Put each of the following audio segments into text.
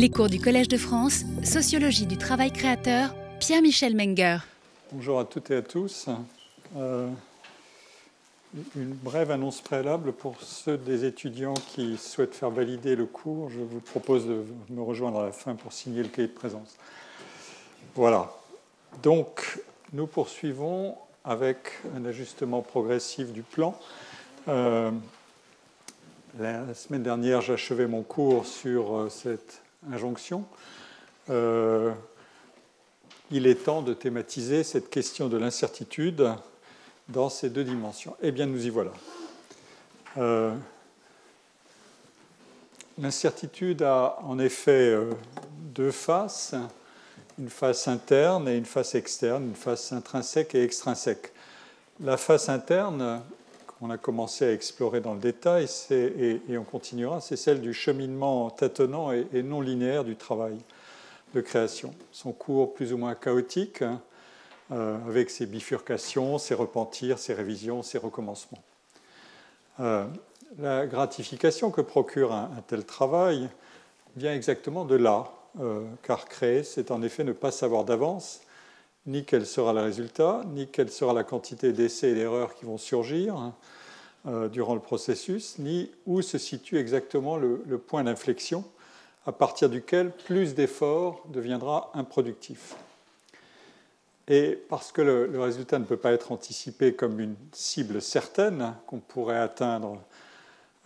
Les cours du Collège de France, Sociologie du travail créateur, Pierre-Michel Menger. Bonjour à toutes et à tous. Euh, une brève annonce préalable pour ceux des étudiants qui souhaitent faire valider le cours. Je vous propose de me rejoindre à la fin pour signer le cahier de présence. Voilà. Donc, nous poursuivons avec un ajustement progressif du plan. Euh, la semaine dernière, j'achevais mon cours sur euh, cette injonction. Euh, il est temps de thématiser cette question de l'incertitude dans ces deux dimensions. Eh bien, nous y voilà. L'incertitude a en effet deux faces une face interne et une face externe, une face intrinsèque et extrinsèque. La face interne, qu'on a commencé à explorer dans le détail, et, on continuera, c'est celle du cheminement tâtonnant et, non linéaire du travail de création. Son cours plus ou moins chaotique, hein, euh, avec ses bifurcations, ses repentirs, ses révisions, ses recommencements. Euh, la gratification que procure un tel travail vient exactement de là, euh, car créer, c'est en effet ne pas savoir d'avance ni quel sera le résultat, ni quelle sera la quantité d'essais et d'erreurs qui vont surgir hein, euh, durant le processus, ni où se situe exactement le, point d'inflexion à partir duquel plus d'efforts deviendra improductif. Et parce que le, résultat ne peut pas être anticipé comme une cible certaine qu'on pourrait atteindre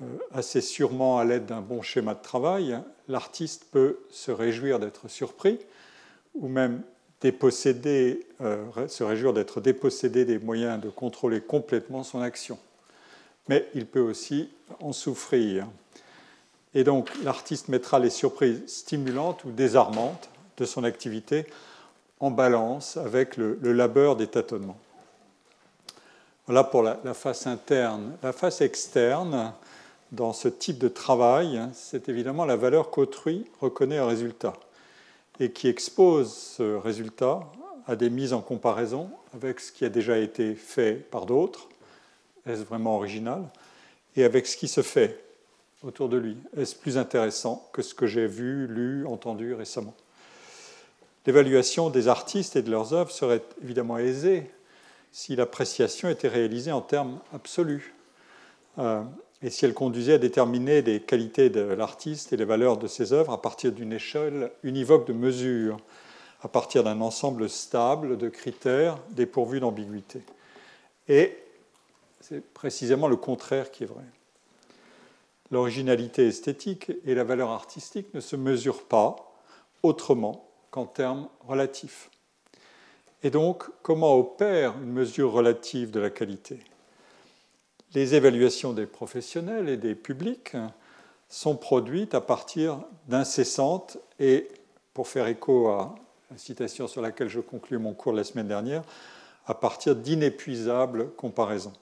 euh, assez sûrement à l'aide d'un bon schéma de travail, l'artiste peut se réjouir d'être surpris ou même déposséder, euh, se réjouir d'être dépossédé des moyens de contrôler complètement son action. Mais il peut aussi en souffrir. Et donc l'artiste mettra les surprises stimulantes ou désarmantes de son activité en balance avec le, labeur des tâtonnements. Voilà pour la, la face interne. La face externe, dans ce type de travail, c'est évidemment la valeur qu'autrui reconnaît au résultat et qui expose ce résultat à des mises en comparaison avec ce qui a déjà été fait par d'autres, est-ce vraiment original, et avec ce qui se fait autour de lui, est-ce plus intéressant que ce que j'ai vu, lu, entendu récemment? L'évaluation des artistes et de leurs œuvres serait évidemment aisée si l'appréciation était réalisée en termes absolus. Euh, et si elle conduisait à déterminer les qualités de l'artiste et les valeurs de ses œuvres à partir d'une échelle univoque de mesures, à partir d'un ensemble stable de critères dépourvus d'ambiguïté. Et c'est précisément le contraire qui est vrai. L'originalité esthétique et la valeur artistique ne se mesurent pas autrement qu'en termes relatifs. Et donc, comment opère une mesure relative de la qualité? Les évaluations des professionnels et des publics sont produites à partir d'incessantes et, pour faire écho à la citation sur laquelle je conclus mon cours la semaine dernière, à partir d'inépuisables comparaisons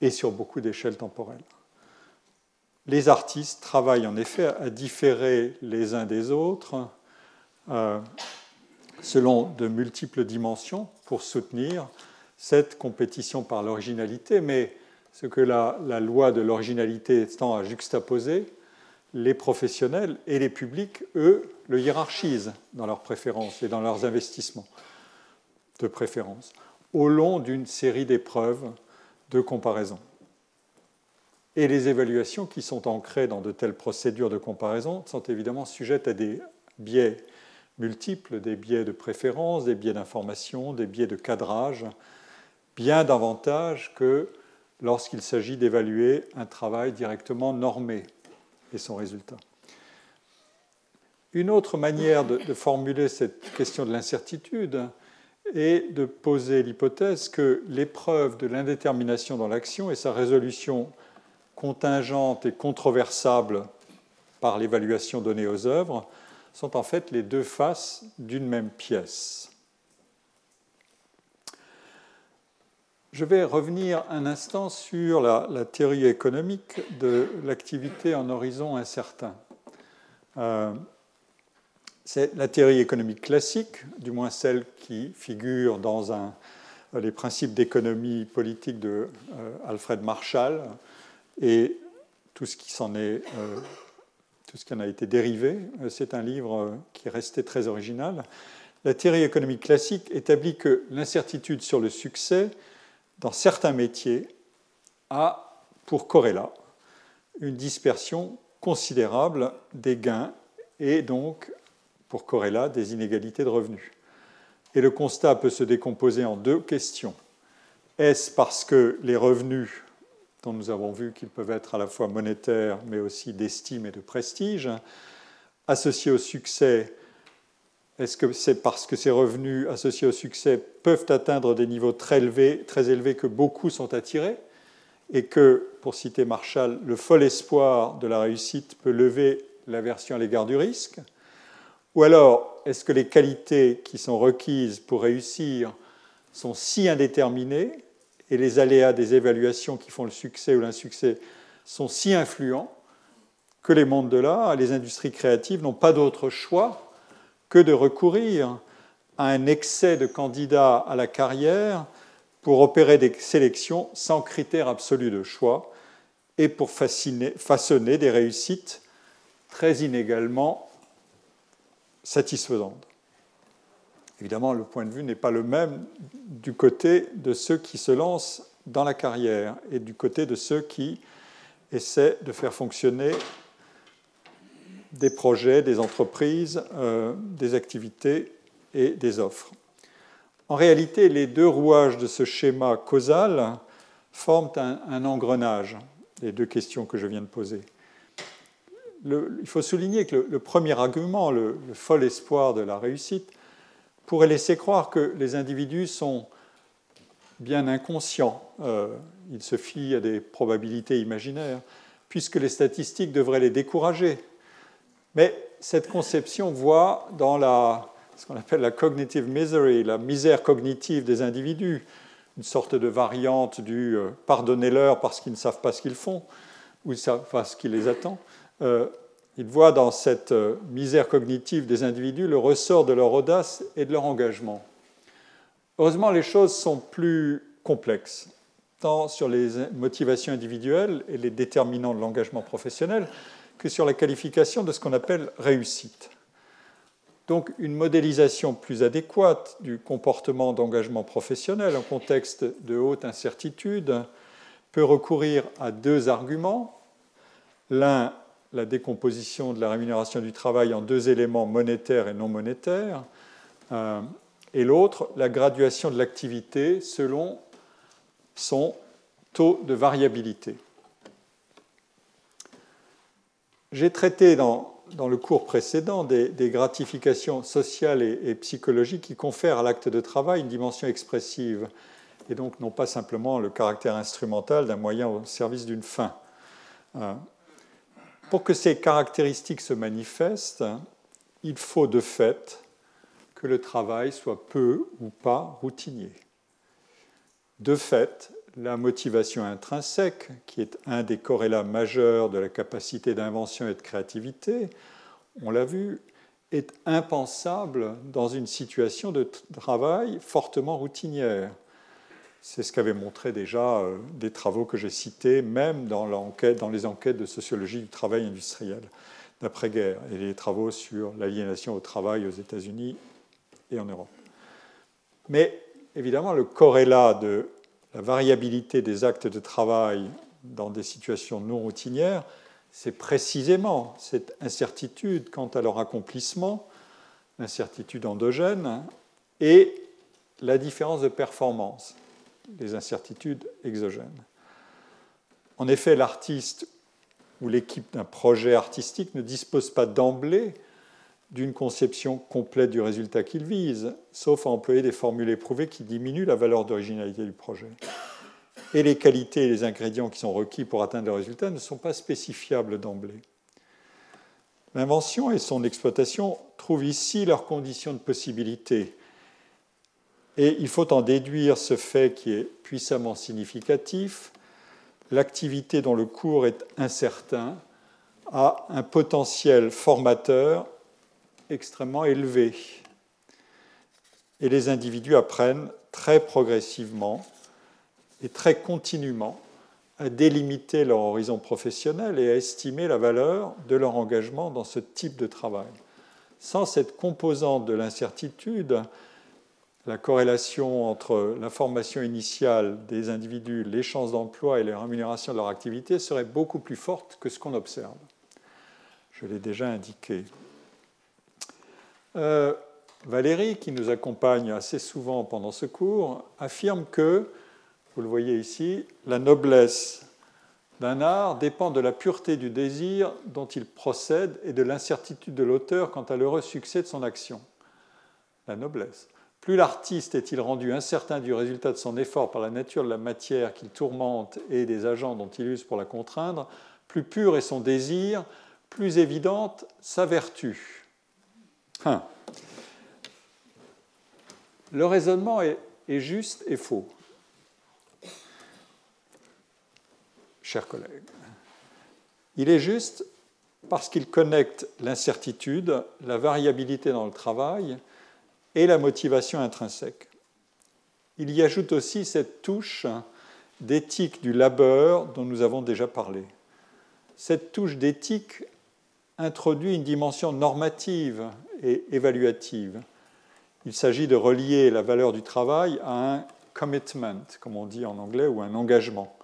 et sur beaucoup d'échelles temporelles. Les artistes travaillent en effet à différer les uns des autres euh, selon de multiples dimensions pour soutenir cette compétition par l'originalité, mais ce que la, loi de l'originalité tend à juxtaposer, les professionnels et les publics, eux, le hiérarchisent dans leurs préférences et dans leurs investissements de préférence, au long d'une série d'épreuves de comparaison. Et les évaluations qui sont ancrées dans de telles procédures de comparaison sont évidemment sujettes à des biais multiples, des biais de préférence, des biais d'information, des biais de cadrage, bien davantage que lorsqu'il s'agit d'évaluer un travail directement normé et son résultat. Une autre manière de, formuler cette question de l'incertitude est de poser l'hypothèse que l'épreuve de l'indétermination dans l'action et sa résolution contingente et controversable par l'évaluation donnée aux œuvres sont en fait les deux faces d'une même pièce. Je vais revenir un instant sur la, théorie économique de l'activité en horizon incertain. Euh, c'est la théorie économique classique, du moins celle qui figure dans les principes d'économie politique de euh, Alfred Marshall et tout ce qui euh, tout ce qui en a été dérivé. C'est un livre qui est resté très original. La théorie économique classique établit que l'incertitude sur le succès dans certains métiers a pour corrélat une dispersion considérable des gains et donc pour corrélat des inégalités de revenus. Et le constat peut se décomposer en deux questions. Est-ce parce que les revenus, dont nous avons vu qu'ils peuvent être à la fois monétaires mais aussi d'estime et de prestige, associés au succès, est-ce que c'est parce que ces revenus associés au succès peuvent atteindre des niveaux très élevés, que beaucoup sont attirés et que, pour citer Marshall, le fol espoir de la réussite peut lever l'aversion à l'égard du risque? Ou alors, est-ce que les qualités qui sont requises pour réussir sont si indéterminées et les aléas des évaluations qui font le succès ou l'insuccès sont si influents que les mondes de l'art, les industries créatives n'ont pas d'autre choix que de recourir à un excès de candidats à la carrière pour opérer des sélections sans critère absolu de choix et pour façonner des réussites très inégalement satisfaisantes. Évidemment, le point de vue n'est pas le même du côté de ceux qui se lancent dans la carrière et du côté de ceux qui essaient de faire fonctionner des projets, des entreprises, euh, des activités et des offres. En réalité, les deux rouages de ce schéma causal forment un, engrenage, les deux questions que je viens de poser. il faut souligner que le, premier argument, le, fol espoir de la réussite, pourrait laisser croire que les individus sont bien inconscients. Euh, ils se fient à des probabilités imaginaires, puisque les statistiques devraient les décourager. Mais cette conception voit dans la ce qu'on appelle la cognitive misery, la misère cognitive des individus, une sorte de variante du euh, pardonnez-leur parce qu'ils ne savent pas ce qu'ils font ou ce qui les attend. Euh, ils voient dans cette euh, misère cognitive des individus le ressort de leur audace et de leur engagement. Heureusement, les choses sont plus complexes, tant sur les motivations individuelles et les déterminants de l'engagement professionnel que sur la qualification de ce qu'on appelle réussite. Donc une modélisation plus adéquate du comportement d'engagement professionnel en contexte de haute incertitude peut recourir à deux arguments. L'un, la décomposition de la rémunération du travail en deux éléments monétaires et non monétaires, euh, et l'autre, la graduation de l'activité selon son taux de variabilité. J'ai traité dans le cours précédent des, gratifications sociales et, psychologiques qui confèrent à l'acte de travail une dimension expressive et donc non pas simplement le caractère instrumental d'un moyen au service d'une fin. Euh, pour que ces caractéristiques se manifestent, il faut de fait que le travail soit peu ou pas routinier. De fait, la motivation intrinsèque, qui est un des corrélats majeurs de la capacité d'invention et de créativité, on l'a vu, est impensable dans une situation de travail fortement routinière. C'est ce qu'avaient montré déjà euh, des travaux que j'ai cités, même dans, dans les enquêtes de sociologie du travail industriel d'après-guerre et les travaux sur l'aliénation au travail aux États-Unis et en Europe. Mais évidemment, le corrélat de la variabilité des actes de travail dans des situations non routinières, c'est précisément cette incertitude quant à leur accomplissement, l'incertitude endogène, et la différence de performance, les incertitudes exogènes. En effet, l'artiste ou l'équipe d'un projet artistique ne dispose pas d'emblée d'une conception complète du résultat qu'il vise, sauf à employer des formules éprouvées qui diminuent la valeur d'originalité du projet. Et les qualités et les ingrédients qui sont requis pour atteindre le résultat ne sont pas spécifiables d'emblée. L'invention et son exploitation trouvent ici leurs conditions de possibilité. Et il faut en déduire ce fait qui est puissamment significatif. L'activité dont le cours est incertain a un potentiel formateur extrêmement élevé. Et les individus apprennent très progressivement et très continuellement à délimiter leur horizon professionnel et à estimer la valeur de leur engagement dans ce type de travail. Sans cette composante de l'incertitude, la corrélation entre la formation initiale des individus, les chances d'emploi et les rémunérations de leur activité serait beaucoup plus forte que ce qu'on observe. Je l'ai déjà indiqué. Euh, Valérie, qui nous accompagne assez souvent pendant ce cours, affirme que, vous le voyez ici, la noblesse d'un art dépend de la pureté du désir dont il procède et de l'incertitude de l'auteur quant à l'heureux succès de son action. La noblesse. Plus l'artiste est-il rendu incertain du résultat de son effort par la nature de la matière qu'il tourmente et des agents dont il use pour la contraindre, plus pur est son désir, plus évidente sa vertu. Hein. Le raisonnement est, juste et faux. Chers collègues, il est juste parce qu'il connecte l'incertitude, la variabilité dans le travail, et la motivation intrinsèque. Il y ajoute aussi cette touche d'éthique du labeur dont nous avons déjà parlé. Cette touche d'éthique introduit une dimension normative et évaluative. Il s'agit de relier la valeur du travail à un commitment, comme on dit en anglais, ou un engagement,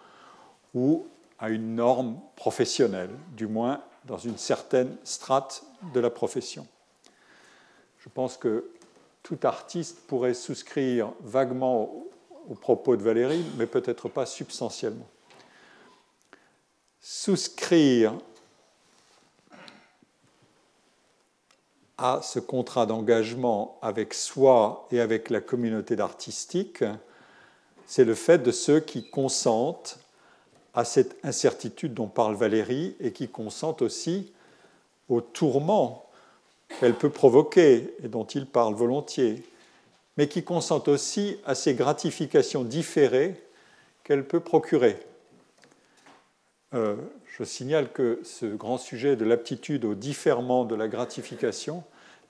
ou à une norme professionnelle, du moins dans une certaine strate de la profession. Je pense que tout artiste pourrait souscrire vaguement aux propos de Valérie, mais peut-être pas substantiellement. Souscrire à ce contrat d'engagement avec soi et avec la communauté d'artistique, c'est le fait de ceux qui consentent à cette incertitude dont parle Valérie et qui consentent aussi au tourment qu'elle peut provoquer et dont il parle volontiers, mais qui consente aussi à ces gratifications différées qu'elle peut procurer. Euh, je signale que ce grand sujet de l'aptitude au différement de la gratification,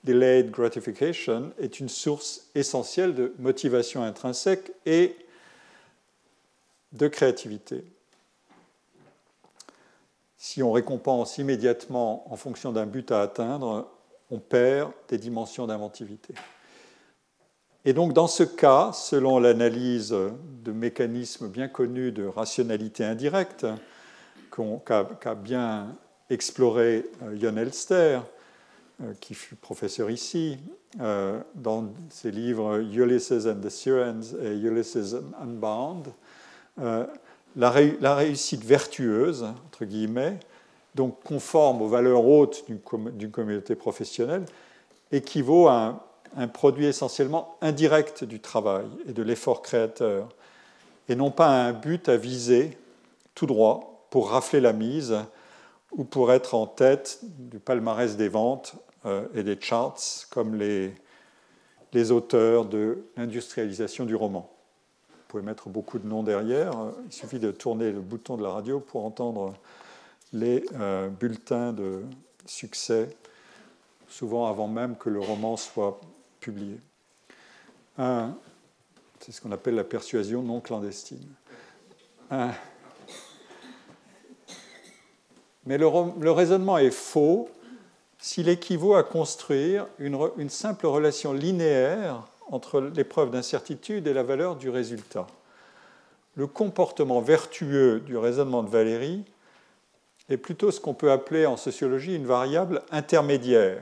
delayed gratification, est une source essentielle de motivation intrinsèque et de créativité. Si on récompense immédiatement en fonction d'un but à atteindre, on perd des dimensions d'inventivité. Et donc dans ce cas, selon l'analyse de mécanismes bien connus de rationalité indirecte, qu'a bien exploré Jon euh, Elster, euh, qui fut professeur ici, euh, dans ses livres Ulysses and the Sirens et Ulysses Unbound, la réussite vertueuse, entre guillemets, donc conforme aux valeurs hautes d'une communauté professionnelle, équivaut à un, produit essentiellement indirect du travail et de l'effort créateur, et non pas à un but à viser tout droit pour rafler la mise ou pour être en tête du palmarès des ventes euh, et des charts comme les, les auteurs de l'industrialisation du roman. Vous pouvez mettre beaucoup de noms derrière, il suffit de tourner le bouton de la radio pour entendre les euh, bulletins de succès, souvent avant même que le roman soit publié. C'est ce qu'on appelle la persuasion non clandestine. Mais le, raisonnement est faux s'il équivaut à construire une, une simple relation linéaire entre l'épreuve d'incertitude et la valeur du résultat. Le comportement vertueux du raisonnement de Valérie est plutôt ce qu'on peut appeler en sociologie une variable intermédiaire.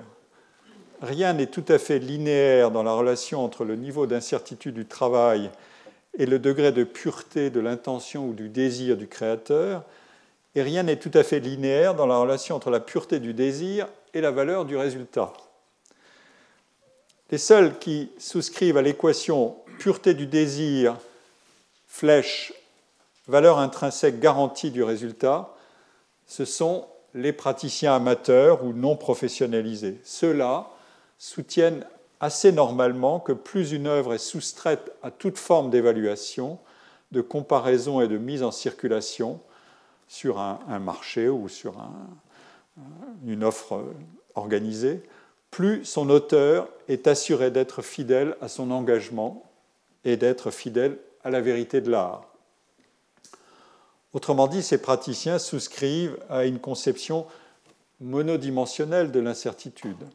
Rien n'est tout à fait linéaire dans la relation entre le niveau d'incertitude du travail et le degré de pureté de l'intention ou du désir du créateur, et rien n'est tout à fait linéaire dans la relation entre la pureté du désir et la valeur du résultat. Les seuls qui souscrivent à l'équation pureté du désir, flèche, valeur intrinsèque garantie du résultat, ce sont les praticiens amateurs ou non professionnalisés. Ceux-là soutiennent assez normalement que plus une œuvre est soustraite à toute forme d'évaluation, de comparaison et de mise en circulation sur un, marché ou sur une offre organisée, plus son auteur est assuré d'être fidèle à son engagement et d'être fidèle à la vérité de l'art. Autrement dit, ces praticiens souscrivent à une conception monodimensionnelle de l'incertitude,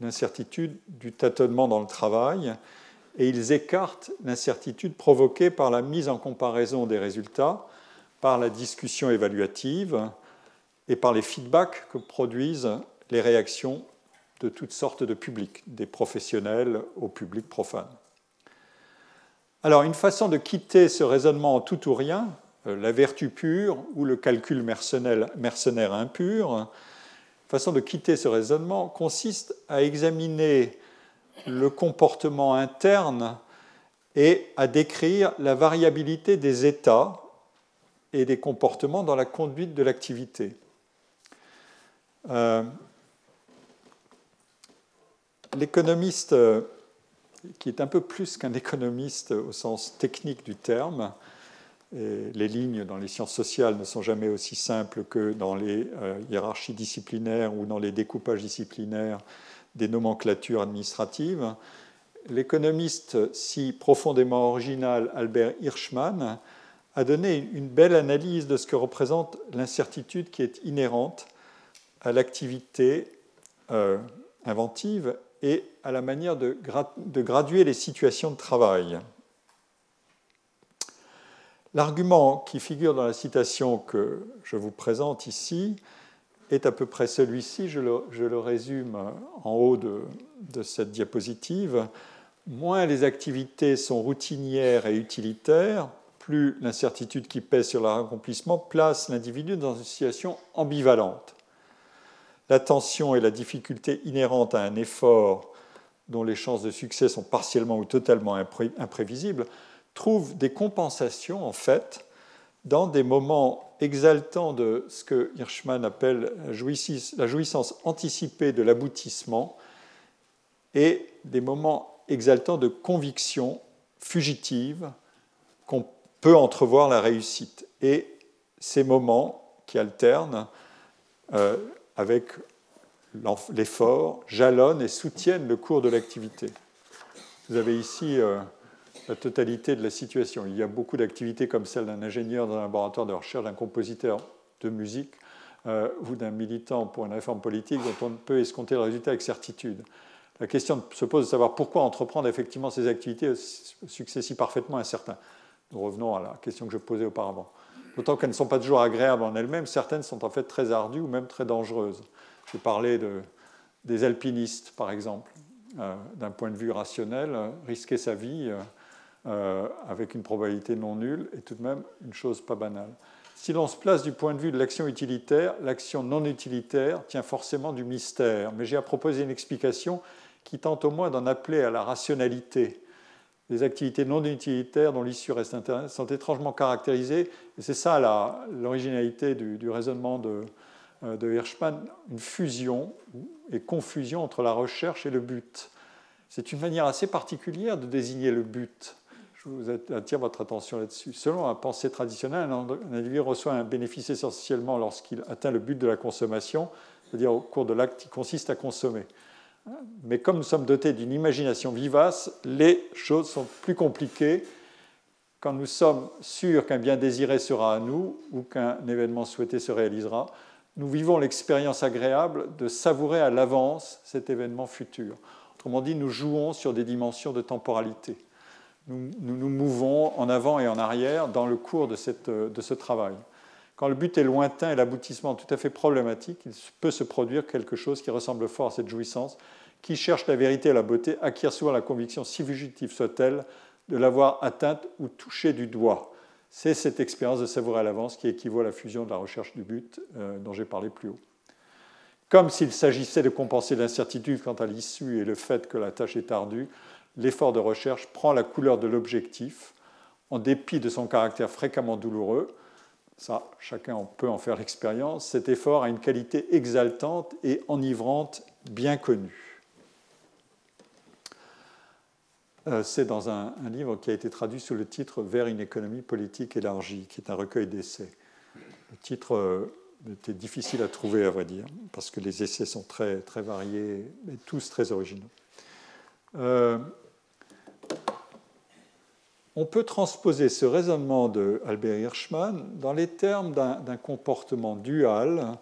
l'incertitude du tâtonnement dans le travail, et ils écartent l'incertitude provoquée par la mise en comparaison des résultats, par la discussion évaluative et par les feedbacks que produisent les réactions de toutes sortes de publics, des professionnels au public profane. Alors, une façon de quitter ce raisonnement en tout ou rien, euh, la vertu pure ou le calcul mercenaire impur, façon de quitter ce raisonnement consiste à examiner le comportement interne et à décrire la variabilité des états et des comportements dans la conduite de l'activité. Euh, l'économiste, euh, qui est un peu plus qu'un économiste au sens technique du terme, les lignes dans les sciences sociales ne sont jamais aussi simples que dans les euh, hiérarchies disciplinaires ou dans les découpages disciplinaires des nomenclatures administratives. L'économiste si profondément original Albert Hirschman a donné une belle analyse de ce que représente l'incertitude qui est inhérente à l'activité euh, inventive et à la manière de, graduer les situations de travail. L'argument qui figure dans la citation que je vous présente ici est à peu près celui-ci, je, le, résume en haut de, cette diapositive. Moins les activités sont routinières et utilitaires, plus l'incertitude qui pèse sur leur accomplissement place l'individu dans une situation ambivalente. La tension et la difficulté inhérentes à un effort dont les chances de succès sont partiellement ou totalement imprévisibles trouvent des compensations en fait dans des moments exaltants de ce que Hirschman appelle la jouissance anticipée de l'aboutissement et des moments exaltants de conviction fugitive peut entrevoir la réussite. Et ces moments qui alternent euh, avec l'effort jalonnent et soutiennent le cours de l'activité. Vous avez ici euh, la totalité de la situation. Il y a beaucoup d'activités comme celle d'un ingénieur dans un laboratoire de recherche, d'un compositeur de musique euh, ou d'un militant pour une réforme politique dont on ne peut escompter le résultat avec certitude. La question se pose de savoir pourquoi entreprendre effectivement ces activités au succès si parfaitement incertain. Nous revenons à la question que je posais auparavant. D'autant qu'elles ne sont pas toujours agréables en elles-mêmes, certaines sont en fait très ardues ou même très dangereuses. J'ai parlé de, des alpinistes, par exemple. Euh, d'un point de vue rationnel, risquer sa vie euh, avec une probabilité non nulle est tout de même une chose pas banale. Si l'on se place du point de vue de l'action utilitaire, l'action non utilitaire tient forcément du mystère. Mais j'ai à proposer une explication qui tente au moins d'en appeler à la rationalité. Les activités non utilitaires dont l'issue reste sont étrangement caractérisées, c'est ça l'originalité du, raisonnement de, euh, de Hirschman, une fusion et confusion entre la recherche et le but. C'est une manière assez particulière de désigner le but. Je vous attire votre attention là-dessus. Selon la pensée traditionnelle, un individu reçoit un bénéfice essentiellement lorsqu'il atteint le but de la consommation, c'est-à-dire au cours de l'acte qui consiste à consommer. Mais comme nous sommes dotés d'une imagination vivace, les choses sont plus compliquées quand nous sommes sûrs qu'un bien désiré sera à nous ou qu'un événement souhaité se réalisera. Nous vivons l'expérience agréable de savourer à l'avance cet événement futur. Autrement dit, nous jouons sur des dimensions de temporalité nous, nous, mouvons en avant et en arrière dans le cours de, ce travail. Quand le but est lointain et l'aboutissement tout à fait problématique, il peut se produire quelque chose qui ressemble fort à cette jouissance. Qui cherche la vérité et la beauté acquiert souvent la conviction, si fugitive soit-elle, de l'avoir atteinte ou touchée du doigt. C'est cette expérience de savourer à l'avance qui équivaut à la fusion de la recherche du but euh, dont j'ai parlé plus haut. Comme s'il s'agissait de compenser l'incertitude quant à l'issue et le fait que la tâche est ardue, l'effort de recherche prend la couleur de l'objectif, en dépit de son caractère fréquemment douloureux. Ça, chacun peut en faire l'expérience. Cet effort a une qualité exaltante et enivrante bien connue. Euh, c'est dans un, livre qui a été traduit sous le titre Vers une économie politique élargie, qui est un recueil d'essais. Le titre euh, était difficile à trouver, à vrai dire, parce que les essais sont très, très variés et tous très originaux. Euh, on peut transposer ce raisonnement de Albert Hirschman dans les termes d'un comportement dual,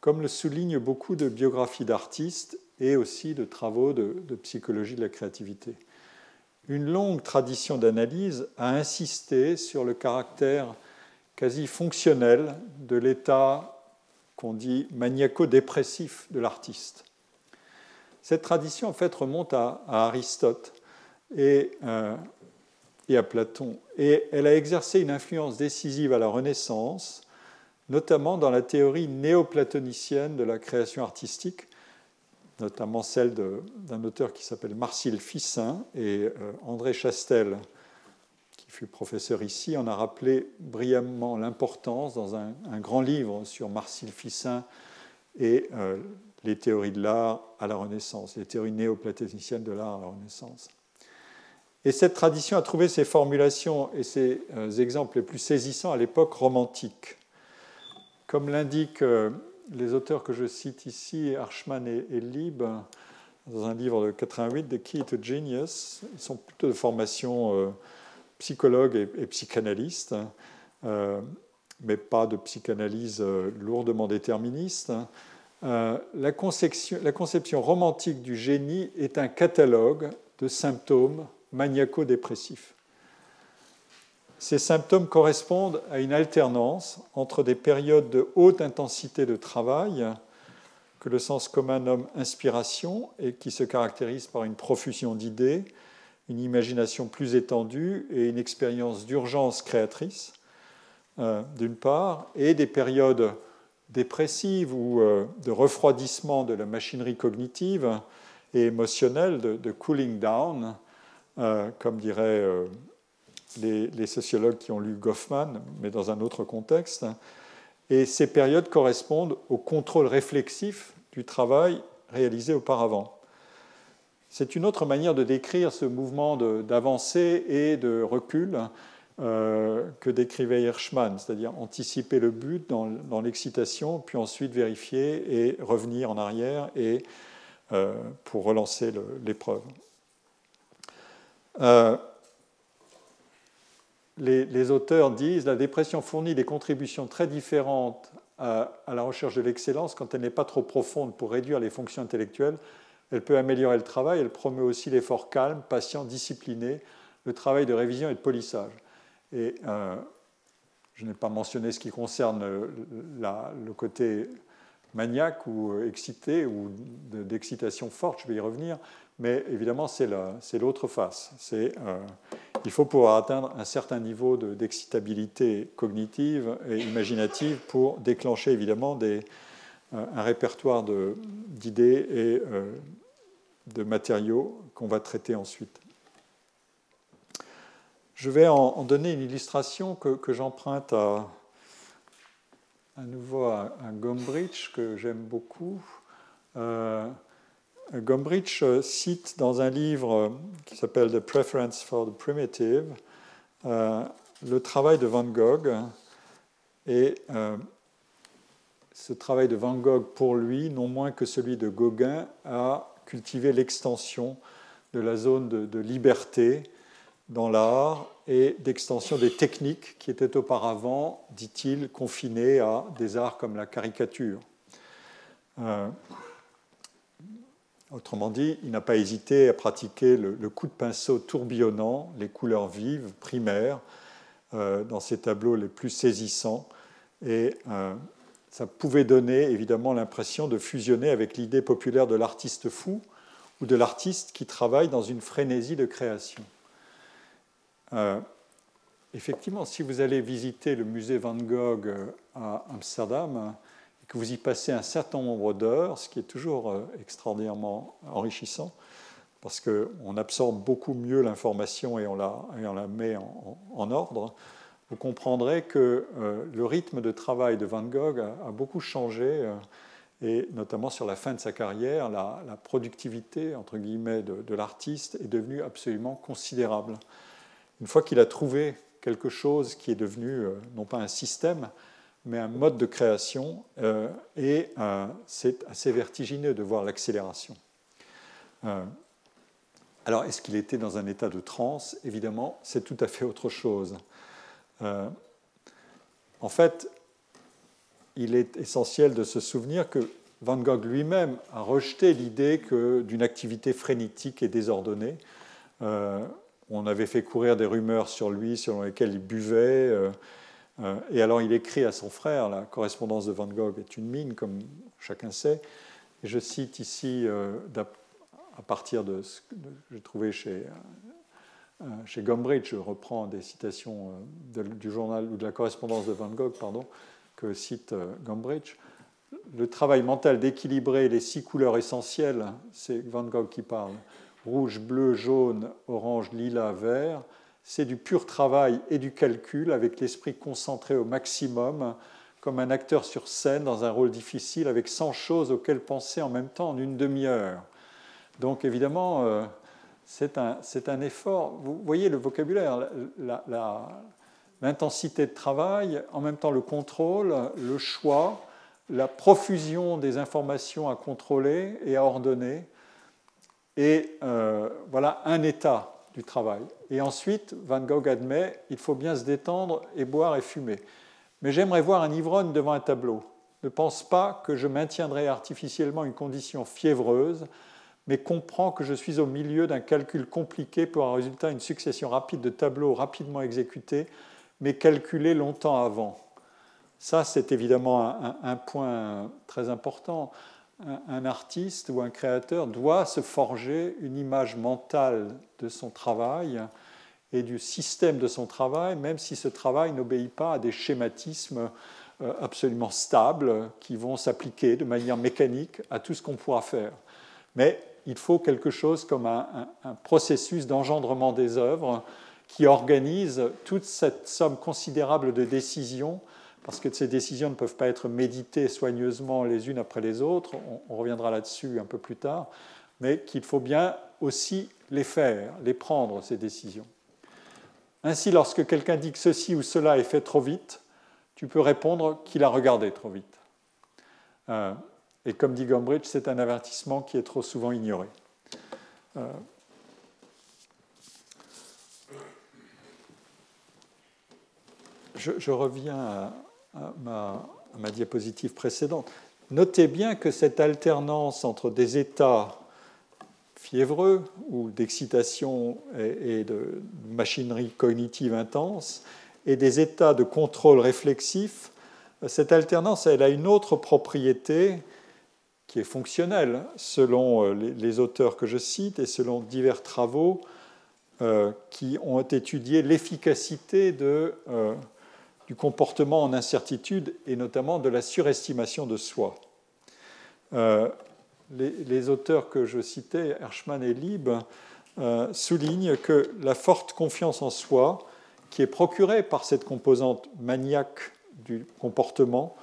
comme le soulignent beaucoup de biographies d'artistes et aussi de travaux de, psychologie de la créativité. Une longue tradition d'analyse a insisté sur le caractère quasi fonctionnel de l'état qu'on dit maniaco-dépressif de l'artiste. Cette tradition, fait, remonte à, Aristote et, euh, et, à Platon. Et elle a exercé une influence décisive à la Renaissance, notamment dans la théorie néoplatonicienne de la création artistique, notamment celle d'un auteur qui s'appelle Marcille Fissin et euh, André Chastel, qui fut professeur ici, en a rappelé brillamment l'importance dans un, grand livre sur Marcille Fissin et euh, les théories de l'art à la Renaissance, les théories néoplatoniciennes de l'art à la Renaissance. Et cette tradition a trouvé ses formulations et ses euh, exemples les plus saisissants à l'époque romantique. Comme l'indiquent euh, les auteurs que je cite ici, Archman et, Lieb, dans un livre de 88, The Key to Genius, ils sont plutôt de formation euh, psychologue et, et psychanalyste, mais pas de psychanalyse lourdement déterministe. Euh, la, conception, la, conception, romantique du génie est un catalogue de symptômes maniaco-dépressifs. Ces symptômes correspondent à une alternance entre des périodes de haute intensité de travail, que le sens commun nomme inspiration, et qui se caractérisent par une profusion d'idées, une imagination plus étendue et une expérience d'urgence créatrice, euh, d'une part, et des périodes dépressive ou euh, de refroidissement de la machinerie cognitive et émotionnelle, de, cooling down, euh, comme diraient les, sociologues qui ont lu Goffman, mais dans un autre contexte. Et ces périodes correspondent au contrôle réflexif du travail réalisé auparavant. C'est une autre manière de décrire ce mouvement d'avancée et de recul euh, que décrivait Hirschman, c'est-à-dire anticiper le but dans, l'excitation, puis ensuite vérifier et revenir en arrière et, euh, pour relancer l'épreuve. Euh, les, auteurs disent la dépression fournit des contributions très différentes à, la recherche de l'excellence quand elle n'est pas trop profonde pour réduire les fonctions intellectuelles. Elle peut améliorer le travail, elle promeut aussi l'effort calme, patient, discipliné, le travail de révision et de polissage. Et euh, je n'ai pas mentionné ce qui concerne le côté maniaque ou excité ou d'excitation forte, je vais y revenir, mais évidemment c'est l'autre face. C'est euh, il faut pouvoir atteindre un certain niveau d'excitabilité cognitive et imaginative pour déclencher évidemment euh, un répertoire d'idées et de matériaux qu'on va traiter ensuite. Je vais en, donner une illustration que, j'emprunte à, à nouveau à, Gombrich, que j'aime beaucoup. Euh, Gombrich cite dans un livre qui s'appelle The Preference for the Primitive euh, le travail de Van Gogh. Et euh, ce travail de Van Gogh, pour lui, non moins que celui de Gauguin, a cultivé l'extension de la zone de, liberté dans l'art et d'extension des techniques qui étaient auparavant, dit-il, confinées à des arts comme la caricature. Euh, autrement dit, il n'a pas hésité à pratiquer le, coup de pinceau tourbillonnant, les couleurs vives, primaires, euh, dans ses tableaux les plus saisissants. Et euh, ça pouvait donner évidemment l'impression de fusionner avec l'idée populaire de l'artiste fou ou de l'artiste qui travaille dans une frénésie de création. Euh, effectivement, si vous allez visiter le musée Van Gogh à Amsterdam que vous y passez un certain nombre d'heures, ce qui est toujours euh, extraordinairement enrichissant, parce qu'on absorbe beaucoup mieux l'information et, la, on la met en, ordre, vous comprendrez que le rythme de travail de Van Gogh a, beaucoup changé, et notamment sur la fin de sa carrière, la, productivité entre guillemets de, l'artiste est devenue absolument considérable. Une fois qu'il a trouvé quelque chose qui est devenu euh, non pas un système, mais un mode de création, euh, et euh, c'est assez vertigineux de voir l'accélération. Alors, est-ce qu'il était dans un état de transe? Évidemment, c'est tout à fait autre chose. Euh, en fait, il est essentiel de se souvenir que Van Gogh lui-même a rejeté l'idée d'une activité frénétique et désordonnée. Euh, on avait fait courir des rumeurs sur lui selon lesquelles il buvait. Euh, euh, et alors il écrit à son frère, la correspondance de Van Gogh est une mine, comme chacun sait. Et je cite ici, à partir de ce que j'ai trouvé chez, chez Gombrich, je reprends des citations du journal ou de la correspondance de Van Gogh, pardon, que cite Gombrich. Le travail mental d'équilibrer les six couleurs essentielles, c'est Van Gogh qui parle, rouge, bleu, jaune, orange, lilas, vert, c'est du pur travail et du calcul avec l'esprit concentré au maximum, comme un acteur sur scène dans un rôle difficile avec 100 choses auxquelles penser en même temps en une demi-heure. Donc évidemment, euh, c'est un, effort. Vous voyez le vocabulaire, l'intensité de travail, en même temps le contrôle, le choix, la profusion des informations à contrôler et à ordonner, et euh, voilà un état travail. Et ensuite, Van Gogh admet, il faut bien se détendre et boire et fumer. Mais j'aimerais voir un ivrogne devant un tableau. Ne pense pas que je maintiendrai artificiellement une condition fiévreuse, mais comprends que je suis au milieu d'un calcul compliqué pour un résultat une succession rapide de tableaux rapidement exécutés, mais calculés longtemps avant. Ça, c'est évidemment un, point très important. Un, artiste ou un créateur doit se forger une image mentale de son travail et du système de son travail, même si ce travail n'obéit pas à des schématismes euh, absolument stables qui vont s'appliquer de manière mécanique à tout ce qu'on pourra faire. Mais il faut quelque chose comme un, un processus d'engendrement des œuvres qui organise toute cette somme considérable de décisions parce que ces décisions ne peuvent pas être méditées soigneusement les unes après les autres, on, reviendra là-dessus un peu plus tard, mais qu'il faut bien aussi les faire, les prendre, ces décisions. Ainsi, lorsque quelqu'un dit que ceci ou cela est fait trop vite, tu peux répondre qu'il a regardé trop vite. Euh, et comme dit Gombrich, c'est un avertissement qui est trop souvent ignoré. Euh, je, reviens à, ma, ma diapositive précédente. Notez bien que cette alternance entre des états fiévreux ou d'excitation et de machinerie cognitive intense et des états de contrôle réflexif, cette alternance, elle a une autre propriété qui est fonctionnelle selon euh, les auteurs que je cite et selon divers travaux euh, qui ont étudié l'efficacité de euh, du comportement en incertitude et notamment de la surestimation de soi. Euh, les, auteurs que je citais, Herschmann et Lieb, euh, soulignent que la forte confiance en soi, qui est procurée par cette composante maniaque du comportement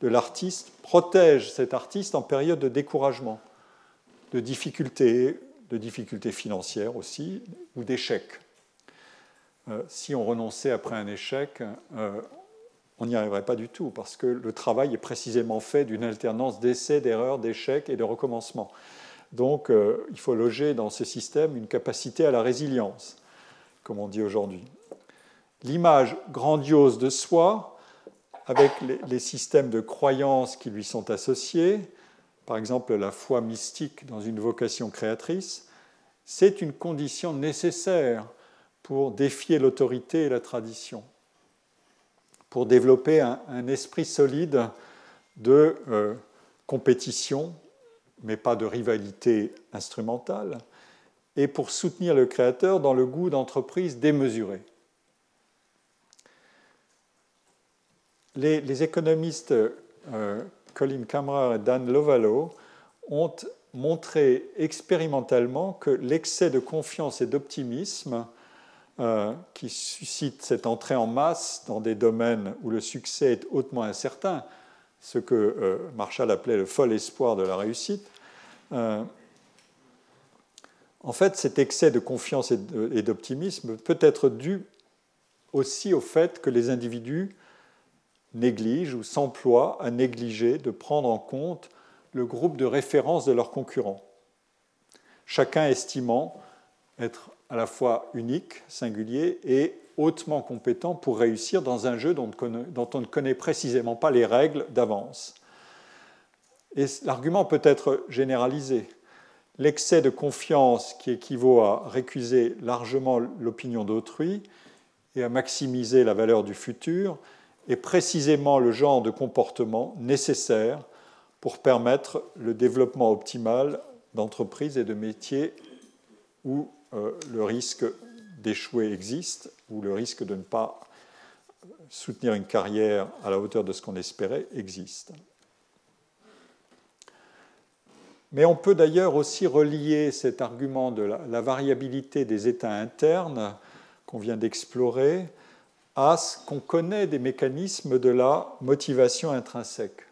de l'artiste, protège cet artiste en période de découragement, de difficultés, de difficultés financières aussi, ou d'échecs. Euh, si on renonçait après un échec, euh, on n'y arriverait pas du tout, parce que le travail est précisément fait d'une alternance d'essais, d'erreurs, d'échecs et de recommencement. Donc euh, il faut loger dans ce système une capacité à la résilience, comme on dit aujourd'hui. L'image grandiose de soi, avec les systèmes de croyances qui lui sont associés, par exemple la foi mystique dans une vocation créatrice, c'est une condition nécessaire pour défier l'autorité et la tradition, pour développer un, esprit solide de euh, compétition, mais pas de rivalité instrumentale, et pour soutenir le créateur dans le goût d'entreprise démesuré. Les, économistes euh, Colin Kammerer et Dan Lovallo ont montré expérimentalement que l'excès de confiance et d'optimisme euh, qui suscite cette entrée en masse dans des domaines où le succès est hautement incertain, ce que euh, Marshall appelait le fol espoir de la réussite. Euh, en fait, cet excès de confiance et d'optimisme peut être dû aussi au fait que les individus négligent ou s'emploient à négliger de prendre en compte le groupe de référence de leurs concurrents, chacun estimant être à la fois unique, singulier et hautement compétent pour réussir dans un jeu dont on ne connaît précisément pas les règles d'avance. Et l'argument peut être généralisé. L'excès de confiance qui équivaut à récuser largement l'opinion d'autrui et à maximiser la valeur du futur est précisément le genre de comportement nécessaire pour permettre le développement optimal d'entreprises et de métiers où le risque d'échouer existe, où le risque de ne pas soutenir une carrière à la hauteur de ce qu'on espérait existe. Mais on peut d'ailleurs aussi relier cet argument de la, variabilité des états internes qu'on vient d'explorer à ce qu'on connaît des mécanismes de la motivation intrinsèque.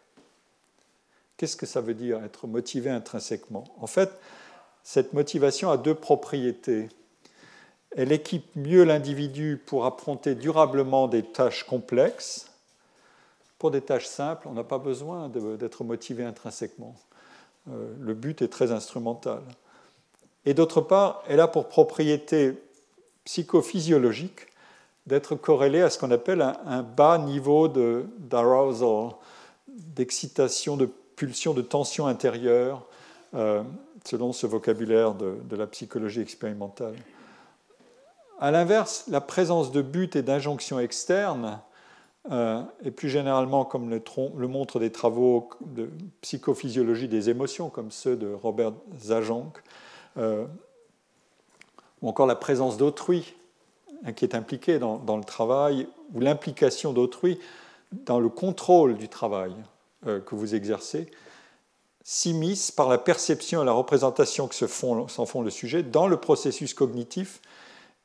Qu'est-ce que ça veut dire être motivé intrinsèquement? En fait, cette motivation a deux propriétés. Elle équipe mieux l'individu pour affronter durablement des tâches complexes. Pour des tâches simples, on n'a pas besoin d'être motivé intrinsèquement. Euh, le but est très instrumental. Et d'autre part, elle a pour propriété psychophysiologique d'être corrélée à ce qu'on appelle un, bas niveau d'arousal, d'excitation, de pulsion, de tension intérieure, euh, selon ce vocabulaire de, la psychologie expérimentale. A l'inverse, la présence de buts et d'injonctions externes euh, et plus généralement, comme le, le, montrent des travaux de psychophysiologie des émotions, comme ceux de Robert Zajonc, euh, ou encore la présence d'autrui hein, qui est impliquée dans, le travail, ou l'implication d'autrui dans le contrôle du travail que vous exercez, s'immiscent par la perception et la représentation que s'en font, font le sujet dans le processus cognitif,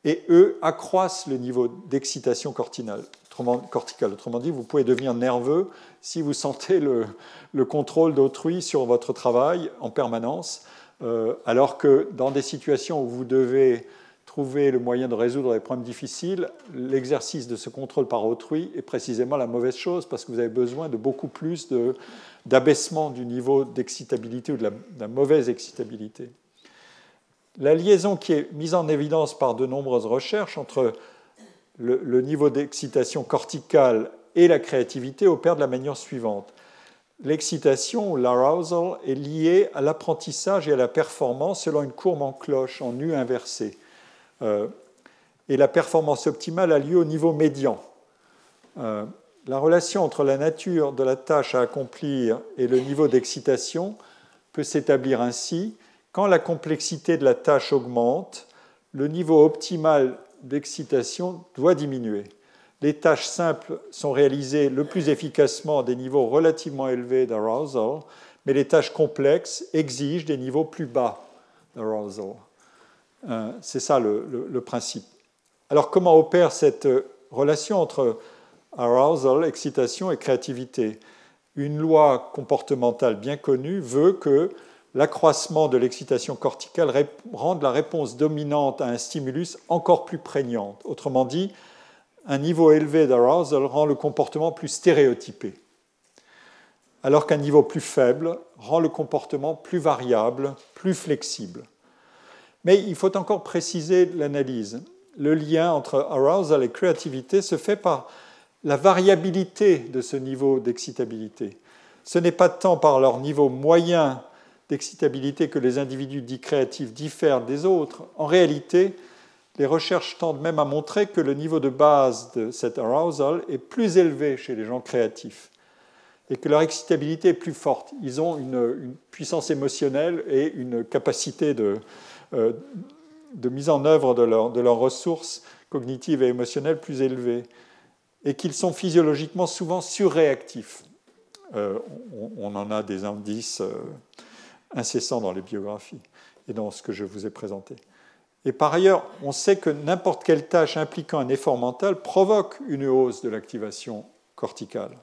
et eux accroissent le niveau d'excitation corticale. Autrement dit, vous pouvez devenir nerveux si vous sentez le, contrôle d'autrui sur votre travail en permanence, euh, alors que dans des situations où vous devez trouver le moyen de résoudre des problèmes difficiles, l'exercice de ce contrôle par autrui est précisément la mauvaise chose parce que vous avez besoin de beaucoup plus d'abaissement du niveau d'excitabilité ou de la mauvaise excitabilité. La liaison qui est mise en évidence par de nombreuses recherches entre le, niveau d'excitation corticale et la créativité opèrent de la manière suivante. L'excitation ou l'arousal est liée à l'apprentissage et à la performance selon une courbe en cloche, en U inversé. Euh, et la performance optimale a lieu au niveau médian. Euh, la relation entre la nature de la tâche à accomplir et le niveau d'excitation peut s'établir ainsi. Quand la complexité de la tâche augmente, le niveau optimal d'excitation doit diminuer. Les tâches simples sont réalisées le plus efficacement à des niveaux relativement élevés d'arousal, mais les tâches complexes exigent des niveaux plus bas d'arousal. Euh, c'est ça le, principe. Alors comment opère cette relation entre arousal, excitation et créativité? Une loi comportementale bien connue veut que l'accroissement de l'excitation corticale rend la réponse dominante à un stimulus encore plus prégnante. Autrement dit, un niveau élevé d'arousal rend le comportement plus stéréotypé, alors qu'un niveau plus faible rend le comportement plus variable, plus flexible. Mais il faut encore préciser l'analyse. Le lien entre arousal et créativité se fait par la variabilité de ce niveau d'excitabilité. Ce n'est pas tant par leur niveau moyen d'excitabilité que les individus dits créatifs diffèrent des autres, en réalité, les recherches tendent même à montrer que le niveau de base de cet arousal est plus élevé chez les gens créatifs et que leur excitabilité est plus forte. Ils ont une, puissance émotionnelle et une capacité de, de mise en œuvre de, leurs ressources cognitives et émotionnelles plus élevées et qu'ils sont physiologiquement souvent surréactifs. Euh, on, en a des indices. Euh, incessant dans les biographies et dans ce que je vous ai présenté. Et par ailleurs, on sait que n'importe quelle tâche impliquant un effort mental provoque une hausse de l'activation corticale.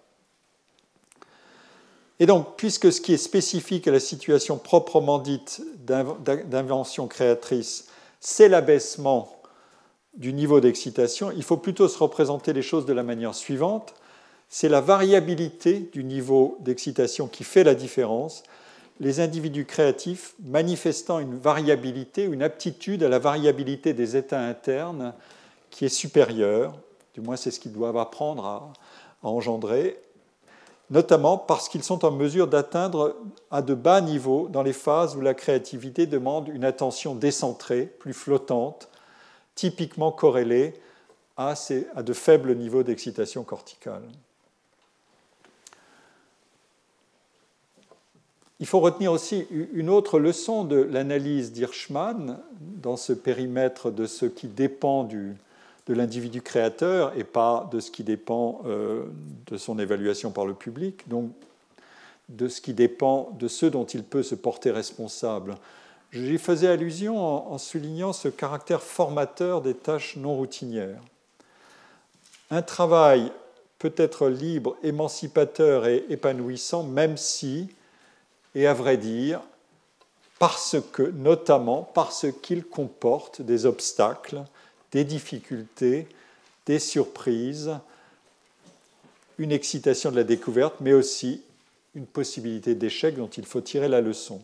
Et donc, puisque ce qui est spécifique à la situation proprement dite d'invention créatrice, c'est l'abaissement du niveau d'excitation, il faut plutôt se représenter les choses de la manière suivante. C'est la variabilité du niveau d'excitation qui fait la différence, les individus créatifs manifestant une variabilité, une aptitude à la variabilité des états internes qui est supérieure, du moins c'est ce qu'ils doivent apprendre à, engendrer, notamment parce qu'ils sont en mesure d'atteindre à de bas niveaux dans les phases où la créativité demande une attention décentrée, plus flottante, typiquement corrélée à, de faibles niveaux d'excitation corticale. Il faut retenir aussi une autre leçon de l'analyse d'Hirschman dans ce périmètre de ce qui dépend du, de l'individu créateur et pas de ce qui dépend euh, de son évaluation par le public, donc de ce qui dépend de ceux dont il peut se porter responsable. J'y faisais allusion en, soulignant ce caractère formateur des tâches non routinières. Un travail peut être libre, émancipateur et épanouissant, même si et à vrai dire, parce que, notamment parce qu'il comporte des obstacles, des difficultés, des surprises, une excitation de la découverte, mais aussi une possibilité d'échec dont il faut tirer la leçon.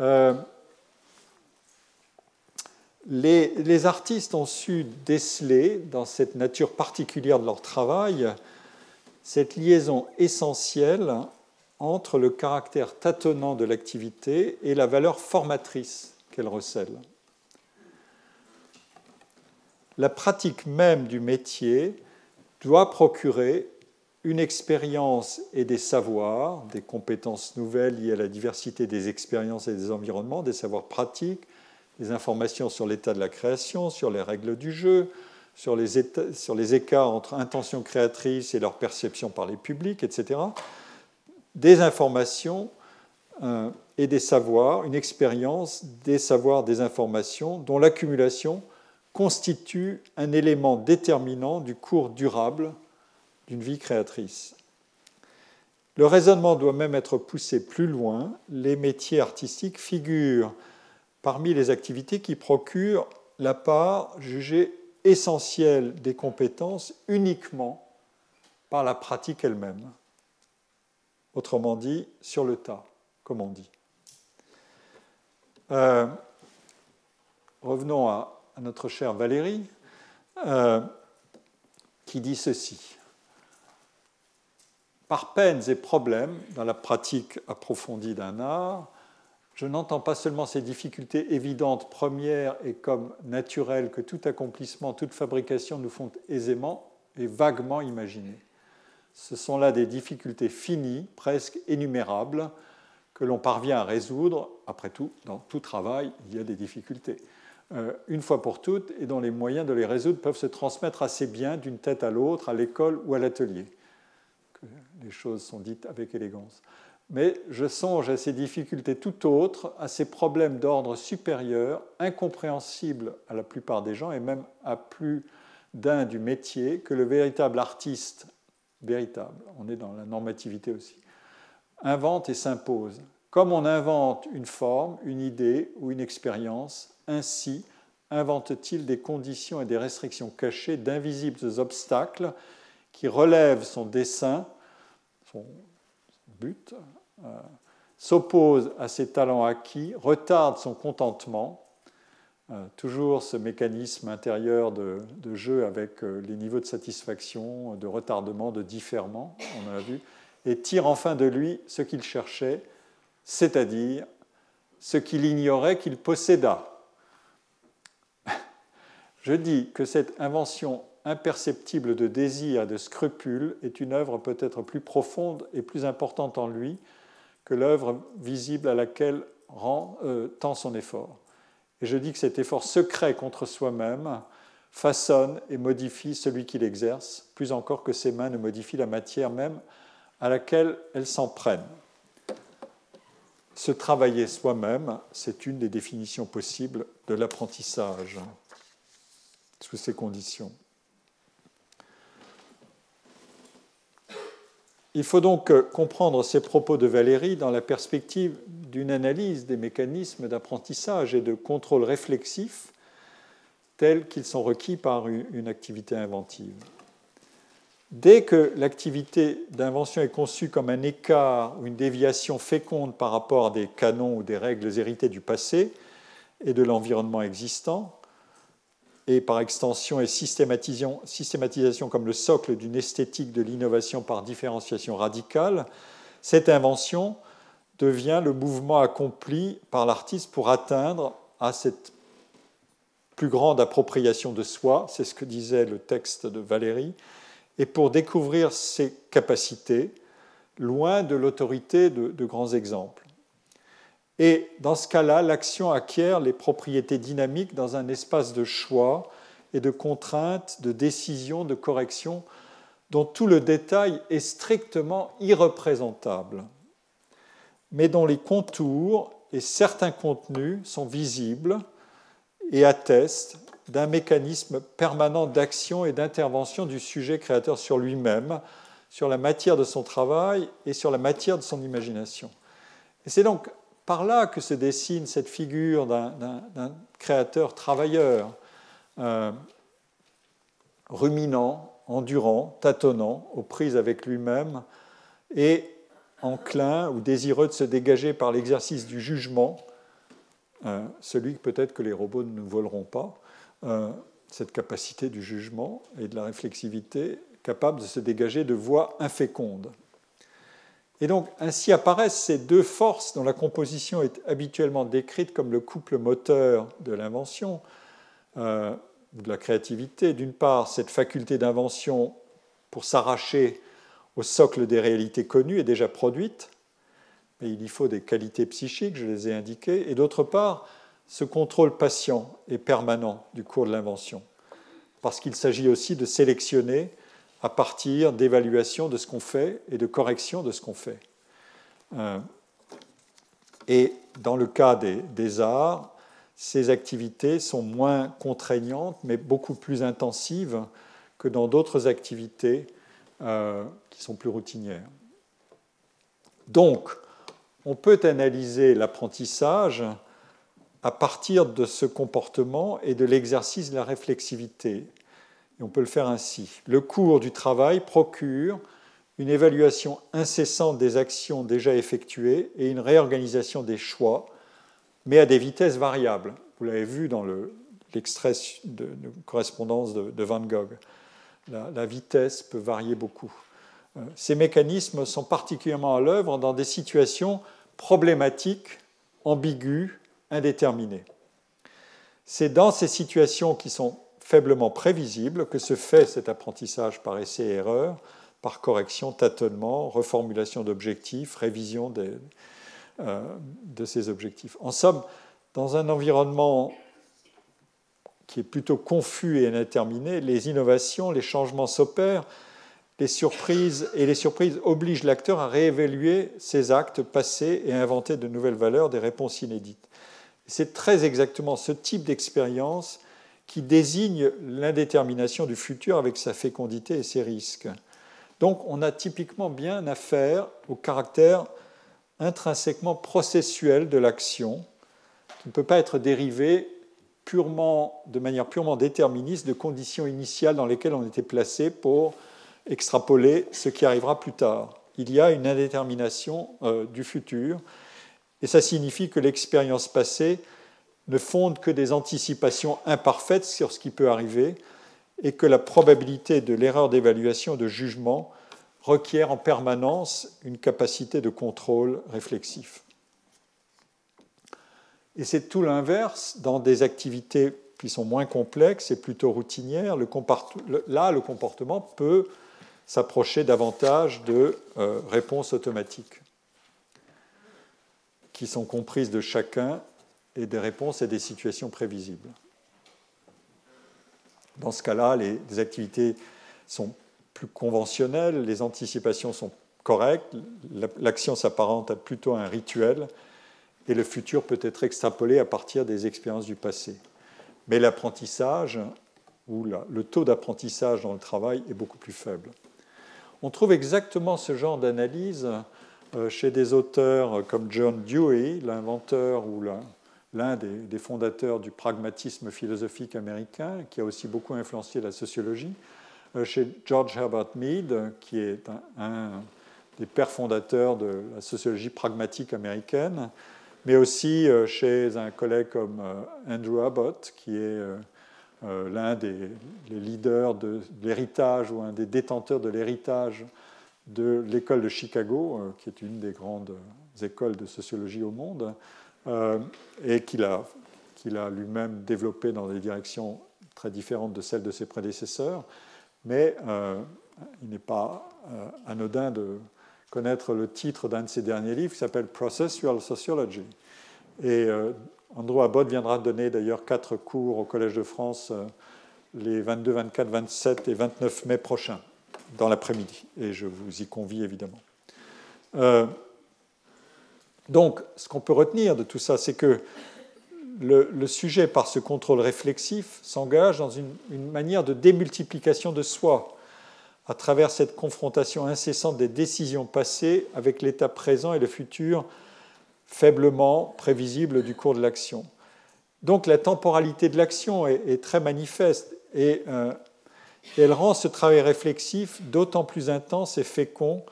Euh, les, les, artistes ont su déceler, dans cette nature particulière de leur travail, cette liaison essentielle entre le caractère tâtonnant de l'activité et la valeur formatrice qu'elle recèle. La pratique même du métier doit procurer une expérience et des savoirs, des compétences nouvelles liées à la diversité des expériences et des environnements, des savoirs pratiques, des informations sur l'état de la création, sur les règles du jeu, sur les, écarts entre intention créatrice et leur perception par les publics, etc des informations euh, et des savoirs, une expérience des savoirs, des informations, dont l'accumulation constitue un élément déterminant du cours durable d'une vie créatrice. Le raisonnement doit même être poussé plus loin. Les métiers artistiques figurent parmi les activités qui procurent la part jugée essentielle des compétences uniquement par la pratique elle-même autrement dit sur le tas, comme on dit. Euh, revenons à, notre chère Valérie, euh, qui dit ceci. Par peines et problèmes dans la pratique approfondie d'un art, je n'entends pas seulement ces difficultés évidentes, premières et comme naturelles que tout accomplissement, toute fabrication nous font aisément et vaguement imaginer ce sont là des difficultés finies, presque énumérables, que l'on parvient à résoudre. Après tout, dans tout travail, il y a des difficultés. Euh, une fois pour toutes, et dont les moyens de les résoudre peuvent se transmettre assez bien d'une tête à l'autre, à l'école ou à l'atelier. Les choses sont dites avec élégance. Mais je songe à ces difficultés tout autres, à ces problèmes d'ordre supérieur, incompréhensibles à la plupart des gens et même à plus d'un du métier, que le véritable artiste véritable, on est dans la normativité aussi, invente et s'impose. Comme on invente une forme, une idée ou une expérience, ainsi invente-t-il des conditions et des restrictions cachées d'invisibles obstacles qui relèvent son dessein, son but, euh, s'oppose à ses talents acquis, retarde son contentement, euh, toujours ce mécanisme intérieur de, jeu avec euh, les niveaux de satisfaction, de retardement, de différement, on a vu, et tire enfin de lui ce qu'il cherchait, c'est-à-dire ce qu'il ignorait qu'il posséda. Je dis que cette invention imperceptible de désir et de scrupule est une œuvre peut-être plus profonde et plus importante en lui que l'œuvre visible à laquelle rend euh, son effort. Et je dis que cet effort secret contre soi-même façonne et modifie celui qui l'exerce, plus encore que ses mains ne modifient la matière même à laquelle elles s'en prennent. Se travailler soi-même, c'est une des définitions possibles de l'apprentissage sous ces conditions. Il faut donc euh, comprendre ces propos de Valérie dans la perspective d'une analyse des mécanismes d'apprentissage et de contrôle réflexif tels qu'ils sont requis par une activité inventive. Dès que l'activité d'invention est conçue comme un écart ou une déviation féconde par rapport à des canons ou des règles héritées du passé et de l'environnement existant, et par extension et systématisation, comme le socle d'une esthétique de l'innovation par différenciation radicale, cette invention devient le mouvement accompli par l'artiste pour atteindre à cette plus grande appropriation de soi, c'est ce que disait le texte de Valérie, et pour découvrir ses capacités, loin de l'autorité de, grands exemples. Et dans ce cas-là, l'action acquiert les propriétés dynamiques dans un espace de choix et de contraintes, de décision, de correction, dont tout le détail est strictement irreprésentable, mais dont les contours et certains contenus sont visibles et attestent d'un mécanisme permanent d'action et d'intervention du sujet créateur sur lui-même, sur la matière de son travail et sur la matière de son imagination. Et c'est donc par là que se dessine cette figure d'un créateur travailleur, euh, ruminant, endurant, tâtonnant, aux prises avec lui-même et enclin ou désireux de se dégager par l'exercice du jugement, euh, celui peut-être que les robots ne voleront pas, euh, cette capacité du jugement et de la réflexivité, capable de se dégager de voies infécondes. Et donc, ainsi apparaissent ces deux forces dont la composition est habituellement décrite comme le couple moteur de l'invention, euh, de la créativité. D'une part, cette faculté d'invention pour s'arracher au socle des réalités connues et déjà produites, mais il y faut des qualités psychiques, je les ai indiquées, et d'autre part, ce contrôle patient et permanent du cours de l'invention, parce qu'il s'agit aussi de sélectionner à partir d'évaluation de ce qu'on fait et de correction de ce qu'on fait. Euh, et dans le cas des, arts, ces activités sont moins contraignantes, mais beaucoup plus intensives que dans d'autres activités euh, qui sont plus routinières. Donc, on peut analyser l'apprentissage à partir de ce comportement et de l'exercice de la réflexivité. Et on peut le faire ainsi. Le cours du travail procure une évaluation incessante des actions déjà effectuées et une réorganisation des choix, mais à des vitesses variables. Vous l'avez vu dans l'extrait de, correspondance de, Van Gogh. la vitesse peut varier beaucoup. Euh, ces mécanismes sont particulièrement à l'œuvre dans des situations problématiques, ambiguës, indéterminées. C'est dans ces situations qui sont faiblement prévisibles que se fait cet apprentissage par essai et erreur, par correction, tâtonnement, reformulation d'objectifs, révision euh, de ces objectifs. En somme, dans un environnement qui est plutôt confus et indéterminé, les innovations, les changements s'opèrent les surprises et les surprises obligent l'acteur à réévaluer ses actes passés et inventer de nouvelles valeurs, des réponses inédites. C'est très exactement ce type d'expérience qui désigne l'indétermination du futur avec sa fécondité et ses risques. Donc on a typiquement bien affaire au caractère intrinsèquement processuel de l'action, qui ne peut pas être dérivé purement, de manière purement déterministe de conditions initiales dans lesquelles on était placé pour extrapoler ce qui arrivera plus tard. Il y a une indétermination euh, du futur, et ça signifie que l'expérience passée ne fonde que des anticipations imparfaites sur ce qui peut arriver, et que la probabilité de l'erreur d'évaluation, de jugement, requiert en permanence une capacité de contrôle réflexif. Et c'est tout l'inverse dans des activités qui sont moins complexes et plutôt routinières. là, le comportement peut s'approcher davantage de euh, réponses automatiques qui sont comprises de chacun et des réponses à des situations prévisibles. Dans ce cas-là, les, activités sont plus conventionnelles, les anticipations sont correctes, l'action s'apparente à plutôt un rituel et le futur peut être extrapolé à partir des expériences du passé. Mais l'apprentissage ou le taux d'apprentissage dans le travail est beaucoup plus faible. On trouve exactement ce genre d'analyse euh, chez des auteurs comme John Dewey, l'inventeur ou l'un des fondateurs du pragmatisme philosophique américain, qui a aussi beaucoup influencé la sociologie, chez George Herbert Mead, qui est un, des pères fondateurs de la sociologie pragmatique américaine, mais aussi chez un collègue comme Andrew Abbott, qui est l'un des leaders de l'héritage ou un des détenteurs de l'héritage de l'école de Chicago, qui est une des grandes écoles de sociologie au monde, et qu'il a qu'il a lui-même développé dans des directions très différentes de celles de ses prédécesseurs, mais euh, il n'est pas euh, anodin de connaître le titre d'un de ses derniers livres qui s'appelle Processual Sociology. Et euh, Andrew Abbott viendra donner d'ailleurs quatre cours au Collège de France les 22, 24, 27 et 29 mai prochains, dans l'après-midi. Et je vous y convie évidemment. Donc, ce qu'on peut retenir de tout ça, c'est que le, sujet, par ce contrôle réflexif, s'engage dans une, manière de démultiplication de soi, à travers cette confrontation incessante des décisions passées avec l'état présent et le futur faiblement prévisible du cours de l'action. Donc la temporalité de l'action est, très manifeste et, euh, et elle rend ce travail réflexif d'autant plus intense et fécond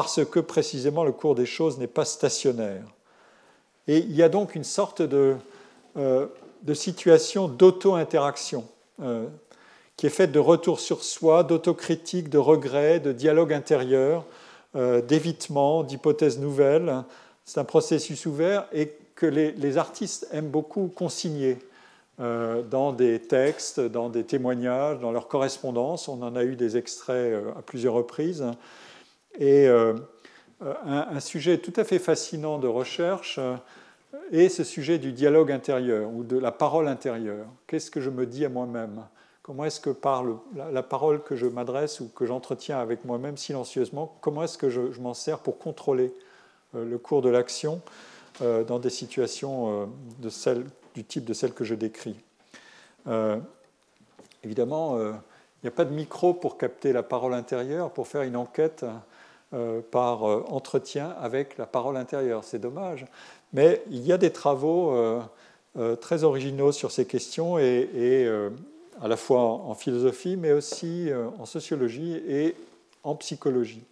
parce que précisément le cours des choses n'est pas stationnaire. Et il y a donc une sorte de, euh, situation d'auto-interaction, euh, qui est faite de retour sur soi, d'autocritique, de regret, de dialogue intérieur, euh, d'évitement, d'hypothèses nouvelles. C'est un processus ouvert et que les, artistes aiment beaucoup consigner dans des textes, dans des témoignages, dans leurs correspondances. On en a eu des extraits à plusieurs reprises. Et un, sujet tout à fait fascinant de recherche et ce sujet du dialogue intérieur ou de la parole intérieure. Qu'est-ce que je me dis à moi-même? Comment est-ce que parle la, parole que je m'adresse ou que j'entretiens avec moi-même silencieusement Comment est-ce que je, m'en sers pour contrôler euh, le cours de l'action euh, dans des situations euh, de celle, du type de celles que je décris? Évidemment, il n'y a pas de micro pour capter la parole intérieure, pour faire une enquête par entretien avec la parole intérieure. C'est dommage. Mais il y a des travaux euh, euh, très originaux sur ces questions, et, euh, à la fois en philosophie, mais aussi en sociologie et en psychologie.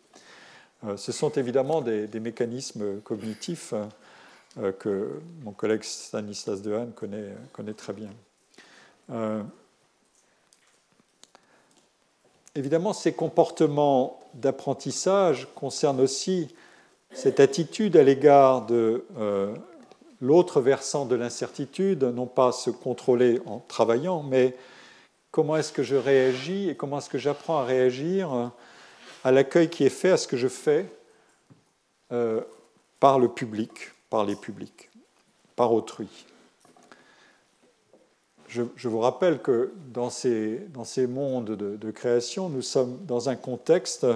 ce sont évidemment des, mécanismes cognitifs que mon collègue Stanislas Dehaene connaît très bien. Évidemment, ces comportements d'apprentissage concernent aussi cette attitude à l'égard de euh, l'autre versant de l'incertitude, non pas se contrôler en travaillant, mais comment est-ce que je réagis et comment est-ce que j'apprends à réagir à l'accueil qui est fait à ce que je fais euh, par le public, par les publics, par autrui. Je, vous rappelle que dans ces, dans ces mondes de, création, nous sommes dans un contexte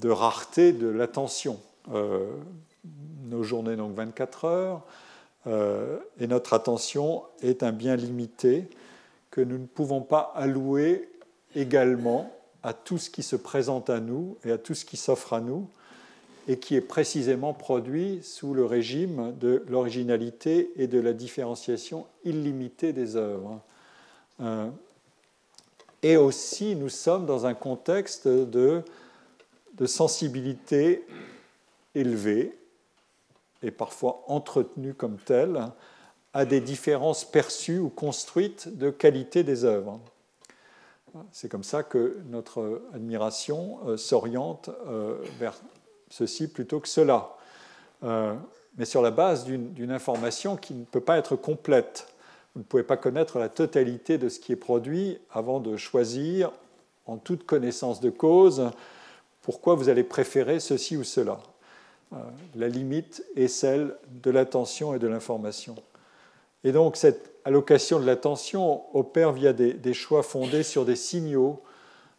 de rareté de l'attention. Euh, nos journées, donc 24 heures, euh, et notre attention est un bien limité que nous ne pouvons pas allouer également à tout ce qui se présente à nous et à tout ce qui s'offre à nous, et qui est précisément produit sous le régime de l'originalité et de la différenciation illimitée des œuvres. Euh, et aussi, nous sommes dans un contexte de, sensibilité élevée et parfois entretenue comme telle à des différences perçues ou construites de qualité des œuvres. C'est comme ça que notre admiration euh, s'oriente euh, vers ceci plutôt que cela, euh, mais sur la base d'une information qui ne peut pas être complète. Vous ne pouvez pas connaître la totalité de ce qui est produit avant de choisir, en toute connaissance de cause, pourquoi vous allez préférer ceci ou cela. Euh, la limite est celle de l'attention et de l'information. Et donc cette allocation de l'attention opère via des, choix fondés sur des signaux,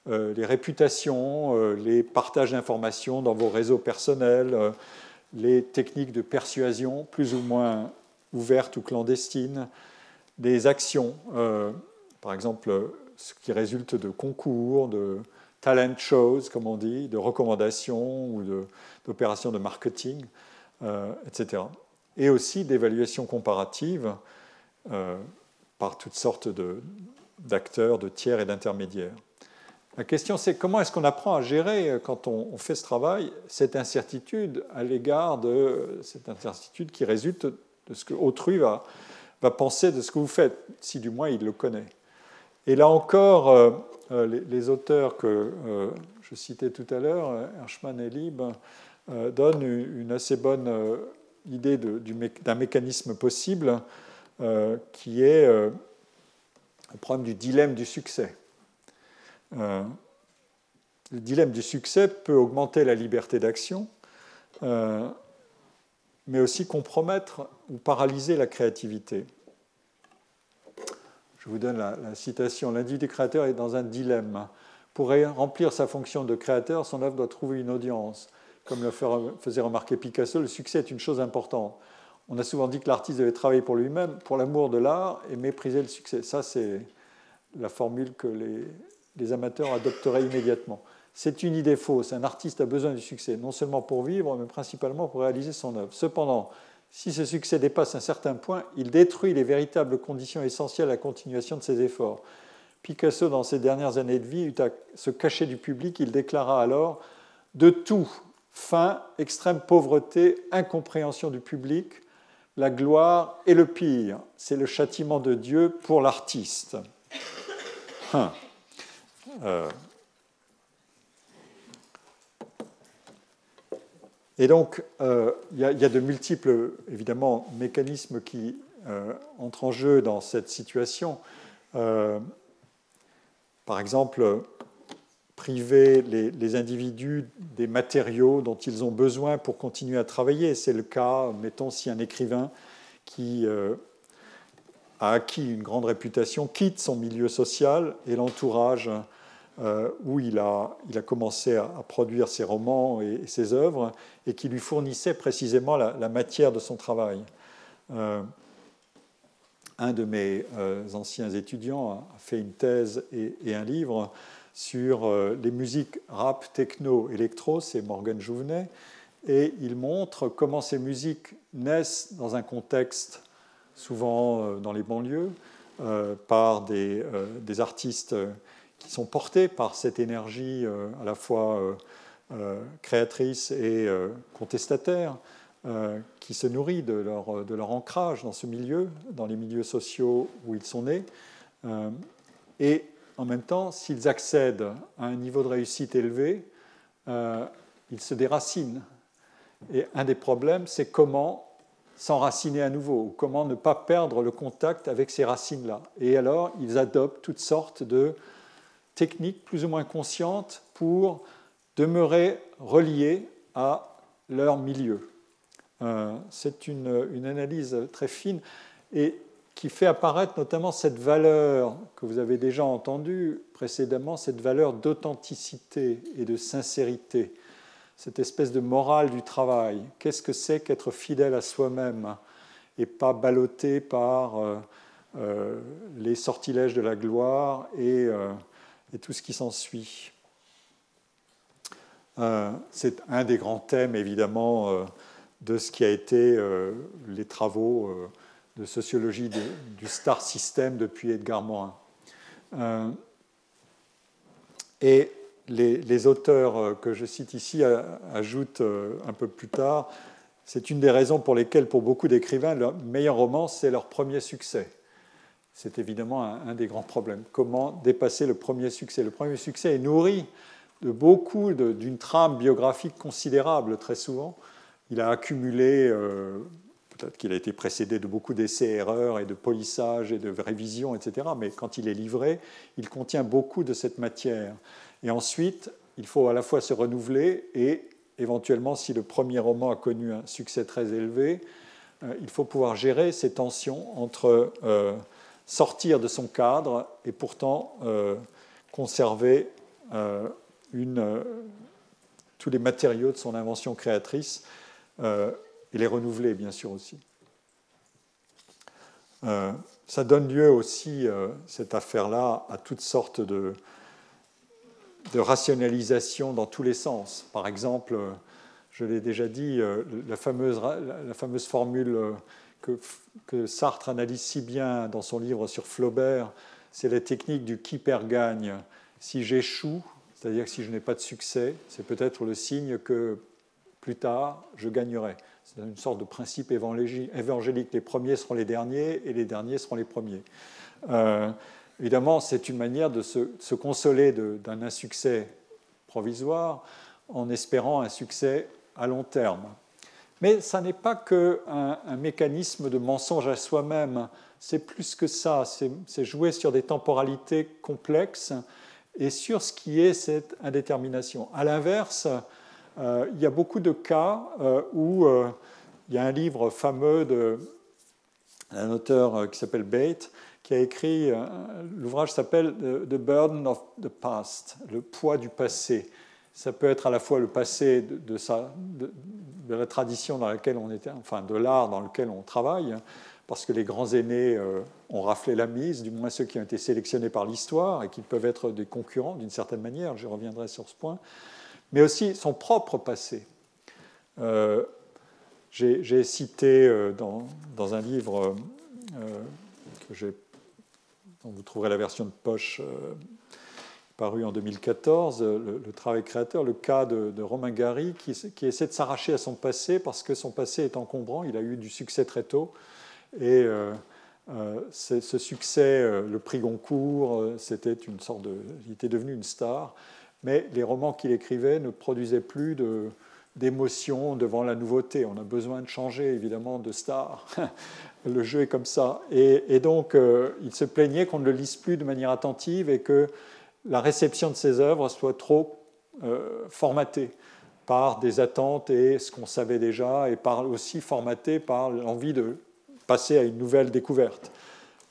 les réputations, euh, les partages d'informations dans vos réseaux personnels, les techniques de persuasion plus ou moins ouvertes ou clandestines, des actions, par exemple ce qui résulte de concours, de talent shows, comme on dit, de recommandations ou d'opérations de, marketing, euh, etc. Et aussi d'évaluations comparatives euh, par toutes sortes d'acteurs, de, tiers et d'intermédiaires. La question, c'est comment est-ce qu'on apprend à gérer, quand on, fait ce travail, cette incertitude à l'égard de cette incertitude qui résulte de ce que autrui va, penser de ce que vous faites, si du moins il le connaît. Et là encore, euh, euh, les, auteurs que euh, je citais tout à l'heure, Hirschman et Lieb, donnent une assez bonne idée d'un mécanisme possible qui est le problème du dilemme du succès. Le dilemme du succès peut augmenter la liberté d'action, mais aussi compromettre ou paralyser la créativité. Je vous donne la, citation. L'individu créateur est dans un dilemme. Pour remplir sa fonction de créateur, son œuvre doit trouver une audience. Comme le faisait remarquer Picasso, le succès est une chose importante. On a souvent dit que l'artiste devait travailler pour lui-même, pour l'amour de l'art et mépriser le succès. Ça, c'est la formule que les, les amateurs adopteraient immédiatement. C'est une idée fausse. Un artiste a besoin du succès, non seulement pour vivre, mais principalement pour réaliser son œuvre. Cependant, si ce succès dépasse un certain point, il détruit les véritables conditions essentielles à la continuation de ses efforts. Picasso, dans ses dernières années de vie, eut à se cacher du public. Il déclara alors De tout, faim, extrême pauvreté, incompréhension du public, la gloire et le pire. C'est le châtiment de Dieu pour l'artiste. Hein. Euh, Et donc, euh, il y, a de multiples, évidemment, mécanismes qui euh, entrent en jeu dans cette situation. Par exemple, priver les, individus des matériaux dont ils ont besoin pour continuer à travailler. C'est le cas, mettons, si un écrivain qui a acquis une grande réputation quitte son milieu social et l'entourage euh, où il a, commencé à, produire ses romans et, ses œuvres, et qui lui fournissait précisément la, matière de son travail. Euh, un de mes euh, anciens étudiants a fait une thèse et, un livre sur les musiques rap, techno, électro, c'est Morgan Jouvenet, et il montre comment ces musiques naissent dans un contexte, souvent dans les banlieues, par des artistes sont portés par cette énergie euh, à la fois euh, euh, créatrice et contestataire, qui se nourrit de leur, de leur, ancrage dans ce milieu, dans les milieux sociaux où ils sont nés. et en même temps, s'ils accèdent à un niveau de réussite élevé, ils se déracinent. Et un des problèmes, c'est comment s'enraciner à nouveau, ou comment ne pas perdre le contact avec ces racines-là. Et alors, ils adoptent toutes sortes de techniques plus ou moins conscientes pour demeurer reliés à leur milieu. Euh, c'est une, analyse très fine et qui fait apparaître notamment cette valeur que vous avez déjà entendue précédemment, cette valeur d'authenticité et de sincérité, cette espèce de morale du travail. Qu'est-ce que c'est qu'être fidèle à soi-même et pas ballotté par euh, euh, les sortilèges de la gloire et et tout ce qui s'ensuit. Euh, c'est un des grands thèmes, évidemment, euh, de ce qui a été euh, les travaux de sociologie du star system depuis Edgar Morin. et les, auteurs que je cite ici ajoutent un peu plus tard, c'est une des raisons pour lesquelles, pour beaucoup d'écrivains, leur meilleur roman, c'est leur premier succès c'est évidemment un, des grands problèmes. Comment dépasser le premier succès? Le premier succès est nourri de beaucoup, d'une trame biographique considérable très souvent. Il a accumulé, euh, peut-être qu'il a été précédé de beaucoup d'essais-erreurs et de polissage et de révisions, etc. Mais quand il est livré, il contient beaucoup de cette matière. Et ensuite, il faut à la fois se renouveler et éventuellement, si le premier roman a connu un succès très élevé, euh, il faut pouvoir gérer ces tensions entre euh, sortir de son cadre et pourtant euh, conserver euh, euh, tous les matériaux de son invention créatrice et les renouveler bien sûr aussi. ça donne lieu aussi, cette affaire-là, à toutes sortes de, rationalisation dans tous les sens. Par exemple, je l'ai déjà dit, la fameuse formule que, Sartre analyse si bien dans son livre sur Flaubert, c'est la technique du qui perd gagne. Si j'échoue, c'est-à-dire si je n'ai pas de succès, c'est peut-être le signe que plus tard, je gagnerai. C'est une sorte de principe évangélique. Les premiers seront les derniers et les derniers seront les premiers. Euh, évidemment, c'est une manière de se, consoler d'un insuccès provisoire en espérant un succès à long terme. Mais ça n'est pas qu'un un mécanisme de mensonge à soi-même, c'est plus que ça, c'est jouer sur des temporalités complexes et sur ce qui est cette indétermination. À l'inverse, euh, il y a beaucoup de cas euh, où euh, il y a un livre fameux d'un auteur qui s'appelle Bate, qui a écrit, l'ouvrage s'appelle The Burden of the Past, le poids du passé. Ça peut être à la fois le passé de, sa, la tradition dans laquelle on était, enfin de l'art dans lequel on travaille, parce que les grands aînés ont raflé la mise, du moins ceux qui ont été sélectionnés par l'histoire et qui peuvent être des concurrents d'une certaine manière, je reviendrai sur ce point mais aussi son propre passé. Euh, j'ai cité euh, dans, un livre euh, que dont vous trouverez la version de poche paru en 2014, le, travail créateur, le cas de, Romain Gary qui, essaie de s'arracher à son passé parce que son passé est encombrant, il a eu du succès très tôt. Et ce succès, le prix Goncourt, c'était une sorte de. Il était devenu une star mais les romans qu'il écrivait ne produisaient plus d'émotion devant la nouveauté. On a besoin de changer, évidemment, de star. le jeu est comme ça. Et, donc, euh, il se plaignait qu'on ne le lise plus de manière attentive et que la réception de ses œuvres soit trop euh, formatée par des attentes et ce qu'on savait déjà, et par, aussi formatée par l'envie de passer à une nouvelle découverte.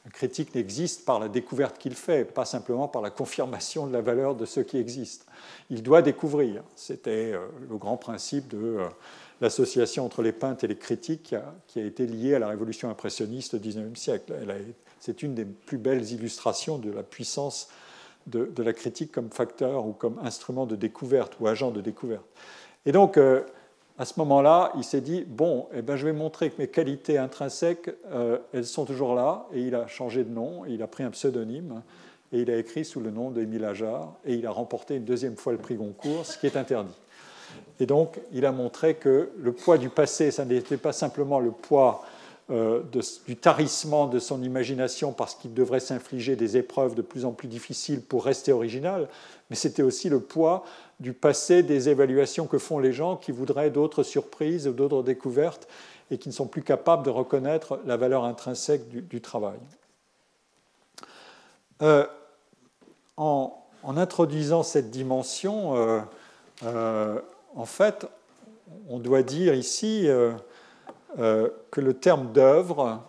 Un critique n'existe par la découverte qu'il fait, pas simplement par la confirmation de la valeur de ce qui existe. Il doit découvrir. C'était euh, le grand principe de euh, l'association entre les peintres et les critiques qui a, été liée à la révolution impressionniste du XIXe siècle. C'est une des plus belles illustrations de la puissance de, la critique comme facteur ou comme instrument de découverte ou agent de découverte. Et donc, euh, à ce moment-là, il s'est dit bon, eh ben, je vais montrer que mes qualités intrinsèques, euh, elles sont toujours là. Et il a changé de nom, il a pris un pseudonyme et il a écrit sous le nom d'Émile Ajar et il a remporté une deuxième fois le prix Goncourt, ce qui est interdit. Et donc, il a montré que le poids du passé, ça n'était pas simplement le poids euh, du tarissement de son imagination parce qu'il devrait s'infliger des épreuves de plus en plus difficiles pour rester original, mais c'était aussi le poids du passé des évaluations que font les gens qui voudraient d'autres surprises ou d'autres découvertes et qui ne sont plus capables de reconnaître la valeur intrinsèque du, travail. Euh, en, introduisant cette dimension, euh, en fait, on doit dire ici que le terme d'œuvre,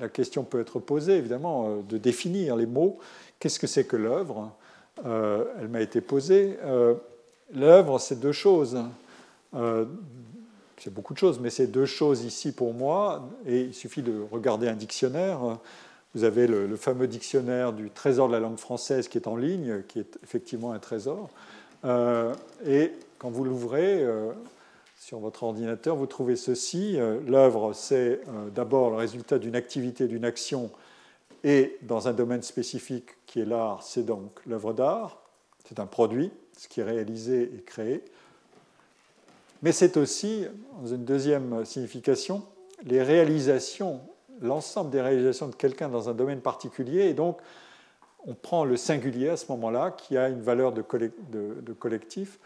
la question peut être posée évidemment de définir les mots, qu'est-ce que c'est que l'œuvre euh, elle m'a été posée. Euh, l'œuvre, c'est deux choses. Euh, c'est beaucoup de choses, mais c'est deux choses ici pour moi. Et il suffit de regarder un dictionnaire. Vous avez le, fameux dictionnaire du trésor de la langue française qui est en ligne, qui est effectivement un trésor. et quand vous l'ouvrez sur votre ordinateur, vous trouvez ceci. L'œuvre, c'est d'abord le résultat d'une activité, d'une action et dans un domaine spécifique qui est l'art, c'est donc l'œuvre d'art, c'est un produit, ce qui est réalisé et créé. Mais c'est aussi, dans une deuxième signification, les réalisations, l'ensemble des réalisations de quelqu'un dans un domaine particulier. Et donc, on prend le singulier à ce moment-là, qui a une valeur de, collectif.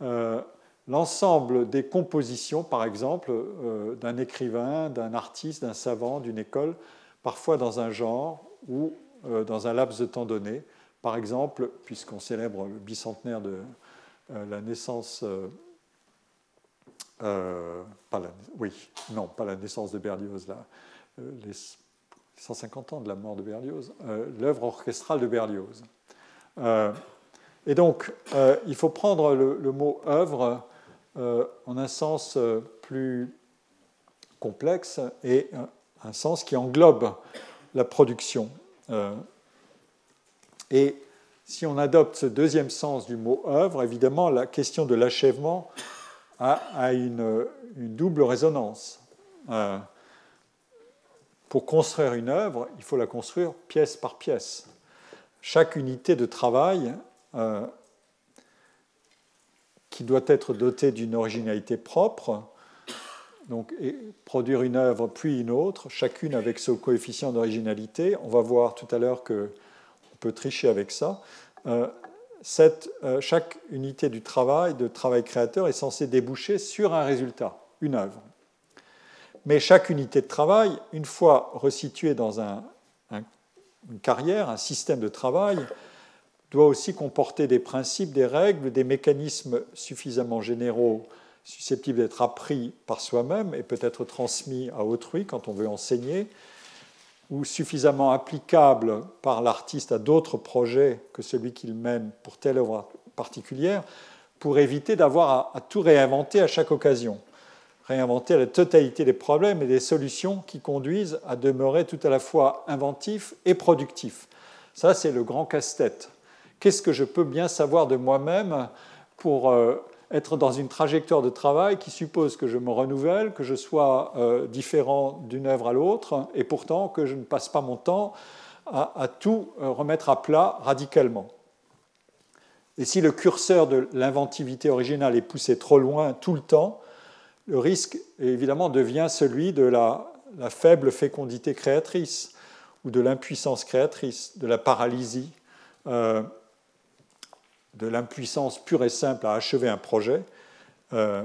Euh, l'ensemble des compositions, par exemple, euh, d'un écrivain, d'un artiste, d'un savant, d'une école, parfois dans un genre ou euh, dans un laps de temps donné. Par exemple, puisqu'on célèbre le bicentenaire de euh, la naissance, oui, non, pas la naissance de Berlioz, là, les 150 ans de la mort de Berlioz, l'œuvre orchestrale de Berlioz. et donc, il faut prendre le mot œuvre en un sens plus complexe et un sens qui englobe la production. Euh, et si on adopte ce deuxième sens du mot œuvre, évidemment, la question de l'achèvement a, une, double résonance. Euh, pour construire une œuvre, il faut la construire pièce par pièce. chaque unité de travail qui doit être dotée d'une originalité propre, donc produire une œuvre puis une autre, chacune avec son coefficient d'originalité. On va voir tout à l'heure qu'on peut tricher avec ça. Euh, euh, chaque unité du travail, de travail créateur, est censée déboucher sur un résultat, une œuvre. Mais chaque unité de travail, une fois resituée dans un, une carrière, un système de travail, doit aussi comporter des principes, des règles, des mécanismes suffisamment généraux, susceptibles d'être appris par soi-même et peut-être transmis à autrui quand on veut enseigner, ou suffisamment applicables par l'artiste à d'autres projets que celui qu'il mène pour telle œuvre particulière, pour éviter d'avoir à, tout réinventer à chaque occasion. Réinventer la totalité des problèmes et des solutions qui conduisent à demeurer tout à la fois inventif et productif. Ça, c'est le grand casse-tête Qu'est-ce que je peux bien savoir de moi-même pour euh, être dans une trajectoire de travail qui suppose que je me renouvelle, que je sois euh, différent d'une œuvre à l'autre, et pourtant que je ne passe pas mon temps à, tout euh, remettre à plat radicalement. Et si le curseur de l'inventivité originale est poussé trop loin tout le temps, le risque évidemment devient celui de la, faible fécondité créatrice ou de l'impuissance créatrice, de la paralysie de l'impuissance pure et simple à achever un projet, euh,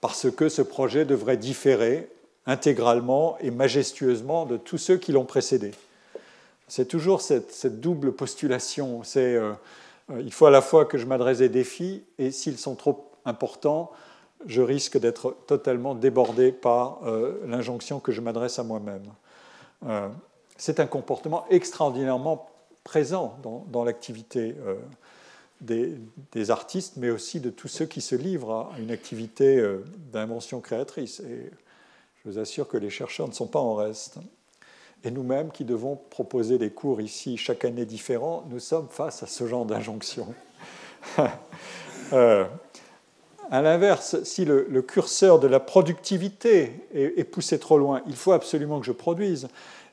parce que ce projet devrait différer intégralement et majestueusement de tous ceux qui l'ont précédé. C'est toujours cette, double postulation. C'est, euh, euh, il faut à la fois que je m'adresse des défis, et s'ils sont trop importants, je risque d'être totalement débordé par l'injonction que je m'adresse à moi-même. c'est un comportement extraordinairement présent dans, l'activité euh, des, artistes, mais aussi de tous ceux qui se livrent à une activité euh, d'invention créatrice. Et je vous assure que les chercheurs ne sont pas en reste. Et nous-mêmes, qui devons proposer des cours ici chaque année différents, nous sommes face à ce genre d'injonction. euh, à l'inverse, si le, curseur de la productivité est, poussé trop loin, il faut absolument que je produise.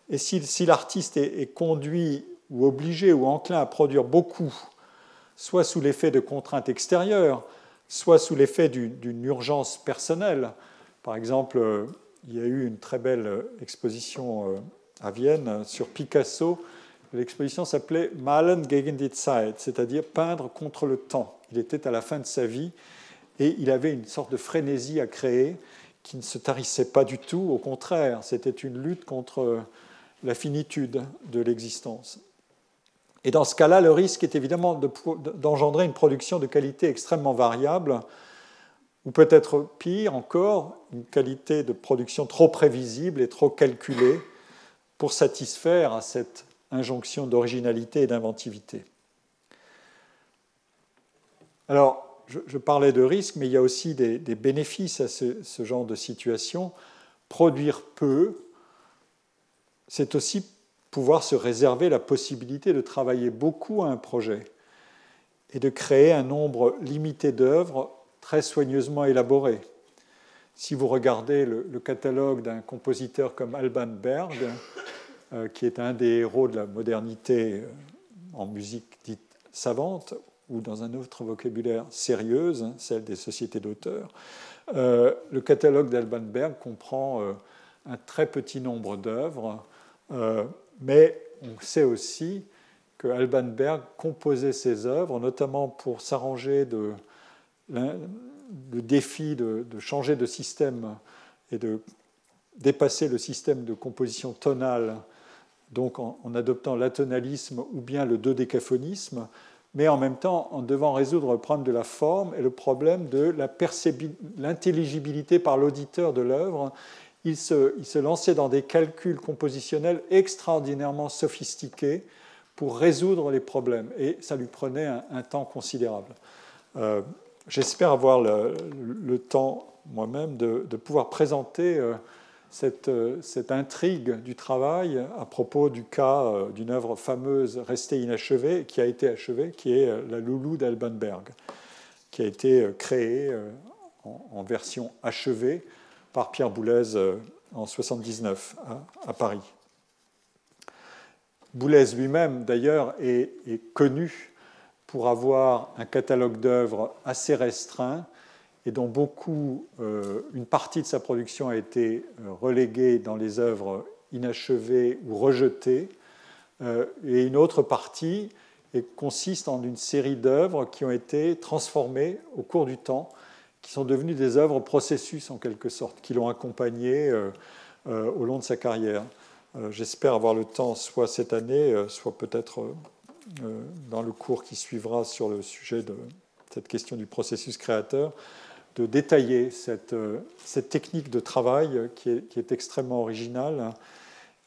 Et si, l'artiste est, conduit ou obligé ou enclin à produire beaucoup, soit sous l'effet de contraintes extérieures, soit sous l'effet d'une urgence personnelle. Par exemple, il y a eu une très belle exposition euh, à Vienne sur Picasso. L'exposition s'appelait Malen gegen die Zeit, c'est-à-dire peindre contre le temps. Il était à la fin de sa vie et il avait une sorte de frénésie à créer qui ne se tarissait pas du tout. Au contraire, c'était une lutte contre la finitude de l'existence. Et dans ce cas-là, le risque est évidemment d'engendrer une production de qualité extrêmement variable, ou peut-être pire encore, une qualité de production trop prévisible et trop calculée pour satisfaire à cette injonction d'originalité et d'inventivité. Alors, je, parlais de risque, mais il y a aussi des, bénéfices à ce, ce, genre de situation. Produire peu, c'est aussi pouvoir se réserver la possibilité de travailler beaucoup à un projet et de créer un nombre limité d'œuvres très soigneusement élaborées. Si vous regardez le, catalogue d'un compositeur comme Alban Berg, euh, qui est un des héros de la modernité euh, en musique dite savante, ou dans un autre vocabulaire sérieuse, hein, celle des sociétés d'auteurs, euh, le catalogue d'Alban Berg comprend un très petit nombre d'œuvres mais on sait aussi que Alban Berg composait ses œuvres, notamment pour s'arranger de le défi de, changer de système et de dépasser le système de composition tonale, donc en, adoptant l'atonalisme ou bien le dodécaphonisme, mais en même temps en devant résoudre le problème de la forme et le problème de l'intelligibilité par l'auditeur de l'œuvre il se, lançait dans des calculs compositionnels extraordinairement sophistiqués pour résoudre les problèmes. Et ça lui prenait un, temps considérable. Euh, j'espère avoir le, temps moi-même de, pouvoir présenter euh, euh, cette, intrigue du travail à propos du cas d'une œuvre fameuse restée inachevée, qui a été achevée, qui est la Loulou d'Albanberg, qui a été créée en version achevée par Pierre Boulez euh, en 1979 à, Paris. Boulez lui-même, d'ailleurs, est, connu pour avoir un catalogue d'œuvres assez restreint et dont beaucoup, euh, une partie de sa production a été euh, reléguée dans les œuvres inachevées ou rejetées, et une autre partie consiste en une série d'œuvres qui ont été transformées au cours du temps, qui sont devenues des œuvres processus en quelque sorte, qui l'ont accompagné au long de sa carrière. J'espère avoir le temps, soit cette année, soit peut-être dans le cours qui suivra sur le sujet de cette question du processus créateur, de détailler cette, euh, technique de travail qui est, extrêmement originale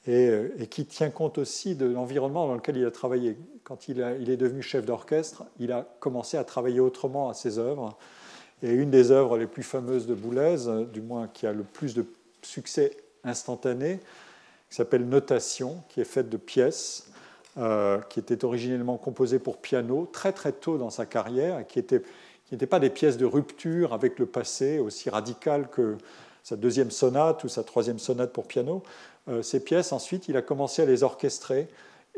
et, euh, et, qui tient compte aussi de l'environnement dans lequel il a travaillé. Quand il est devenu chef d'orchestre, il a commencé à travailler autrement à ses œuvres. Et une des œuvres les plus fameuses de Boulez, du moins qui a le plus de succès instantané, qui s'appelle Notation, qui est faite de pièces, euh, qui était originellement composées pour piano très très tôt dans sa carrière, qui n'étaient pas des pièces de rupture avec le passé aussi radicales que sa deuxième sonate ou sa troisième sonate pour piano. Euh, ces pièces, ensuite, il a commencé à les orchestrer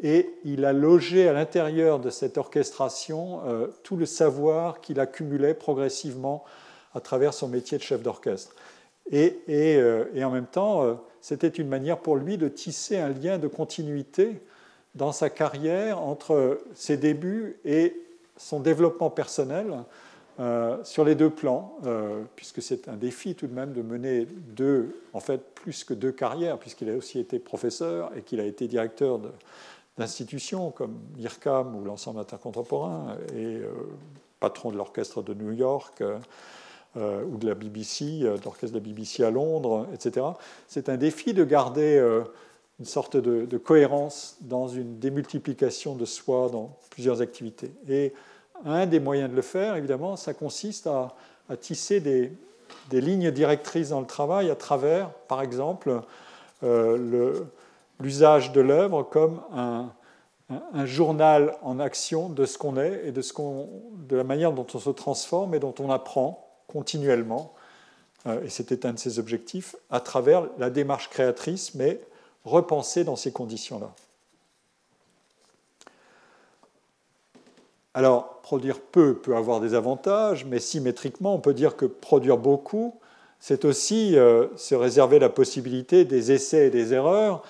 et il a logé à l'intérieur de cette orchestration euh, tout le savoir qu'il accumulait progressivement à travers son métier de chef d'orchestre. Et, euh, en même temps, c'était une manière pour lui de tisser un lien de continuité dans sa carrière entre ses débuts et son développement personnel. Euh, sur les deux plans, euh, puisque c'est un défi tout de même de mener deux, en fait plus que deux carrières, puisqu'il a aussi été professeur et qu'il a été directeur d'institutions comme l'IRCAM ou l'ensemble intercontemporain et euh, patron de l'orchestre de New York ou de la BBC, de l'orchestre de la BBC à Londres, etc. C'est un défi de garder une sorte de, cohérence dans une démultiplication de soi dans plusieurs activités. Et un des moyens de le faire, évidemment, ça consiste à, tisser des, lignes directrices dans le travail à travers, par exemple, euh, l'usage de l'œuvre comme un, journal en action de ce qu'on est et de, ce de la manière dont on se transforme et dont on apprend continuellement. Euh, et c'était un de ses objectifs, à travers la démarche créatrice, mais repensée dans ces conditions-là. Alors, produire peu peut avoir des avantages, mais symétriquement, on peut dire que produire beaucoup, c'est aussi euh, se réserver la possibilité des essais et des erreurs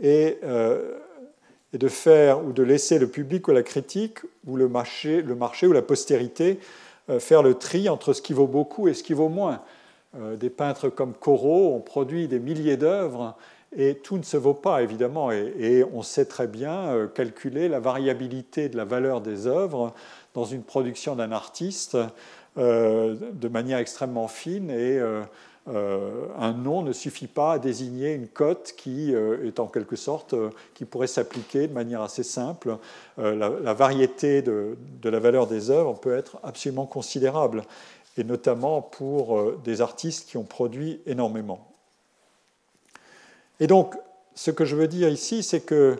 et, euh, de faire ou de laisser le public ou la critique ou le marché, le marché ou la postérité euh, faire le tri entre ce qui vaut beaucoup et ce qui vaut moins. des peintres comme Corot ont produit des milliers d'œuvres et tout ne se vaut pas, évidemment, et, on sait très bien euh, calculer la variabilité de la valeur des œuvres dans une production d'un artiste euh, de manière extrêmement fine, et euh, un nom ne suffit pas à désigner une cote qui est en quelque sorte, qui pourrait s'appliquer de manière assez simple. La, variété de, la valeur des œuvres peut être absolument considérable, et notamment pour des artistes qui ont produit énormément. Et donc, ce que je veux dire ici, c'est qu'il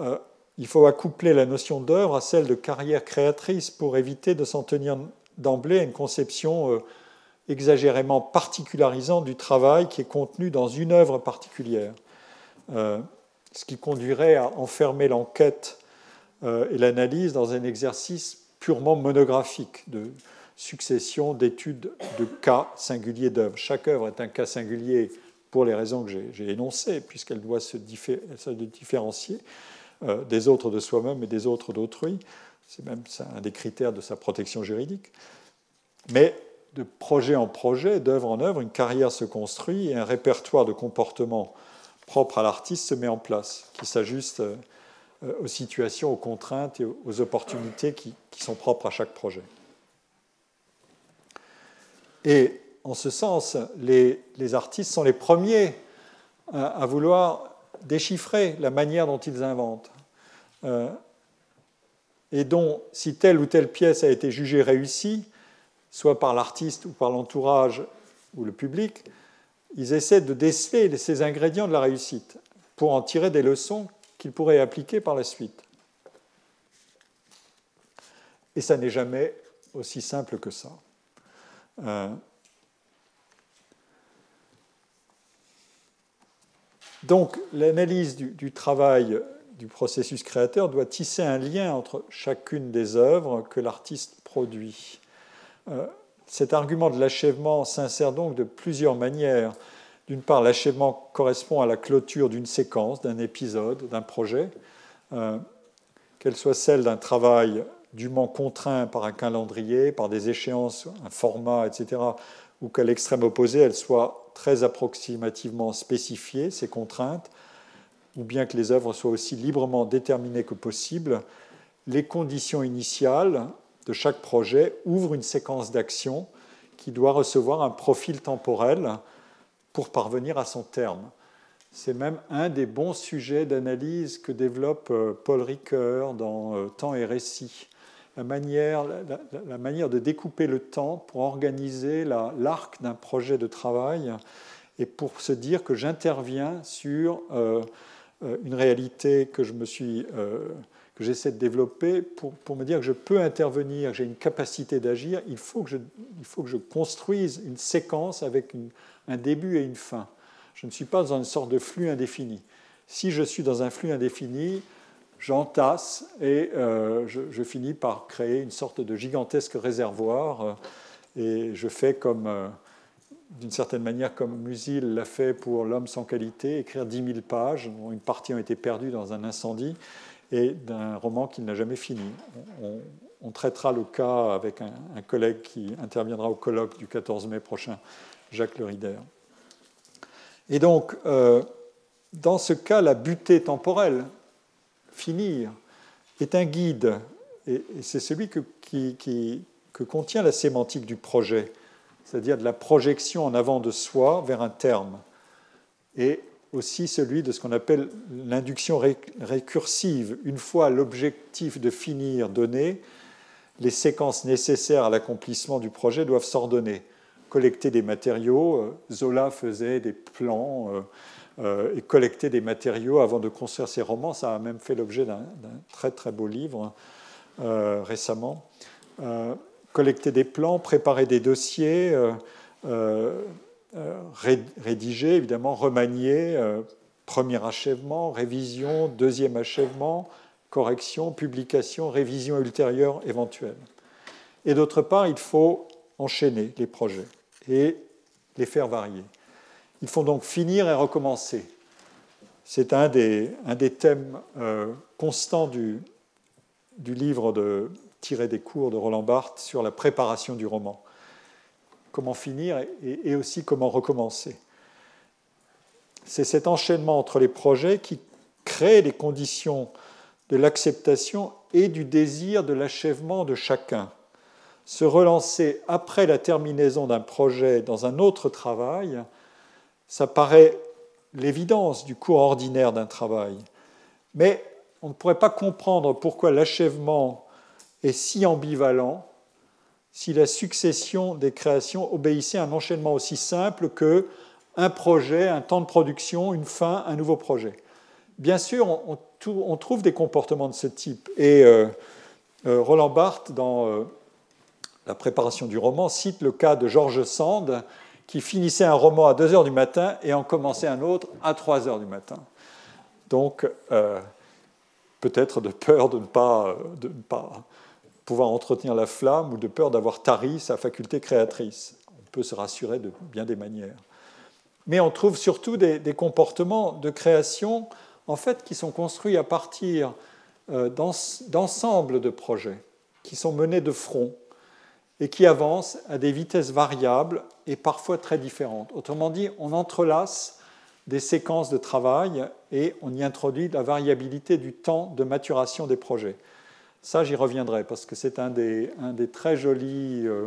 euh, faut accoupler la notion d'œuvre à celle de carrière créatrice pour éviter de s'en tenir d'emblée à une conception euh, exagérément particularisante du travail qui est contenu dans une œuvre particulière. Euh, ce qui conduirait à enfermer l'enquête et l'analyse dans un exercice purement monographique de succession d'études de cas singuliers d'œuvres. Chaque œuvre est un cas singulier pour les raisons que j'ai énoncées, puisqu'elle doit se, différencier euh, des autres de soi-même et des autres d'autrui. C'est même un des critères de sa protection juridique. Mais de projet en projet, d'œuvre en œuvre, une carrière se construit et un répertoire de comportements propres à l'artiste se met en place, qui s'ajuste euh, aux situations, aux contraintes et aux opportunités qui, sont propres à chaque projet. Et en ce sens, les, artistes sont les premiers à, vouloir déchiffrer la manière dont ils inventent. Euh, et dont, si telle ou telle pièce a été jugée réussie, soit par l'artiste ou par l'entourage ou le public, ils essaient de déceler ces ingrédients de la réussite pour en tirer des leçons qu'ils pourraient appliquer par la suite. Et ça n'est jamais aussi simple que ça. Euh, Donc l'analyse du, travail du processus créateur doit tisser un lien entre chacune des œuvres que l'artiste produit. Euh, cet argument de l'achèvement s'insère donc de plusieurs manières. D'une part, l'achèvement correspond à la clôture d'une séquence, d'un épisode, d'un projet, euh, qu'elle soit celle d'un travail dûment contraint par un calendrier, par des échéances, un format, etc., ou qu'à l'extrême opposé, elle soit très approximativement spécifiée, ces contraintes, ou bien que les œuvres soient aussi librement déterminées que possible, les conditions initiales de chaque projet ouvrent une séquence d'action qui doit recevoir un profil temporel pour parvenir à son terme. C'est même un des bons sujets d'analyse que développe euh, Paul Ricoeur dans euh, Temps et récit. La manière, la, manière de découper le temps pour organiser l'arc d'un projet de travail et pour se dire que j'interviens sur euh, une réalité que je me suis que j'essaie de développer pour, me dire que je peux intervenir, j'ai une capacité d'agir, il, faut que je, construise une séquence avec un début et une fin. Je ne suis pas dans une sorte de flux indéfini. Si je suis dans un flux indéfini, j'entasse et euh, je, finis par créer une sorte de gigantesque réservoir euh, et je fais comme, euh, d'une certaine manière, comme Musil l'a fait pour L'homme sans qualité, écrire 10 000 pages, dont une partie a été perdue dans un incendie et d'un roman qu'il n'a jamais fini. On, traitera le cas avec un, collègue qui interviendra au colloque du 14 mai prochain, Jacques Le Rider. Et donc, euh, dans ce cas, la butée temporelle, finir, est un guide, et, c'est celui que, que contient la sémantique du projet, c'est-à-dire de la projection en avant de soi vers un terme. Et aussi celui de ce qu'on appelle l'induction récursive. Une fois l'objectif de finir donné, les séquences nécessaires à l'accomplissement du projet doivent s'ordonner. Collecter des matériaux, euh, Zola faisait des plans euh, euh, et collecter des matériaux avant de construire ses romans. Ça a même fait l'objet d'un très très beau livre récemment. collecter des plans, préparer des dossiers, rédigé, évidemment, remanié, euh, premier achèvement, révision, deuxième achèvement, correction, publication, révision ultérieure éventuelle. Et d'autre part, il faut enchaîner les projets et les faire varier. Il faut donc finir et recommencer. C'est un des, un des thèmes euh, constants du, du livre de, tiré des cours de Roland Barthes sur la préparation du roman comment finir et, aussi comment recommencer. C'est cet enchaînement entre les projets qui crée les conditions de l'acceptation et du désir de l'achèvement de chacun. Se relancer après la terminaison d'un projet dans un autre travail, ça paraît l'évidence du cours ordinaire d'un travail. Mais on ne pourrait pas comprendre pourquoi l'achèvement est si ambivalent si la succession des créations obéissait à un enchaînement aussi simple que un projet, un temps de production, une fin, un nouveau projet. Bien sûr, on, trouve des comportements de ce type. Et euh, euh, Roland Barthes, dans euh, la préparation du roman, cite le cas de George Sand, qui finissait un roman à 2 heures du matin et en commençait un autre à 3 heures du matin. Donc, peut-être de peur de ne pas, de ne pas pouvoir entretenir la flamme ou de peur d'avoir tari sa faculté créatrice. On peut se rassurer de bien des manières. Mais on trouve surtout des, comportements de création en fait, qui sont construits à partir euh, d'ensembles de projets qui sont menés de front et qui avancent à des vitesses variables et parfois très différentes. Autrement dit, on entrelace des séquences de travail et on y introduit la variabilité du temps de maturation des projets. Ça, j'y reviendrai parce que c'est un des, très jolis euh,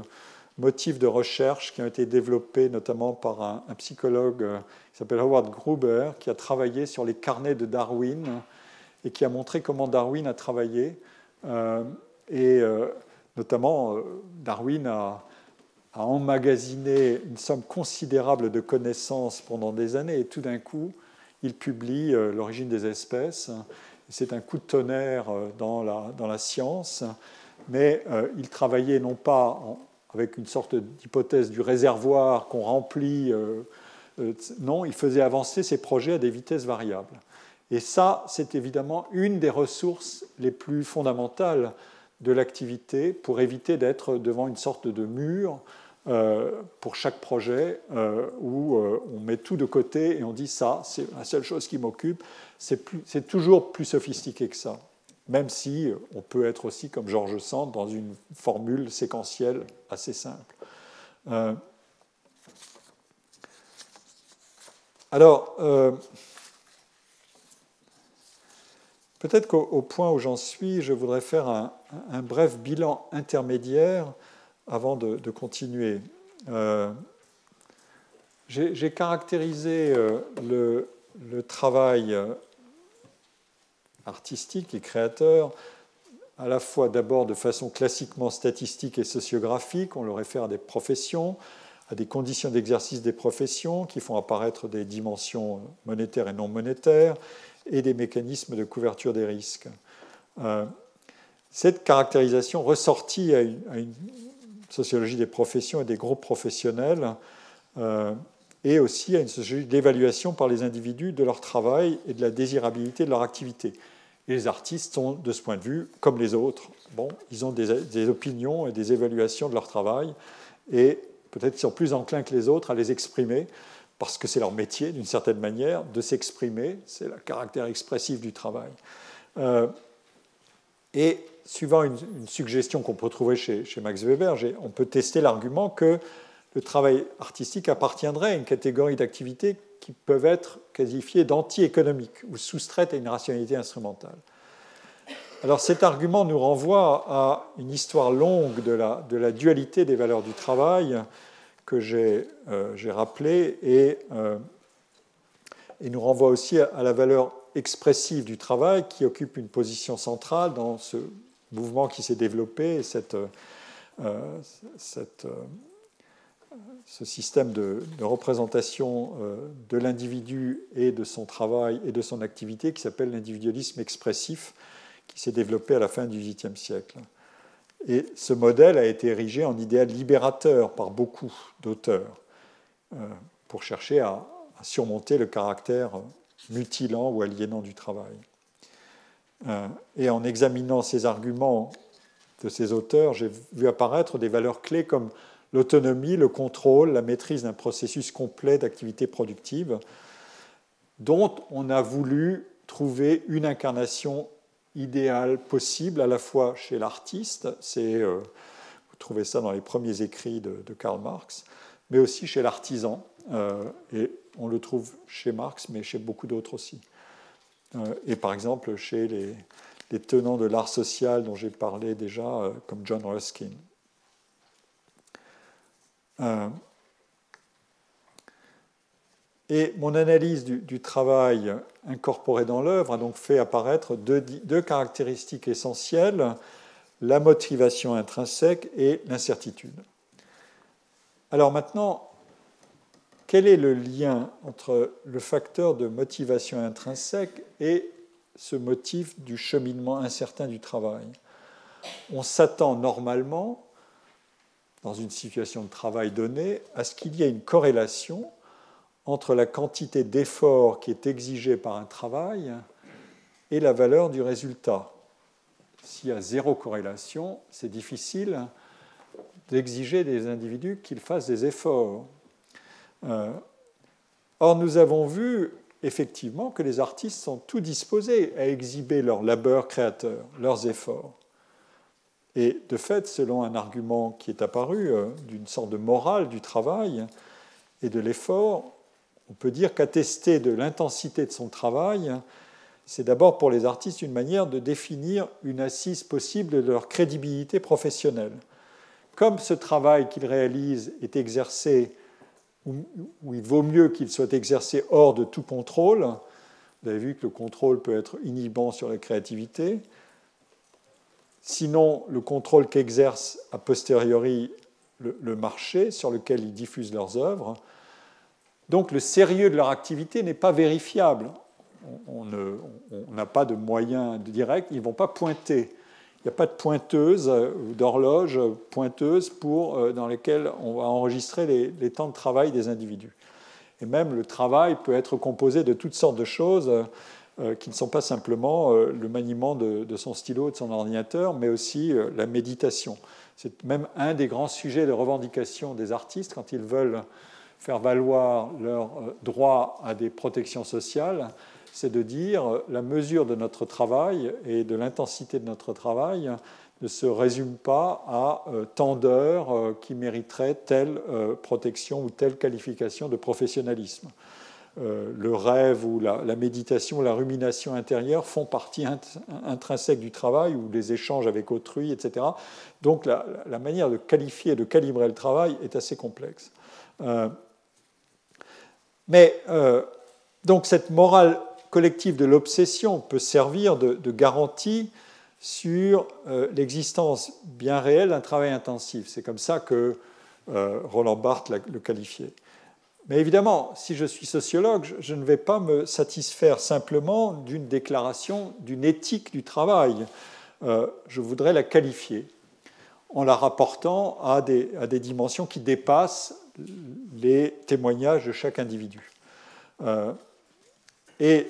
motifs de recherche qui ont été développés notamment par un, psychologue euh, qui s'appelle Howard Gruber, qui a travaillé sur les carnets de Darwin et qui a montré comment Darwin a travaillé. Euh, et notamment, Darwin a, a, emmagasiné une somme considérable de connaissances pendant des années et tout d'un coup, il publie L'origine des espèces c'est un coup de tonnerre euh, dans la, science, mais euh, il travaillait non pas avec une sorte d'hypothèse du réservoir qu'on remplit, euh, non, il faisait avancer ses projets à des vitesses variables. Et ça, c'est évidemment une des ressources les plus fondamentales de l'activité pour éviter d'être devant une sorte de mur euh, pour chaque projet euh, où euh, on met tout de côté et on dit ça, c'est la seule chose qui m'occupe. C'est toujours plus sophistiqué que ça, même si on peut être aussi, comme Georges Sand, dans une formule séquentielle assez simple. alors, Peut-être qu'au point où j'en suis, je voudrais faire un, bref bilan intermédiaire avant de, continuer. Euh, j'ai caractérisé euh, le, travail euh, artistique et créateur à la fois d'abord de façon classiquement statistique et sociographique, on le réfère à des professions, à des conditions d'exercice des professions qui font apparaître des dimensions monétaires et non monétaires, et des mécanismes de couverture des risques. Cette caractérisation ressortie à une, sociologie des professions et des groupes professionnels euh, et aussi à une sociologie d'évaluation par les individus de leur travail et de la désirabilité de leur activité. Et les artistes sont, de ce point de vue, comme les autres. Bon, ils ont des, opinions et des évaluations de leur travail et peut-être sont plus enclins que les autres à les exprimer parce que c'est leur métier, d'une certaine manière, de s'exprimer, c'est le caractère expressif du travail. Euh, et suivant une, suggestion qu'on peut trouver chez, Max Weber, on peut tester l'argument que le travail artistique appartiendrait à une catégorie d'activités qui peuvent être qualifiées d'anti-économiques ou soustraites à une rationalité instrumentale. Alors cet argument nous renvoie à une histoire longue de la, dualité des valeurs du travail, que j'ai euh, rappelé et, euh, et, nous renvoie aussi à, la valeur expressive du travail qui occupe une position centrale dans ce mouvement qui s'est développé, euh, cette, ce système de, représentation de l'individu et de son travail et de son activité qui s'appelle l'individualisme expressif, qui s'est développé à la fin du XVIIIe siècle. Et ce modèle a été érigé en idéal libérateur par beaucoup d'auteurs euh, pour chercher à, surmonter le caractère mutilant ou aliénant du travail. Euh, et en examinant ces arguments de ces auteurs, j'ai vu apparaître des valeurs clés comme l'autonomie, le contrôle, la maîtrise d'un processus complet d'activité productive, dont on a voulu trouver une incarnation idéal possible à la fois chez l'artiste, euh, vous trouvez ça dans les premiers écrits de, Karl Marx, mais aussi chez l'artisan, euh, et on le trouve chez Marx, mais chez beaucoup d'autres aussi. Euh, et par exemple chez les, les tenants de l'art social dont j'ai parlé déjà, comme John Ruskin. Et mon analyse du, travail incorporé dans l'œuvre a donc fait apparaître deux, caractéristiques essentielles, la motivation intrinsèque et l'incertitude. Alors maintenant, quel est le lien entre le facteur de motivation intrinsèque et ce motif du cheminement incertain du travail? On s'attend normalement, dans une situation de travail donnée, à ce qu'il y ait une corrélation entre la quantité d'effort qui est exigée par un travail et la valeur du résultat. S'il y a zéro corrélation, c'est difficile d'exiger des individus qu'ils fassent des efforts. Euh, or, nous avons vu effectivement que les artistes sont tout disposés à exhiber leur labeur créateur, leurs efforts. Et de fait, selon un argument qui est apparu euh, d'une sorte de morale du travail et de l'effort, on peut dire qu'attester de l'intensité de son travail, c'est d'abord pour les artistes une manière de définir une assise possible de leur crédibilité professionnelle. Comme ce travail qu'ils réalisent est exercé, ou, il vaut mieux qu'il soit exercé hors de tout contrôle, vous avez vu que le contrôle peut être inhibant sur la créativité, sinon le contrôle qu'exerce a posteriori le marché sur lequel ils diffusent leurs œuvres, donc le sérieux de leur activité n'est pas vérifiable. On n'a pas de moyens directs, ils ne vont pas pointer. Il n'y a pas de pointeuse ou d'horloge pointeuse pour, euh, dans lesquelles on va enregistrer les, temps de travail des individus. Et même le travail peut être composé de toutes sortes de choses. qui ne sont pas simplement le maniement de, de, son stylo, de son ordinateur, mais aussi la méditation. C'est même un des grands sujets de revendication des artistes quand ils veulent faire valoir leur droit à des protections sociales, c'est de dire la mesure de notre travail et de l'intensité de notre travail ne se résume pas à euh, tant d'heures euh, qui mériteraient telle euh, protection ou telle qualification de professionnalisme. le rêve ou la, méditation, la rumination intérieure font partie intrinsèque du travail ou des échanges avec autrui, etc. Donc la, la, manière de qualifier et de calibrer le travail est assez complexe. mais donc cette morale collective de l'obsession peut servir de, garantie sur euh, l'existence bien réelle d'un travail intensif. C'est comme ça que euh, Roland Barthes le qualifiait. Mais évidemment, si je suis sociologue, je ne vais pas me satisfaire simplement d'une déclaration d'une éthique du travail. Euh, je voudrais la qualifier en la rapportant à des, à des, dimensions qui dépassent les témoignages de chaque individu. et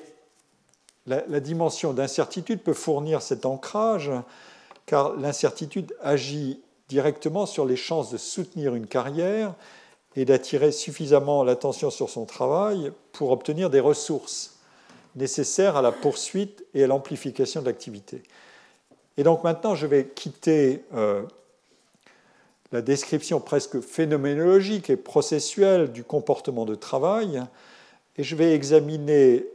la, dimension d'incertitude peut fournir cet ancrage, car l'incertitude agit directement sur les chances de soutenir une carrière et d'attirer suffisamment l'attention sur son travail pour obtenir des ressources nécessaires à la poursuite et à l'amplification de l'activité. Et donc maintenant, je vais quitter euh, la description presque phénoménologique et processuelle du comportement de travail et je vais examiner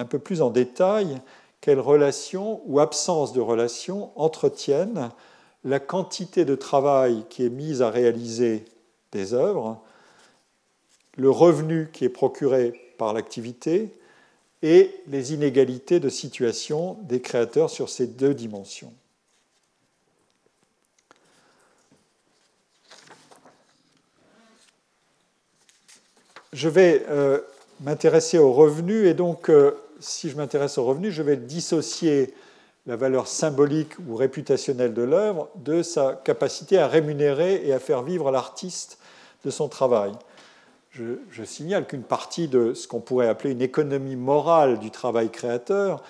un peu plus en détail quelles relations ou absence de relations entretiennent la quantité de travail qui est mise à réaliser des œuvres, le revenu qui est procuré par l'activité et les inégalités de situation des créateurs sur ces deux dimensions. Je vais euh, m'intéresser au revenu et donc euh, si je m'intéresse au revenu, je vais dissocier la valeur symbolique ou réputationnelle de l'œuvre de sa capacité à rémunérer et à faire vivre l'artiste de son travail. Je, signale qu'une partie de ce qu'on pourrait appeler une économie morale du travail créateur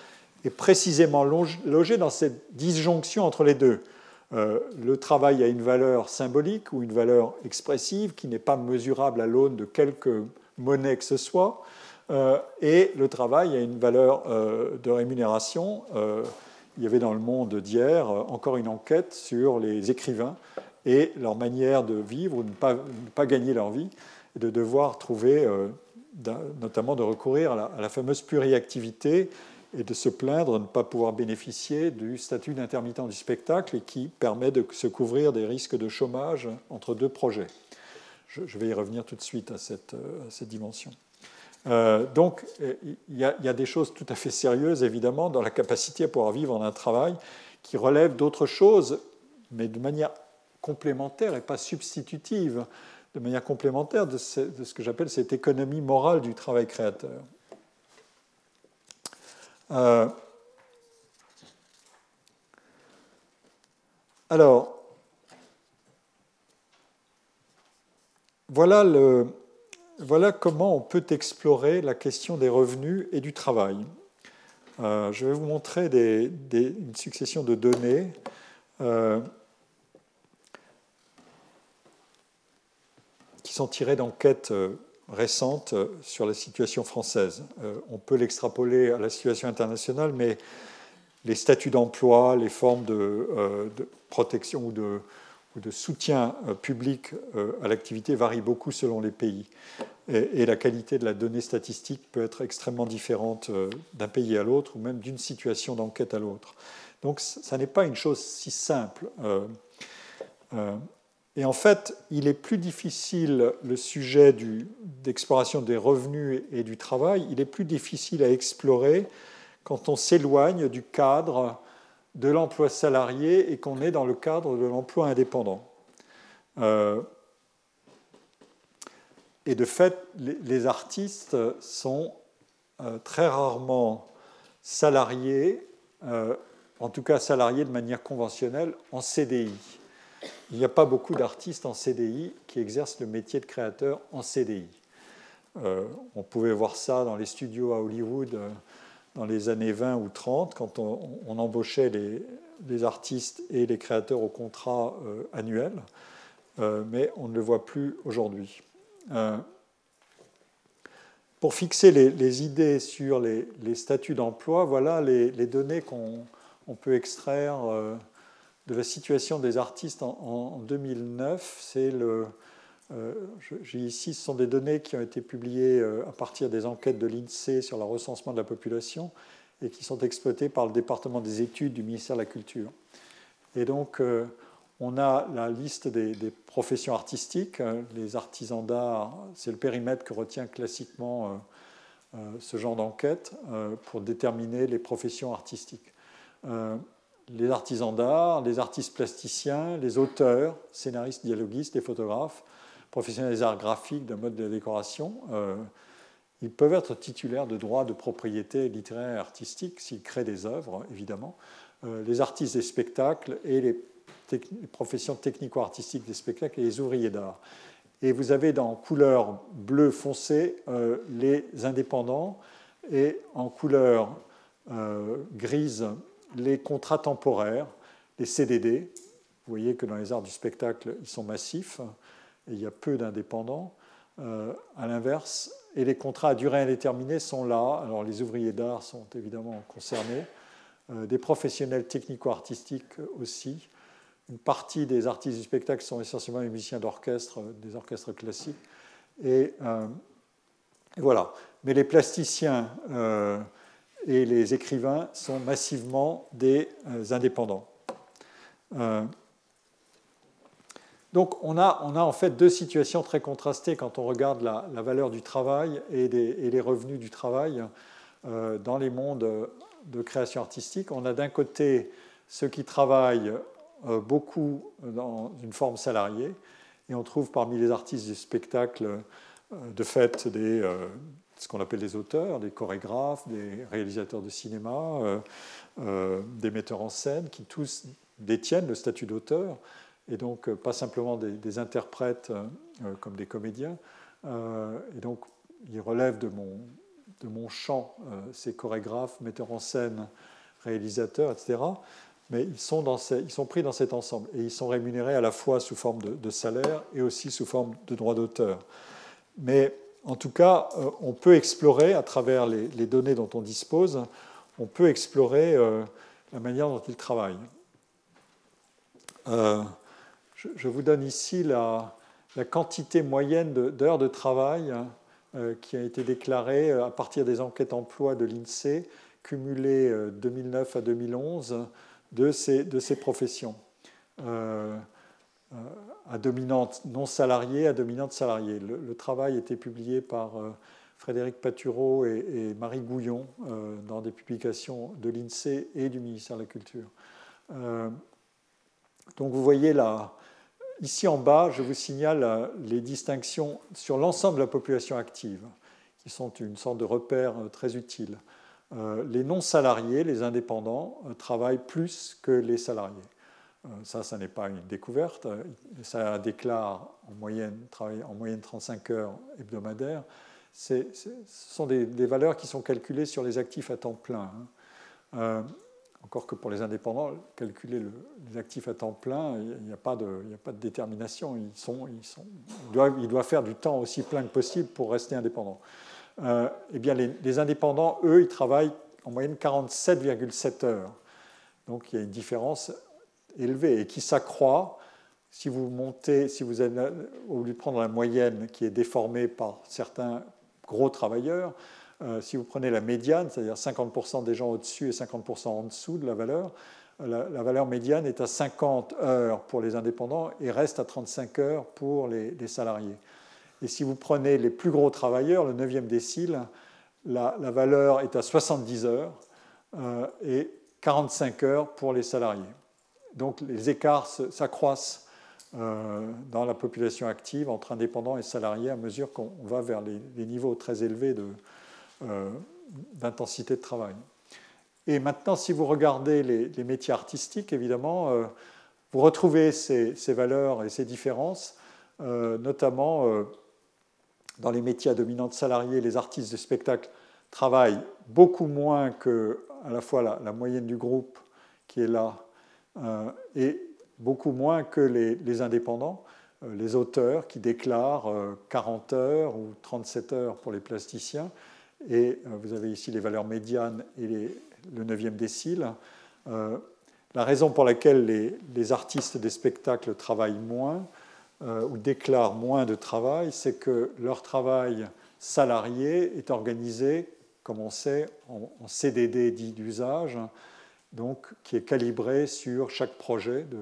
est précisément logée dans cette disjonction entre les deux. Euh, le travail a une valeur symbolique ou une valeur expressive qui n'est pas mesurable à l'aune de quelque monnaie que ce soit, et le travail a une valeur euh, de rémunération. Euh, il y avait dans le monde d'hier encore une enquête sur les écrivains et leur manière de vivre ou de ne pas, gagner leur vie, et de devoir trouver, notamment de recourir à la, fameuse pluriactivité et de se plaindre de ne pas pouvoir bénéficier du statut d'intermittent du spectacle et qui permet de se couvrir des risques de chômage entre deux projets. Je, vais y revenir tout de suite à à cette dimension. Euh, donc, il y, a des choses tout à fait sérieuses, évidemment, dans la capacité à pouvoir vivre en un travail qui relève d'autres choses, mais de manière complémentaire et pas substitutive, de manière complémentaire de ce, que j'appelle cette économie morale du travail créateur. Euh, alors, voilà le, voilà comment on peut explorer la question des revenus et du travail. Euh, je vais vous montrer une succession de données. Euh, qui sont tirées d'enquêtes euh, récentes sur la situation française. on peut l'extrapoler à la situation internationale, mais les statuts d'emploi, les formes de, de protection ou de, ou de soutien euh, public euh, à l'activité varie beaucoup selon les pays. Et, la qualité de la donnée statistique peut être extrêmement différente euh, d'un pays à l'autre ou même d'une situation d'enquête à l'autre. Donc ça n'est pas une chose si simple. Et en fait, il est plus difficile, le sujet d'exploration des revenus et du travail, il est plus difficile à explorer quand on s'éloigne du cadre de l'emploi salarié et qu'on est dans le cadre de l'emploi indépendant. Euh, et de fait, les, artistes sont euh, très rarement salariés, euh, en tout cas salariés de manière conventionnelle, en CDI. Il n'y a pas beaucoup d'artistes en CDI qui exercent le métier de créateur en CDI. on pouvait voir ça dans les studios à Hollywood dans les années 20 ou 30, quand on, embauchait les, artistes et les créateurs au contrat euh, annuel, euh, mais on ne le voit plus aujourd'hui. Euh, pour fixer les, idées sur les, statuts d'emploi, voilà les, données qu'on peut extraire de la situation des artistes en, en 2009. C'est le, j'ai ici, ce sont des données qui ont été publiées euh, à partir des enquêtes de l'INSEE sur le recensement de la population et qui sont exploitées par le département des études du ministère de la Culture. Et donc, euh, on a la liste des, professions artistiques. Les artisans d'art, c'est le périmètre que retient classiquement ce genre d'enquête pour déterminer les professions artistiques. Les artisans d'art, les artistes plasticiens, les auteurs, scénaristes, dialoguistes, les photographes, professionnels des arts graphiques, d'un mode de décoration, euh, ils peuvent être titulaires de droits de propriété littéraire et artistique s'ils créent des œuvres, évidemment. Euh, les artistes des spectacles et les, professions technico-artistiques des spectacles et les ouvriers d'art. Et vous avez dans couleur bleu foncé euh, les indépendants et en couleur grise les contrats temporaires, les CDD. Vous voyez que dans les arts du spectacle, ils sont massifs il y a peu d'indépendants. Euh, à l'inverse, et les contrats à durée indéterminée sont là. Alors les ouvriers d'art sont évidemment concernés, euh, des professionnels technico-artistiques aussi. Une partie des artistes du spectacle sont essentiellement des musiciens d'orchestre, des orchestres classiques. Et, euh, voilà. Mais les plasticiens et les écrivains sont massivement des indépendants. Donc on a, en fait deux situations très contrastées quand on regarde la, valeur du travail et, les revenus du travail euh, dans les mondes de création artistique. On a d'un côté ceux qui travaillent euh, beaucoup dans une forme salariée, et on trouve parmi les artistes du spectacle euh, de fait des, ce qu'on appelle des auteurs, des chorégraphes, des réalisateurs de cinéma, des metteurs en scène, qui tous détiennent le statut d'auteur et donc euh, pas simplement des, interprètes euh, euh, comme des comédiens. et donc, ils relèvent de mon, de mon champ, ces chorégraphes, metteurs en scène, réalisateurs, etc. Mais ils sont, dans ils sont pris dans cet ensemble et ils sont rémunérés à la fois sous forme de, salaire et aussi sous forme de droit d'auteur. Mais en tout cas, on peut explorer, à travers les, données dont on dispose, on peut explorer la manière dont ils travaillent. Je, vous donne ici la, quantité moyenne d'heures de, travail euh, qui a été déclarée euh, à partir des enquêtes emploi de l'INSEE, cumulées 2009 euh, à 2011, de ces, professions. à dominante non salariée à dominante salariée. Le, travail été publié par Frédéric Patureau et, Marie Gouillon dans des publications de l'INSEE et du ministère de la Culture. donc vous voyez la, Ici en bas, je vous signale euh, les distinctions sur l'ensemble de la population active, qui sont une sorte de repère euh, très utile. Euh, les non-salariés, les indépendants, travaillent plus que les salariés. Ça, ça n'est pas une découverte. Ça déclare en moyenne, en moyenne 35 heures hebdomadaires. ce sont des, valeurs qui sont calculées sur les actifs à temps plein. Hein. Encore que pour les indépendants, calculer les actifs à temps plein, il n'y a, pas de, détermination. Ils, doivent, faire du temps aussi plein que possible pour rester indépendants. Euh, eh bien, les, indépendants, eux, ils travaillent en moyenne 47,7 heures. Donc il y a une différence élevée et qui s'accroît si vous montez, si vous êtes, au lieu de prendre la moyenne qui est déformée par certains gros travailleurs, euh, si vous prenez la médiane, c'est-à-dire 50% des gens au-dessus et 50% en dessous de la valeur, la, valeur médiane est à 50 heures pour les indépendants et reste à 35 heures pour les, salariés. Et si vous prenez les plus gros travailleurs, le 9e décile, la, valeur est à 70 heures euh, et 45 heures pour les salariés. Donc les écarts s'accroissent euh, dans la population active entre indépendants et salariés à mesure qu'on va vers les niveaux très élevés de, euh, d'intensité de travail. Et maintenant, si vous regardez les, métiers artistiques, évidemment, euh, vous retrouvez ces, valeurs et ces différences, euh, notamment dans les métiers à dominante salariée, les artistes de spectacle travaillent beaucoup moins que à la fois la, moyenne du groupe qui est là et beaucoup moins que les, indépendants, les auteurs qui déclarent 40 heures ou 37 heures pour les plasticiens. Et vous avez ici les valeurs médianes et le 9e décile. La raison pour laquelle les, artistes des spectacles travaillent moins euh, ou déclarent moins de travail, c'est que leur travail salarié est organisé, comme on sait, en, CDD dit d'usage, donc qui est calibré sur chaque projet de,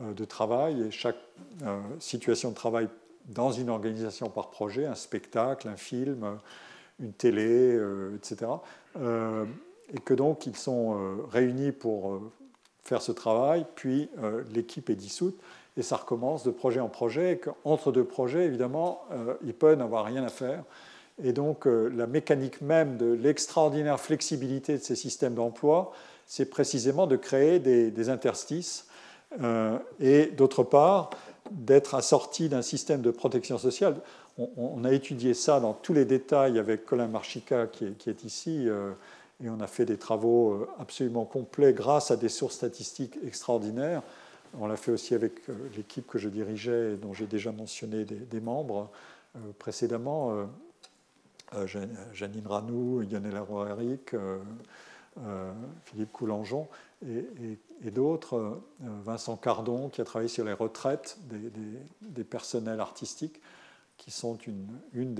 euh, travail et chaque euh, situation de travail dans une organisation par projet, un spectacle, un film, une télé, etc. et que donc ils sont réunis pour faire ce travail, puis euh, l'équipe est dissoute et ça recommence de projet en projet. Et qu'entre deux projets, évidemment, euh, ils peuvent n'avoir rien à faire. Et donc, euh, la mécanique même de l'extraordinaire flexibilité de ces systèmes d'emploi, c'est précisément de créer des, interstices et, d'autre part, d'être assorti d'un système de protection sociale. On, a étudié ça dans tous les détails avec Colin Marchica, qui est, ici et on a fait des travaux euh, absolument complets grâce à des sources statistiques extraordinaires. On l'a fait aussi avec euh, l'équipe que je dirigeais et dont j'ai déjà mentionné des, membres euh, précédemment. Janine Ranou, Lionel Roy-Eric, Philippe Coulangeon et, d'autres. Vincent Cardon, qui a travaillé sur les retraites des personnels artistiques qui sont une,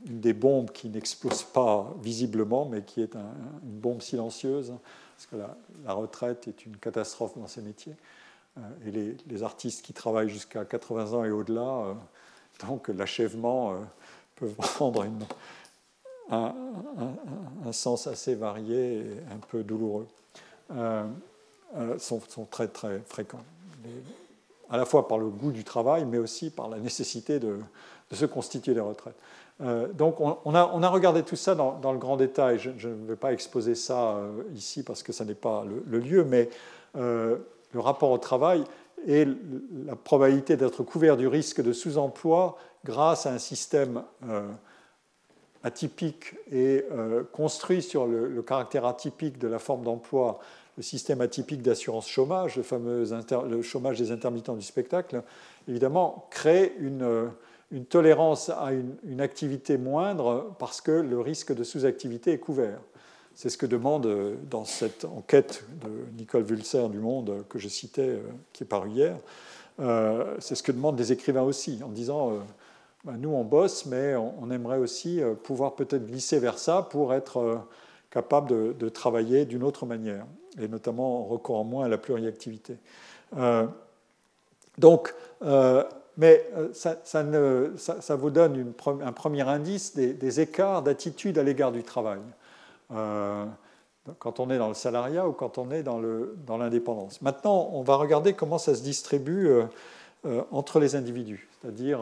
des, bombes qui n'explose pas visiblement, mais qui est une bombe silencieuse, parce que la, retraite est une catastrophe dans ces métiers. Euh, et les, artistes qui travaillent jusqu'à 80 ans et au-delà, euh, donc l'achèvement euh, peut prendre un, sens assez varié et un peu douloureux. Sont, sont, très très fréquents. à la fois par le goût du travail, mais aussi par la nécessité de, de se constituer des retraites. Euh, donc on, a, regardé tout ça dans, le grand détail. Je, ne vais pas exposer ça euh, ici parce que ce n'est pas le, lieu, mais euh, le rapport au travail et la probabilité d'être couvert du risque de sous-emploi grâce à un système atypique et construit sur le, caractère atypique de la forme d'emploi, le système atypique d'assurance chômage, le fameux le chômage des intermittents du spectacle, évidemment, crée une une tolérance à une, activité moindre parce que le risque de sous-activité est couvert. C'est ce que demande euh, dans cette enquête de Nicole Vulser du Monde euh, que je citais, euh, qui est parue hier, c'est ce que demandent des écrivains aussi, en disant bah, nous on bosse, mais on, aimerait aussi pouvoir peut-être glisser vers ça pour être capable de, travailler d'une autre manière, et notamment en recourant moins à la pluriactivité. donc, mais euh, ça, vous donne un premier indice des, écarts d'attitude à l'égard du travail, euh, quand on est dans le salariat ou quand on est dans l'indépendance. Maintenant, on va regarder comment ça se distribue euh, entre les individus, c'est-à-dire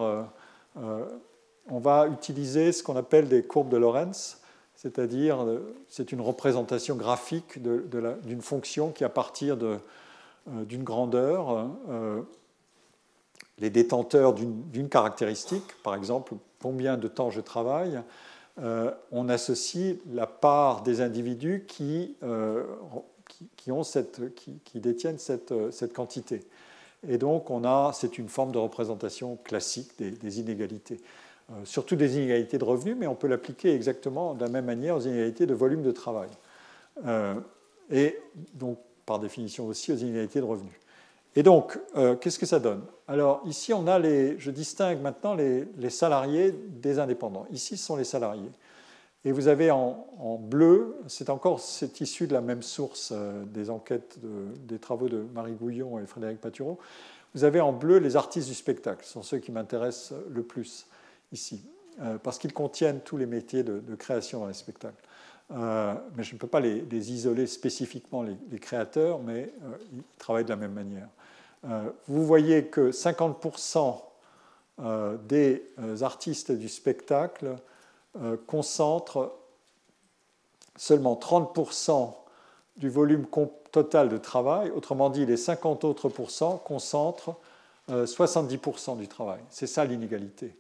on va utiliser ce qu'on appelle des courbes de Lorentz, c'est-à-dire c'est une représentation graphique d'une fonction qui, à partir d'une grandeur, les détenteurs d'une caractéristique, par exemple combien de temps je travaille, euh, on associe la part des individus qui, euh, détiennent cette, cette, quantité. Et donc, on a, c'est une forme de représentation classique des, inégalités. Euh, surtout des inégalités de revenus, mais on peut l'appliquer exactement de la même manière aux inégalités de volume de travail. et donc, par définition aussi, aux inégalités de revenus. Et donc, euh, qu'est-ce que ça donne? Alors, ici, on a les, je distingue maintenant les, salariés des indépendants. Ici, ce sont les salariés. Et vous avez en, bleu, c'est encore c'est issu de la même source euh, des enquêtes, des travaux de Marie Gouillon et Frédéric Patureau. Vous avez en bleu les artistes du spectacle, ce sont ceux qui m'intéressent le plus ici, euh, parce qu'ils contiennent tous les métiers de, création dans les spectacles. mais je ne peux pas les, isoler spécifiquement, les, créateurs, mais ils travaillent de la même manière. Euh, vous voyez que 50% euh, des euh, artistes du spectacle concentrent seulement 30% du volume total de travail. Autrement dit, les 50 autres concentrent 70% du travail. C'est ça l'inégalité.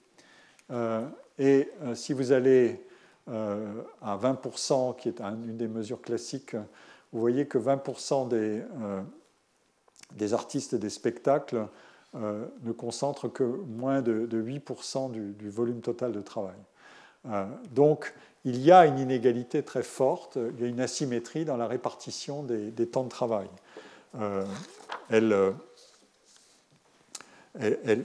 Et si vous allez à 20%, qui est une des mesures classiques, vous voyez que 20% des, des artistes des spectacles ne concentrent que moins de, 8% du, volume total de travail. donc, il y a une inégalité très forte, il y a une asymétrie dans la répartition des, temps de travail. Euh, elle,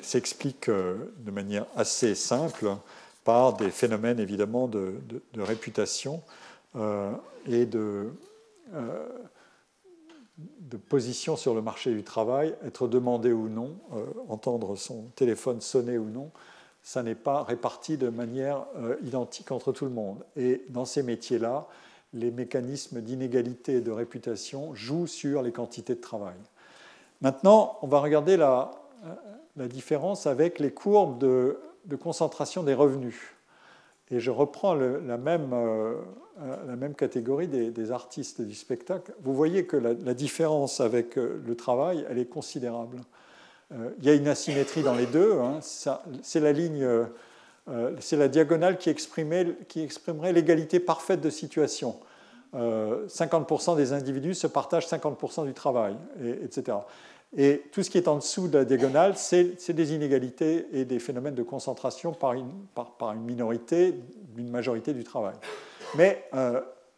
s'explique euh, de manière assez simple par des phénomènes évidemment de, réputation euh, et de, de, position sur le marché du travail, être demandé ou non, entendre son téléphone sonner ou non, ça n'est pas réparti de manière euh, identique entre tout le monde. Et dans ces métiers-là, les mécanismes d'inégalité et de réputation jouent sur les quantités de travail. Maintenant, on va regarder la, euh, différence avec les courbes de, concentration des revenus. Et je reprends la, même, euh, la, même, catégorie des, artistes du spectacle. Vous voyez que la, différence avec le travail, elle est considérable. Euh, il y a une asymétrie dans les deux. Hein. C'est la ligne, euh, euh, c'est la diagonale qui, qui exprimerait l'égalité parfaite de situation. 50% des individus se partagent 50% du travail, etc. Et tout ce qui est en dessous de la diagonale, c'est des inégalités et des phénomènes de concentration par une, une minorité, d'une majorité du travail. Mais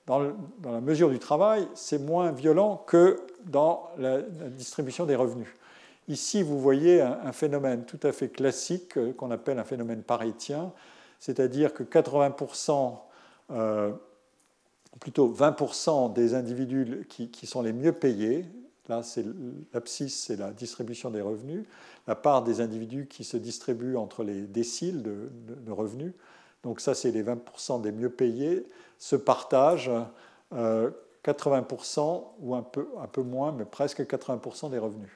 dans, la mesure du travail, c'est moins violent que dans la distribution des revenus. Ici, vous voyez un, phénomène tout à fait classique euh, qu'on appelle un phénomène parétien, c'est-à-dire que 80%, euh, plutôt 20% des individus qui, sont les mieux payés, là c'est l'abscisse, c'est la distribution des revenus, la part des individus qui se distribuent entre les déciles de, revenus, donc ça c'est les 20% des mieux payés, se partagent 80% euh, ou un peu, un peu moins, mais presque 80% des revenus.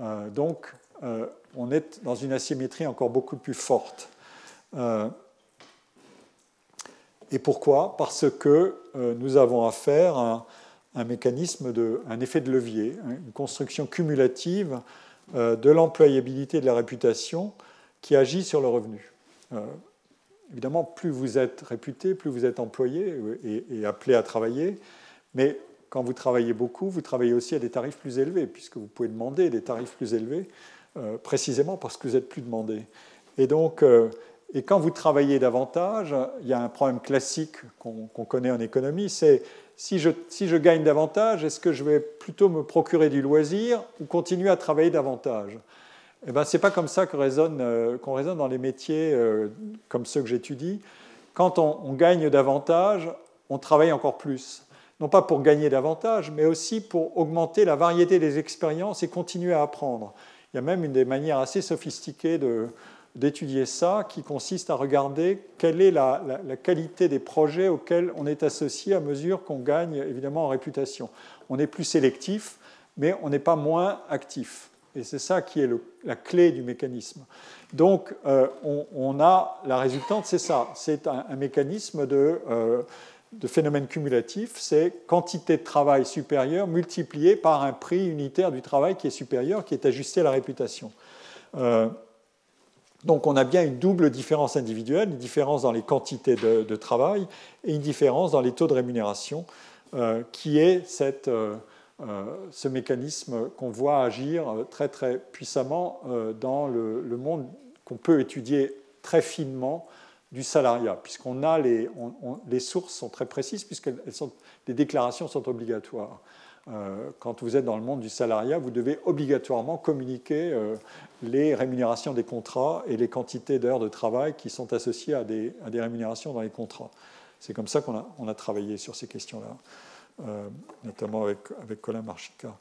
Euh, donc, euh, on est dans une asymétrie encore beaucoup plus forte. Euh, et pourquoi? Parce que nous avons affaire à un mécanisme, de, un effet de levier, hein, une construction cumulative de l'employabilité et de la réputation qui agit sur le revenu. évidemment, plus vous êtes réputé, plus vous êtes employé et, et appelé à travailler, mais quand vous travaillez beaucoup, vous travaillez aussi à des tarifs plus élevés, puisque vous pouvez demander des tarifs plus élevés, euh, précisément parce que vous êtes plus demandé. Et donc, euh, et quand vous travaillez davantage, il y a un problème classique qu'on connaît en économie, c'est si je, si je gagne davantage, est-ce que je vais plutôt me procurer du loisir ou continuer à travailler davantage? Eh ben, Ce n'est pas comme ça qu'on raisonne, euh, dans les métiers comme ceux que j'étudie. Quand on gagne davantage, on travaille encore plus non pas pour gagner davantage, mais aussi pour augmenter la variété des expériences et continuer à apprendre. Il y a même une des manières assez sophistiquées d'étudier ça qui consiste à regarder quelle est la, qualité des projets auxquels on est associé à mesure qu'on gagne évidemment en réputation. On est plus sélectif, mais on n'est pas moins actif. Et c'est ça qui est la clé du mécanisme. Donc, euh, on, a la résultante, c'est ça. C'est un, mécanisme de, euh, de phénomène cumulatif, c'est quantité de travail supérieure multipliée par un prix unitaire du travail qui est supérieur, qui est ajusté à la réputation. Euh, donc on a bien une double différence individuelle, une différence dans les quantités de, travail et une différence dans les taux de rémunération, euh, qui est cette, euh, ce mécanisme qu'on voit agir très très puissamment dans le, monde qu'on peut étudier très finement du salariat, puisqu'on a les, les sources sont très précises, puisque les déclarations sont obligatoires. Euh, quand vous êtes dans le monde du salariat, vous devez obligatoirement communiquer euh, les rémunérations des contrats et les quantités d'heures de travail qui sont associées à des, rémunérations dans les contrats. C'est comme ça qu'on a, travaillé sur ces questions-là, euh, notamment avec, Colin Marchica.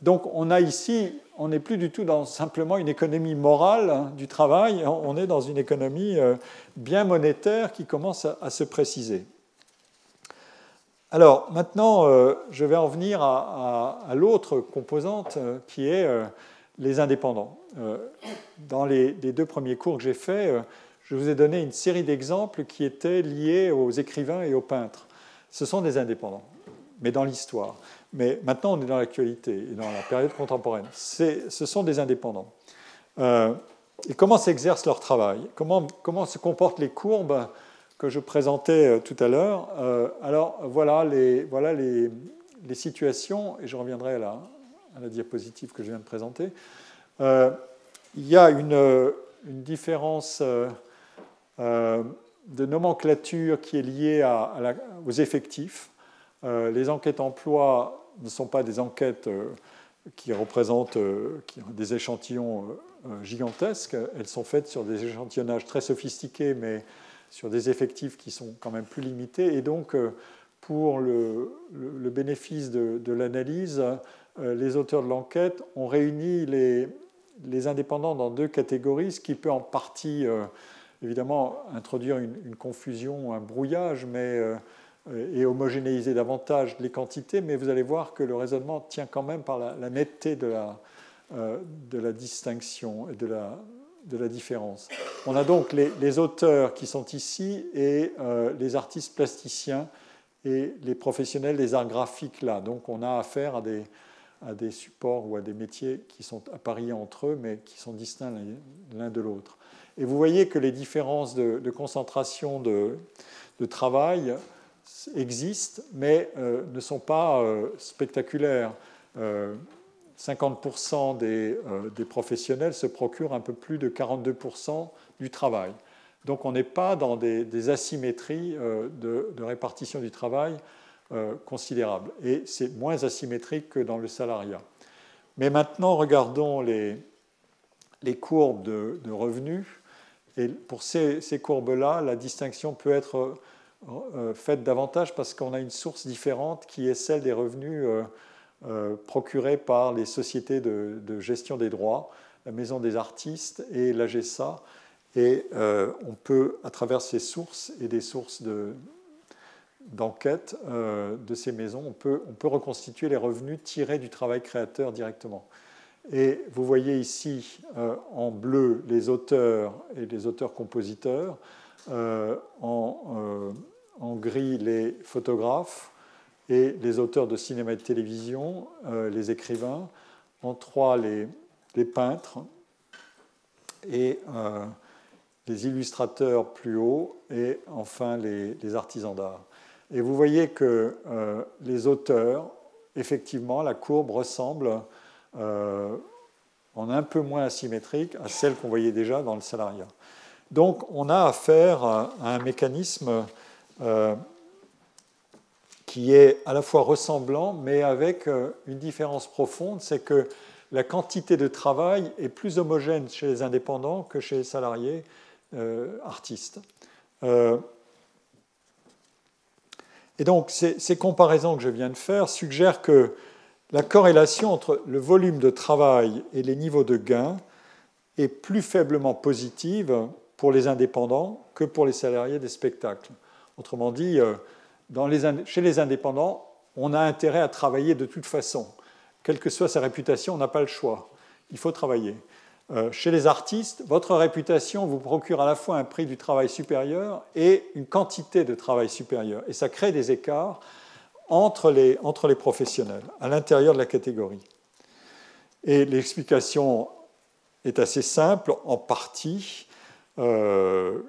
Donc on a ici, on n'est plus du tout dans simplement une économie morale hein, du travail, on est dans une économie bien monétaire qui commence à, se préciser. Alors maintenant, euh, je vais en venir à, l'autre composante qui est les indépendants. Dans les, deux premiers cours que j'ai faits, je vous ai donné une série d'exemples qui étaient liés aux écrivains et aux peintres. Ce sont des indépendants, mais dans l'histoire. Mais maintenant, on est dans l'actualité et dans la période contemporaine. Ce sont des indépendants. Euh, et comment s'exerce leur travail? Comment se comportent les courbes que je présentais tout à l'heure. alors voilà les, voilà les, les, situations, et je reviendrai à la, à la, diapositive que je viens de présenter. il y a une, une différence de nomenclature qui est liée aux effectifs. les enquêtes emploi ne sont pas des enquêtes qui représentent des échantillons euh, gigantesques. Elles sont faites sur des échantillonnages très sophistiqués, mais sur des effectifs qui sont quand même plus limités. Et donc, euh, pour le, bénéfice de, l'analyse, euh, les auteurs de l'enquête ont réuni les, indépendants dans deux catégories, ce qui peut en partie, évidemment, introduire une, confusion, un brouillage, mais, et homogénéiser davantage les quantités. Mais vous allez voir que le raisonnement tient quand même par la netteté de la, euh, de la distinction et de la, de la différence. On a donc les, auteurs qui sont ici et euh, les artistes plasticiens et les professionnels des arts graphiques là. Donc on a affaire à des, supports ou à des métiers qui sont appariés entre eux mais qui sont distincts l'un de l'autre. Et vous voyez que les différences de, concentration de, travail existent mais euh, ne sont pas spectaculaires. 50% euh, des, professionnels se procurent un peu plus de 42% du travail. Donc on n'est pas dans des, asymétries euh, de, répartition du travail euh, considérables. Et c'est moins asymétrique que dans le salariat. Mais maintenant, regardons les, courbes de, revenus. Et pour ces, courbes-là, la distinction peut être faite davantage parce qu'on a une source différente qui est celle des revenus procurés par les sociétés de, gestion des droits, la Maison des artistes et l'AGESA. Et euh, on peut, à travers ces sources et des sources d'enquête de, euh, de, ces maisons, on peut, on peut reconstituer les revenus tirés du travail créateur directement. Et vous voyez ici en bleu les auteurs et les auteurs-compositeurs, en, gris les photographes, et les auteurs de cinéma et de télévision, euh, les écrivains, en trois les, les peintres et euh, les illustrateurs plus haut et enfin les, artisans d'art. Et vous voyez que euh, les auteurs, effectivement, la courbe ressemble en un peu moins asymétrique à celle qu'on voyait déjà dans le salariat. Donc on a affaire à un mécanisme qui est à la fois ressemblant, mais avec euh, une différence profonde, c'est que la quantité de travail est plus homogène chez les indépendants que chez les salariés euh, artistes. Euh, et donc, ces, ces, comparaisons que je viens de faire suggèrent que la corrélation entre le volume de travail et les niveaux de gains est plus faiblement positive pour les indépendants que pour les salariés des spectacles. Autrement dit, chez les indépendants, on a intérêt à travailler de toute façon. Quelle que soit sa réputation, on n'a pas le choix. Il faut travailler. Euh, chez les artistes, votre réputation vous procure à la fois un prix du travail supérieur et une quantité de travail supérieure. Et ça crée des écarts entre les, professionnels, à l'intérieur de la catégorie. Et l'explication est assez simple, en partie. Euh,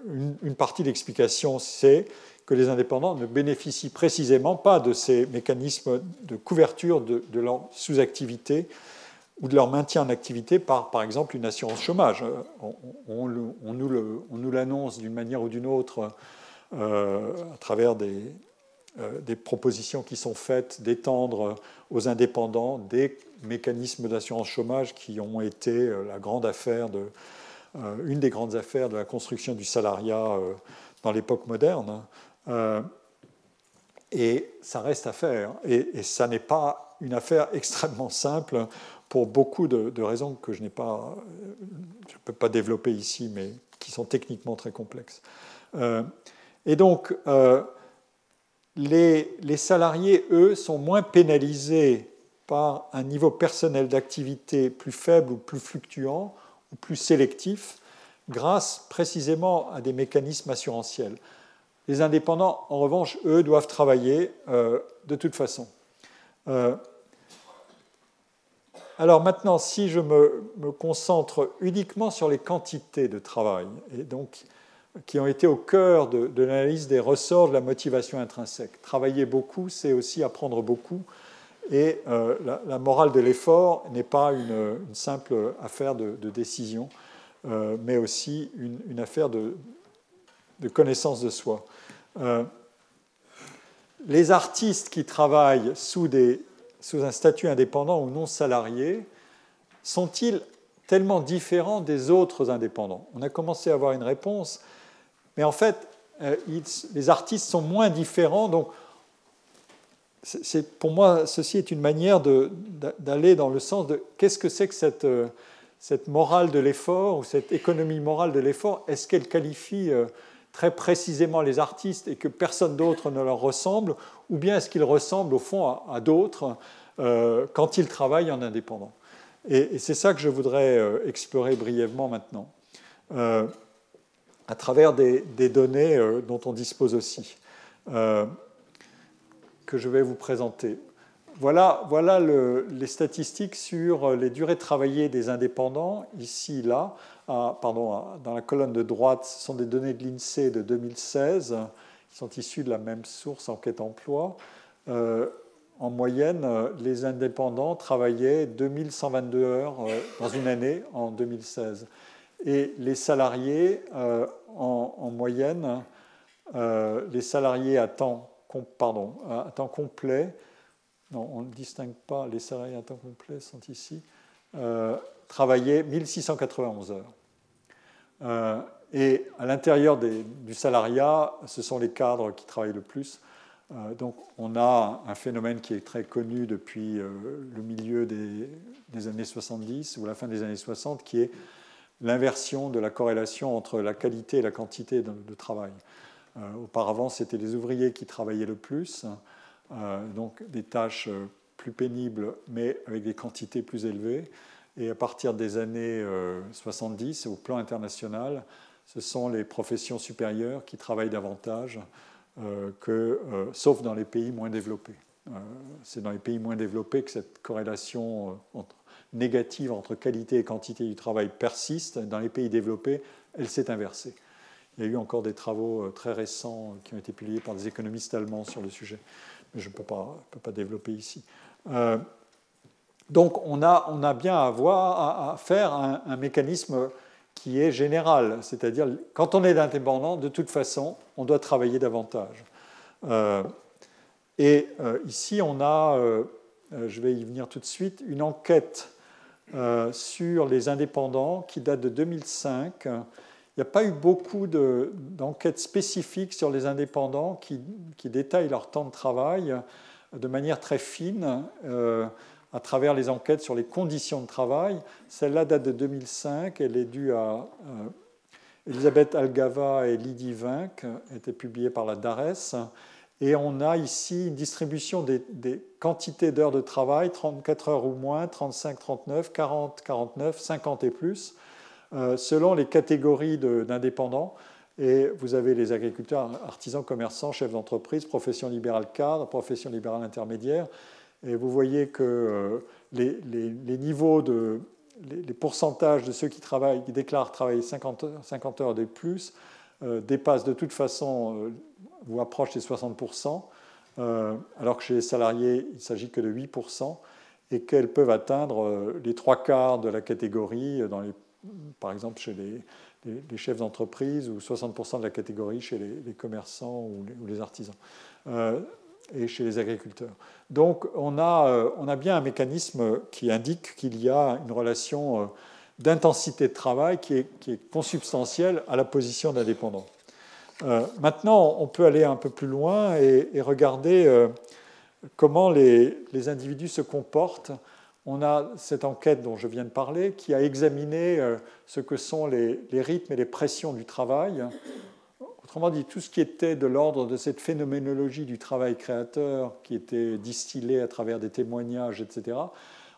une, partie de l'explication, c'est que les indépendants ne bénéficient précisément pas de ces mécanismes de couverture de, leur sous-activité ou de leur maintien en activité par, par exemple, une assurance chômage. On, nous l'annonce d'une manière ou d'une autre euh, à travers des, euh, des, propositions qui sont faites d'étendre aux indépendants des mécanismes d'assurance chômage qui ont été euh, la grande affaire de, une des grandes affaires de la construction du salariat dans l'époque moderne. Euh, et ça reste à faire. Et, ça n'est pas une affaire extrêmement simple pour beaucoup de, raisons que je n'ai pas, je ne peux pas développer ici, mais qui sont techniquement très complexes. Euh, et donc, euh, les, les, salariés, eux, sont moins pénalisés par un niveau personnel d'activité plus faible ou plus fluctuant ou plus sélectif grâce précisément à des mécanismes assurantiels. Les indépendants, en revanche, eux, doivent travailler euh, de toute façon. Euh, alors maintenant, si je me, concentre uniquement sur les quantités de travail, et donc qui ont été au cœur de, l'analyse des ressorts de la motivation intrinsèque. Travailler beaucoup, c'est aussi apprendre beaucoup. Et euh, la, morale de l'effort n'est pas une, simple affaire de, décision, mais aussi une, affaire de, connaissance de soi. Euh, les artistes qui travaillent sous, des, sous un statut indépendant ou non salarié sont-ils tellement différents des autres indépendants? On a commencé à avoir une réponse, mais en fait, les artistes sont moins différents, donc pour moi, ceci est une manière d'aller dans le sens de qu'est-ce que c'est que cette, euh, cette morale de l'effort ou cette économie morale de l'effort? Est-ce qu'elle qualifie euh, très précisément les artistes et que personne d'autre ne leur ressemble Ou bien est-ce qu'ils ressemblent au fond à, d'autres euh, quand ils travaillent en indépendant Et, c'est ça que je voudrais explorer brièvement maintenant, à travers des, données dont on dispose aussi que je vais vous présenter. Voilà, voilà les statistiques sur les durées travaillées des indépendants, ici, là. Pardon, dans la colonne de droite, ce sont des données de l'INSEE de 2016, qui sont issues de la même source, enquête emploi. Euh, en moyenne, les indépendants travaillaient 2122 heures euh, dans une année en 2016. Et les salariés, euh, en, en, moyenne, les salariés à temps à temps complet, non, on ne distingue pas, les salariés à temps complet sont ici, travaillaient 1691 heures. Euh, et à l'intérieur du salariat, ce sont les cadres qui travaillent le plus. Euh, donc on a un phénomène qui est très connu depuis euh, le milieu des, années 70 ou la fin des années 60, qui est l'inversion de la corrélation entre la qualité et la quantité de travail. Auparavant, c'était les ouvriers qui travaillaient le plus, donc des tâches plus pénibles, mais avec des quantités plus élevées. Et à partir des années 70, au plan international, ce sont les professions supérieures qui travaillent davantage, que, sauf dans les pays moins développés. C'est dans les pays moins développés que cette corrélation négative entre qualité et quantité du travail persiste. Dans les pays développés, elle s'est inversée. Il y a eu encore des travaux euh, très récents euh, qui ont été publiés par des économistes allemands sur le sujet, mais je ne peux pas, développer ici. Euh, donc on a, a bien à, voir, à, faire un, mécanisme qui est général, c'est-à-dire quand on est indépendant, de toute façon, on doit travailler davantage. et ici, on a, je vais y venir tout de suite, une enquête sur les indépendants qui date de 2005 il n'y a pas eu beaucoup d'enquêtes spécifiques sur les indépendants qui, détaillent leur temps de travail de manière très fine. Euh, à travers les enquêtes sur les conditions de travail. Celle-là date de 2005, elle est due à euh, Elisabeth Algava et Lydie Vinck, été publiée par la DARES. Et on a ici une distribution des, des quantités d'heures de travail, 34 heures ou moins, 35, 39, 40, 49, 50 et plus. Euh, selon les catégories d'indépendants. Et vous avez les agriculteurs, artisans, commerçants, chefs d'entreprise, profession libérale cadre, profession libérale intermédiaire. Et vous voyez que euh, les, niveaux de, les, pourcentages de ceux qui, déclarent travailler 50, 50 heures de plus euh, dépassent de toute façon ou approchent les 60%, alors que chez les salariés, il ne s'agit que de 8%, et qu'elles peuvent atteindre les trois quarts de la catégorie par exemple chez les, chefs d'entreprise ou 60% de la catégorie chez les, commerçants ou les, artisans. Euh, et chez les agriculteurs. Donc on a, euh, on a bien un mécanisme qui indique qu'il y a une relation euh, d'intensité de travail qui est, consubstantielle à la position d'indépendant. maintenant, on peut aller un peu plus loin et, regarder comment les, les, individus se comportent on a cette enquête dont je viens de parler qui a examiné euh, ce que sont les, rythmes et les pressions du travail. Autrement dit, tout ce qui était de l'ordre de cette phénoménologie du travail créateur qui était distillée à travers des témoignages, etc.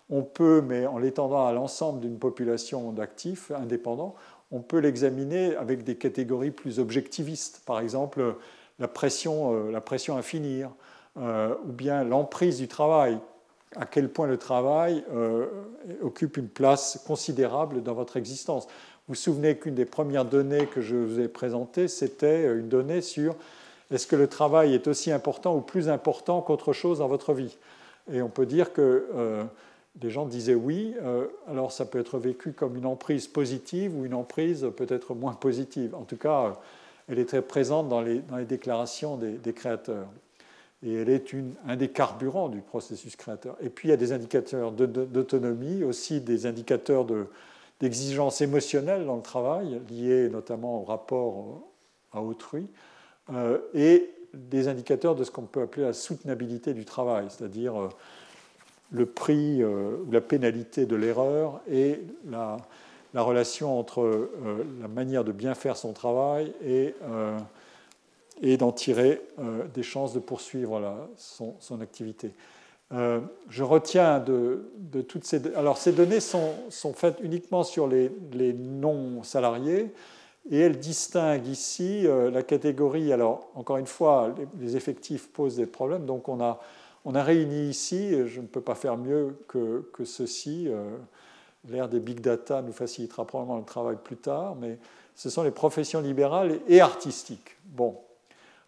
On peut, mais en l'étendant à l'ensemble d'une population d'actifs indépendants, on peut l'examiner avec des catégories plus objectivistes. Par exemple, la pression, euh, la pression à finir, euh, ou bien l'emprise du travail à quel point le travail euh, occupe une place considérable dans votre existence. Vous souvenez qu'une des premières données que je vous ai présentées, c'était une donnée sur est-ce que le travail est aussi important ou plus important qu'autre chose dans votre vie Et on peut dire que euh, des gens disaient oui, euh, alors ça peut être vécu comme une emprise positive ou une emprise peut-être moins positive. En tout cas, elle est très présente dans les, déclarations des, créateurs. Et elle est un des carburants du processus créateur. Et puis il y a des indicateurs d'autonomie, aussi des indicateurs d'exigence émotionnelle dans le travail, liés notamment au rapport à autrui. Euh, et des indicateurs de ce qu'on peut appeler la soutenabilité du travail, c'est-à-dire euh, le prix euh, ou la pénalité de l'erreur et la, relation entre la manière de bien faire son travail et d'en tirer des chances de poursuivre son, activité. Je retiens de, toutes ces... Alors ces données sont, faites uniquement sur les, non-salariés. Et elle distingue ici euh, la catégorie, alors encore une fois, les effectifs posent des problèmes, donc on a, on a réuni ici, je ne peux pas faire mieux que, que ceci, euh, l'ère des big data nous facilitera probablement le travail plus tard, mais ce sont les professions libérales et artistiques. Bon,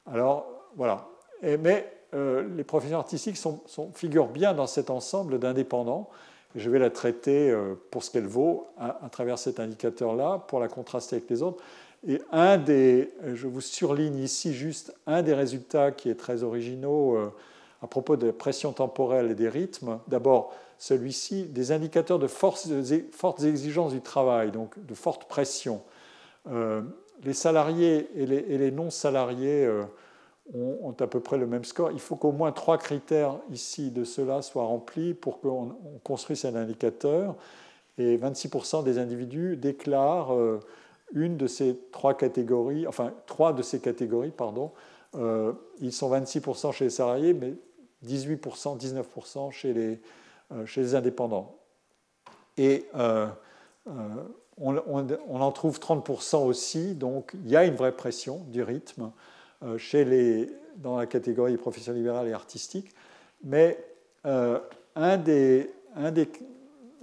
alors voilà. mais euh, les professions artistiques figurent bien dans cet ensemble d'indépendants. Je vais la traiter euh, pour ce qu'elle vaut à, travers cet indicateur-là, pour la contraster avec les autres. Et un des, je vous surligne ici juste un des résultats qui est très originaux euh, à propos de la pression temporelle et des rythmes. D'abord, celui-ci, des indicateurs de fortes exigences du travail, donc de forte pression. Les salariés et les, non-salariés ont, à peu près le même score. Il faut qu'au moins trois critères ici de cela soient remplis pour qu'on construise un indicateur. Et 26% des individus déclarent euh, une de ces trois catégories, enfin trois de ces catégories, pardon. Euh, ils sont 26% chez les salariés, mais 18%, 19% chez les, euh, chez les indépendants. Et on, en trouve 30% aussi, donc il y a une vraie pression du rythme. Euh, chez les, dans la catégorie profession libérale et artistique. Mais euh, un, des, un, des,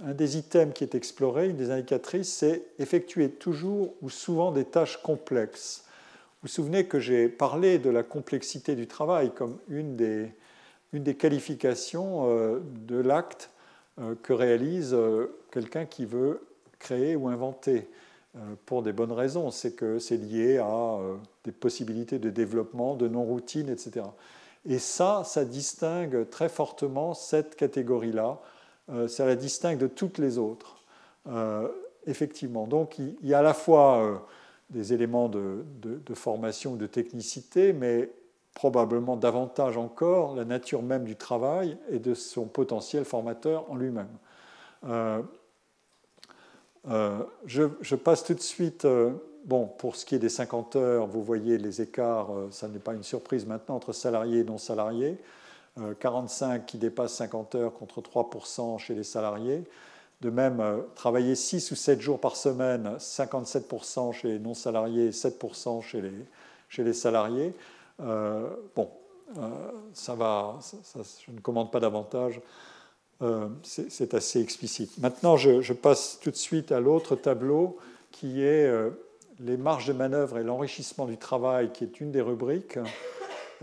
un, des, items qui est exploré, une des indicatrices, c'est effectuer toujours ou souvent des tâches complexes. Vous vous souvenez que j'ai parlé de la complexité du travail comme une des, une des qualifications euh, de l'acte que réalise quelqu'un qui veut créer ou inventer. Euh, pour des bonnes raisons. C'est que c'est lié à euh, des possibilités de développement, de non-routine, etc. Et ça, ça distingue très fortement cette catégorie-là. Euh, ça la distingue de toutes les autres. effectivement. Donc il y a à la fois des éléments de, de, formation ou de technicité, mais probablement davantage encore la nature même du travail et de son potentiel formateur en lui-même. Je, passe tout de suite, euh, pour ce qui est des 50 heures, vous voyez les écarts, euh, ça n'est pas une surprise maintenant, entre salariés et non salariés. 45 qui dépassent 50 heures contre 3% chez les salariés. De même, travailler 6 ou 7 jours par semaine, 57% chez les non salariés et 7% chez les, chez les salariés. bon, ça va, je ne commande pas davantage. Euh, c'est assez explicite. Maintenant, je, passe tout de suite à l'autre tableau qui est euh, les marges de manœuvre et l'enrichissement du travail, qui est une des rubriques,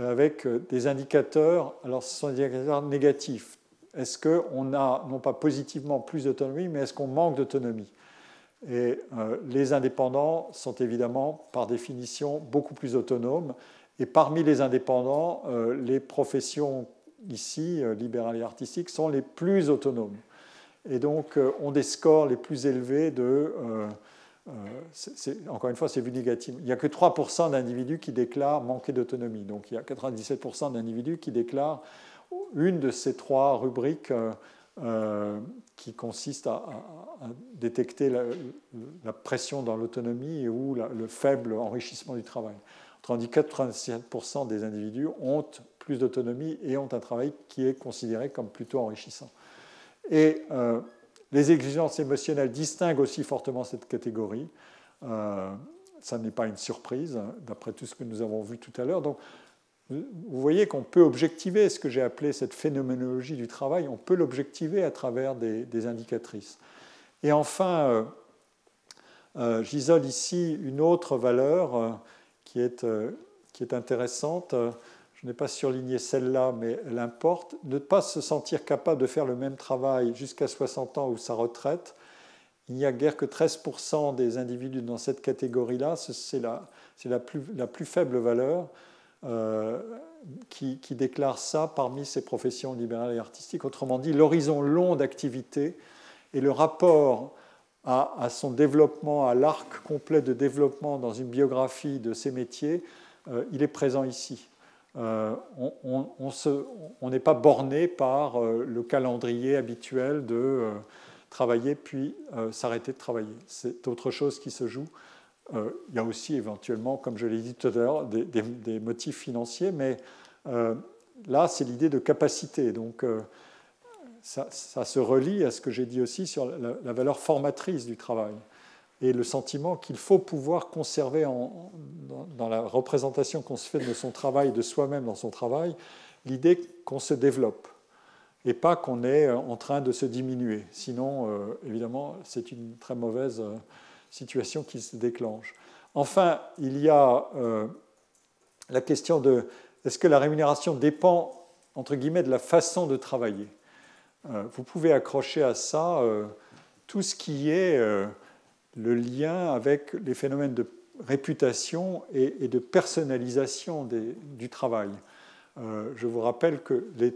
euh, avec des indicateurs. Alors, ce sont des indicateurs négatifs. Est-ce qu'on a, non pas positivement plus d'autonomie, mais est-ce qu'on manque d'autonomie? Et les indépendants sont évidemment, par définition, beaucoup plus autonomes. Et parmi les indépendants, les professions ici, euh, libéral et artistique, sont les plus autonomes. Et donc, euh, ont des scores les plus élevés de. Euh, encore une fois, c'est vu négatif. Il n'y a que 3% d'individus qui déclarent manquer d'autonomie. Donc, il y a 97% d'individus qui déclarent une de ces trois rubriques qui consistent à, détecter la, pression dans l'autonomie ou le faible enrichissement du travail. Tandis que 97% des individus ont plus d'autonomie et ont un travail qui est considéré comme plutôt enrichissant. Et euh, les exigences émotionnelles distinguent aussi fortement cette catégorie. Euh, ça n'est pas une surprise, d'après tout ce que nous avons vu tout à l'heure. Donc, vous voyez qu'on peut objectiver ce que j'ai appelé cette phénoménologie du travail, on peut l'objectiver à travers des, indicatrices. Et enfin, J'isole ici une autre valeur qui est, qui est intéressante. Je n'ai pas surligné celle-là, mais elle importe. Ne pas se sentir capable de faire le même travail jusqu'à 60 ans ou sa retraite. Il n'y a guère que 13% des individus dans cette catégorie-là. C'est la, la, plus, faible valeur. Euh, qui, déclare ça parmi ces professions libérales et artistiques. Autrement dit, l'horizon long d'activité et le rapport à, son développement, à l'arc complet de développement dans une biographie de ces métiers, euh, il est présent ici. Euh, on n'est pas borné par le calendrier habituel de travailler puis s'arrêter de travailler. C'est autre chose qui se joue euh, il y a aussi éventuellement, comme je l'ai dit tout à l'heure, des, motifs financiers, mais euh, là, c'est l'idée de capacité. Donc, euh, ça, se relie à ce que j'ai dit aussi sur la, valeur formatrice du travail et le sentiment qu'il faut pouvoir conserver dans, la représentation qu'on se fait de son travail, de soi-même dans son travail, l'idée qu'on se développe et pas qu'on est en train de se diminuer. Sinon, évidemment, c'est une très mauvaise situation qui se déclenche. Enfin, il y a euh, la question de est-ce que la rémunération dépend, entre guillemets, de la façon de travailler? Euh, Vous pouvez accrocher à ça euh, tout ce qui est le lien avec les phénomènes de réputation et, de personnalisation du travail. Euh, je vous rappelle que le,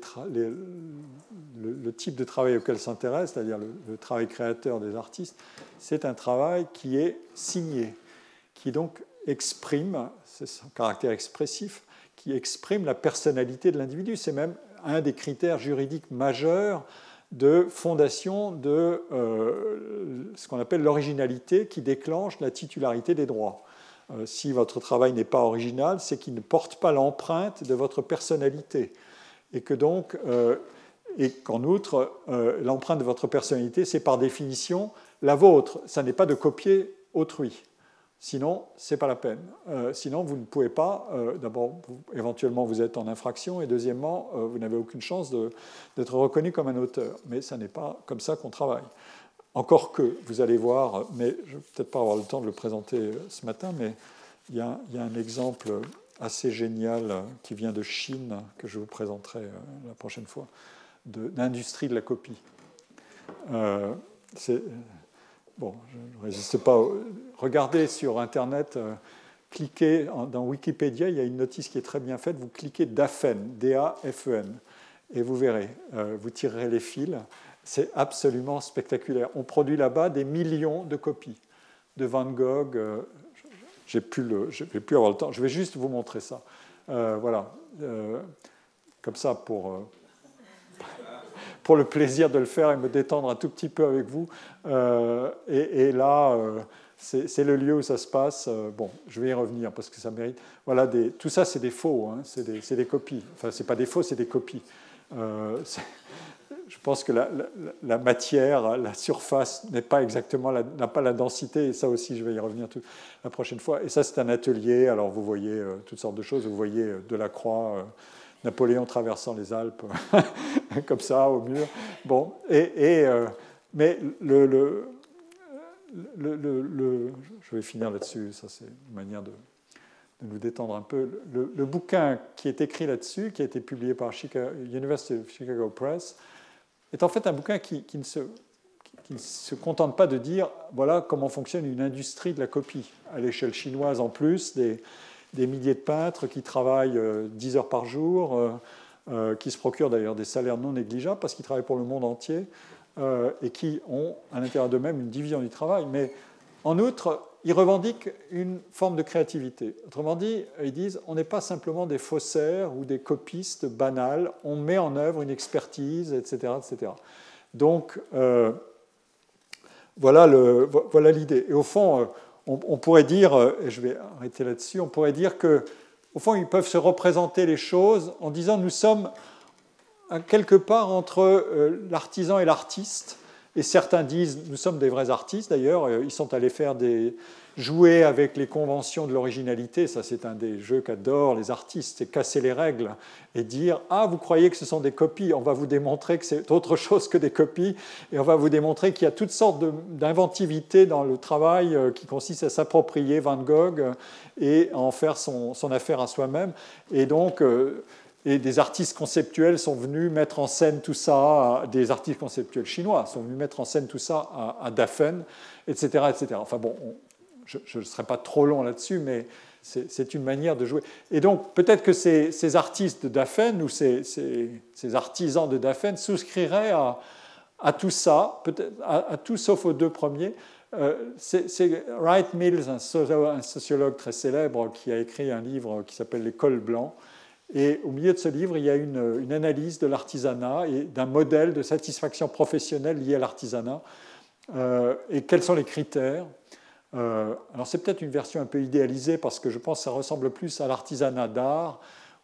type de travail auquel s'intéresse, c'est-à-dire le, travail créateur des artistes, c'est un travail qui est signé, qui donc exprime, c'est son caractère expressif, qui exprime la personnalité de l'individu. C'est même un des critères juridiques majeurs de fondation de euh, ce qu'on appelle l'originalité qui déclenche la titularité des droits. Euh, si votre travail n'est pas original, c'est qu'il ne porte pas l'empreinte de votre personnalité. Et que donc, euh, et qu'en outre, l'empreinte de votre personnalité, c'est par définition la vôtre. Ça n'est pas de copier autrui. Sinon, ce n'est pas la peine. sinon, vous ne pouvez pas, d'abord, éventuellement, vous êtes en infraction, et deuxièmement, vous n'avez aucune chance d'être reconnu comme un auteur. Mais ça n'est pas comme ça qu'on travaille. Encore que, vous allez voir, mais je ne vais peut-être pas avoir le temps de le présenter euh, ce matin, mais il y a, un exemple assez génial euh, qui vient de Chine, que je vous présenterai euh, la prochaine fois, d'industrie de, la copie. Bon, je ne résiste pas. Regardez sur Internet, cliquez dans Wikipédia, il y a une notice qui est très bien faite. Vous cliquez DAFEN, D-A-F-E-N, et vous verrez, vous tirerez les fils c'est absolument spectaculaire. On produit là-bas des millions de copies de Van Gogh. Euh, j'ai je vais plus avoir le temps. Je vais juste vous montrer ça. Euh, voilà. Euh, comme ça, pour, pour le plaisir de le faire et me détendre un tout petit peu avec vous. Et, là, c'est le lieu où ça se passe. Bon, je vais y revenir parce que ça mérite. Voilà, des, tout ça, c'est des faux. Hein, c'est des, copies. Enfin, c'est pas des faux, c'est des copies je pense que la, matière, la surface n'est pas exactement, n'a pas la densité, et ça aussi je vais y revenir la prochaine fois. Et ça c'est un atelier, alors vous voyez euh, toutes sortes de choses, vous voyez euh, de la croix, euh, Napoléon traversant les Alpes, comme ça au mur. Bon, et, mais le, je vais finir là-dessus, ça c'est une manière de, nous détendre un peu. Le, bouquin qui est écrit là-dessus, qui a été publié par Chicago, University of Chicago Press, est en fait un bouquin qui, ne se, se, contente pas de dire voilà comment fonctionne une industrie de la copie, à l'échelle chinoise en plus, des, milliers de peintres qui travaillent 10 euh, heures par jour, euh, euh, qui se procurent d'ailleurs des salaires non négligeables parce qu'ils travaillent pour le monde entier et qui ont à l'intérieur d'eux-mêmes une division du travail. Mais en outre, ils revendiquent une forme de créativité. Autrement dit, ils disent on n'est pas simplement des faussaires ou des copistes banals, on met en œuvre une expertise, etc. etc. Donc, voilà l'idée. et au fond, euh, on, pourrait dire, euh, et je vais arrêter là-dessus, on pourrait dire que, au fond, ils peuvent se représenter les choses en disant nous sommes quelque part entre l'artisan et l'artiste. Et certains disent, nous sommes des vrais artistes d'ailleurs, euh, ils sont allés faire des, jouer avec les conventions de l'originalité, ça c'est un des jeux qu'adorent les artistes, c'est casser les règles et dire Ah, vous croyez que ce sont des copies, on va vous démontrer que c'est autre chose que des copies, et on va vous démontrer qu'il y a toutes sortes d'inventivité dans le travail euh, qui consiste à s'approprier Van Gogh et à en faire son, affaire à soi-même. Et donc, euh, et des artistes conceptuels sont venus mettre en scène tout ça, des artistes conceptuels chinois sont venus mettre en scène tout ça à, Daphne, etc., etc. Enfin bon, je ne serai pas trop long là-dessus, mais c'est une manière de jouer. Et donc, peut-être que ces, artistes de Daphne ou ces, artisans de Daphne souscriraient à, tout ça, à, à, tout sauf aux deux premiers. Euh, c'est Wright Mills, un, sociologue très célèbre, qui a écrit un livre qui s'appelle L'école blanc. Et au milieu de ce livre, il y a une, une analyse de l'artisanat et d'un modèle de satisfaction professionnelle lié à l'artisanat. Euh, et quels sont les critères? Euh, alors c'est peut-être une version un peu idéalisée parce que je pense que ça ressemble plus à l'artisanat d'art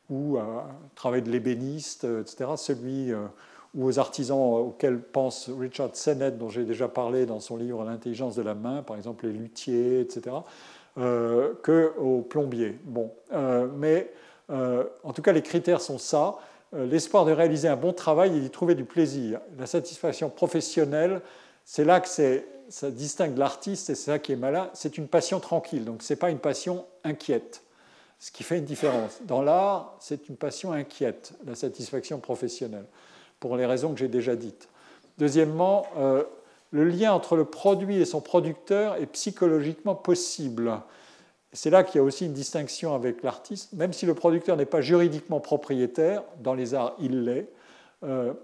ou à travail de l'ébéniste, etc., celui euh, ou aux artisans auxquels pense Richard Sennett, dont j'ai déjà parlé dans son livre L'intelligence de la main, par exemple les luthiers, etc., euh, que plombiers. Bon, mais en tout cas, les critères sont ça l'espoir de réaliser un bon travail et d'y trouver du plaisir. La satisfaction professionnelle, c'est là que c'est ça distingue l'artiste, et c'est ça qui est malin, c'est une passion tranquille, donc ce n'est pas une passion inquiète, ce qui fait une différence. Dans l'art, c'est une passion inquiète, la satisfaction professionnelle, pour les raisons que j'ai déjà dites. Deuxièmement, euh, le lien entre le produit et son producteur est psychologiquement possible. C'est là qu'il y a aussi une distinction avec l'artiste, même si le producteur n'est pas juridiquement propriétaire, dans les arts il l'est. Euh,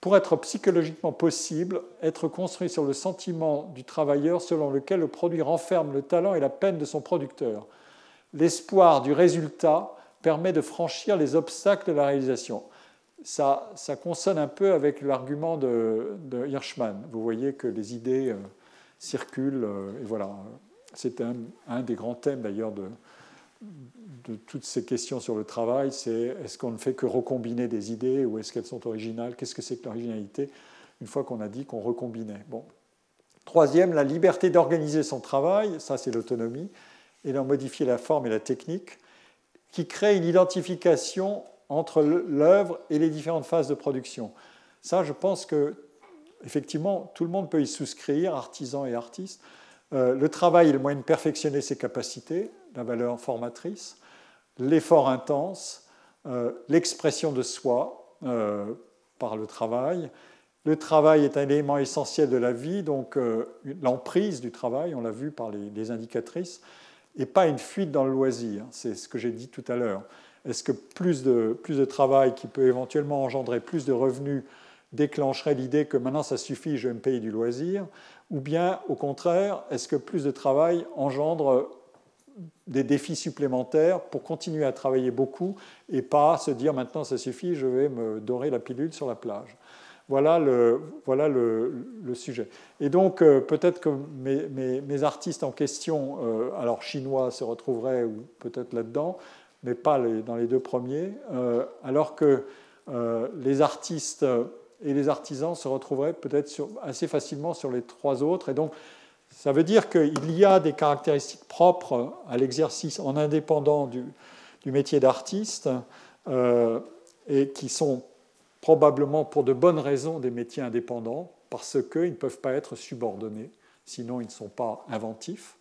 pour être psychologiquement possible, être construit sur le sentiment du travailleur selon lequel le produit renferme le talent et la peine de son producteur. L'espoir du résultat permet de franchir les obstacles de la réalisation. Ça, ça consonne un peu avec l'argument de, Hirschman. Vous voyez que les idées euh, circulent, euh, et voilà. C'est un, un, des grands thèmes d'ailleurs de, de toutes ces questions sur le travail, c'est est-ce qu'on ne fait que recombiner des idées ou est-ce qu'elles sont originales? Qu'est-ce que c'est que l'originalité? Une fois qu'on a dit qu'on recombinait. Bon. Troisième, la liberté d'organiser son travail, ça c'est l'autonomie, et d'en modifier la forme et la technique, qui crée une identification entre l'œuvre et les différentes phases de production. Ça, je pense que effectivement, tout le monde peut y souscrire, artisans et artistes. Euh, le travail est le moyen de perfectionner ses capacités, la valeur formatrice l'effort intense, euh, l'expression de soi euh, par le travail. Le travail est un élément essentiel de la vie, donc euh, l'emprise du travail, on l'a vu par les, indicatrices, et pas une fuite dans le loisir. C'est ce que j'ai dit tout à l'heure. Est-ce que plus de, plus de travail qui peut éventuellement engendrer plus de revenus déclencherait l'idée que maintenant ça suffit, je vais me payer du loisir? Ou bien, au contraire, est-ce que plus de travail engendre des défis supplémentaires pour continuer à travailler beaucoup et pas se dire maintenant ça suffit, je vais me dorer la pilule sur la plage. Voilà le, voilà le, sujet. Et donc euh, peut-être que mes, artistes en question, euh, alors chinois se retrouveraient ou peut-être là-dedans, mais pas dans les deux premiers, euh, alors que les artistes et les artisans se retrouveraient peut-être assez facilement sur les trois autres. Et donc ça veut dire qu'il y a des caractéristiques propres à l'exercice en indépendant du, métier d'artiste euh, et qui sont probablement pour de bonnes raisons des métiers indépendants parce qu'ils ne peuvent pas être subordonnés, sinon ils ne sont pas inventifs.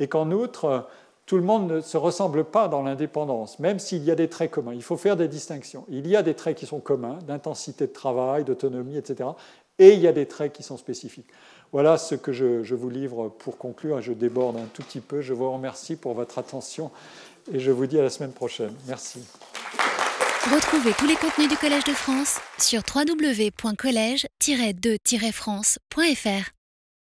Et qu'en outre, tout le monde ne se ressemble pas dans l'indépendance, même s'il y a des traits communs. Il faut faire des distinctions. Il y a des traits qui sont communs, d'intensité de travail, d'autonomie, etc. Et il y a des traits qui sont spécifiques. Voilà ce que je, vous livre pour conclure. Je déborde un tout petit peu. Je vous remercie pour votre attention et je vous dis à la semaine prochaine. Merci. Retrouvez tous les contenus du Collège de France sur www.colège-2-france.fr.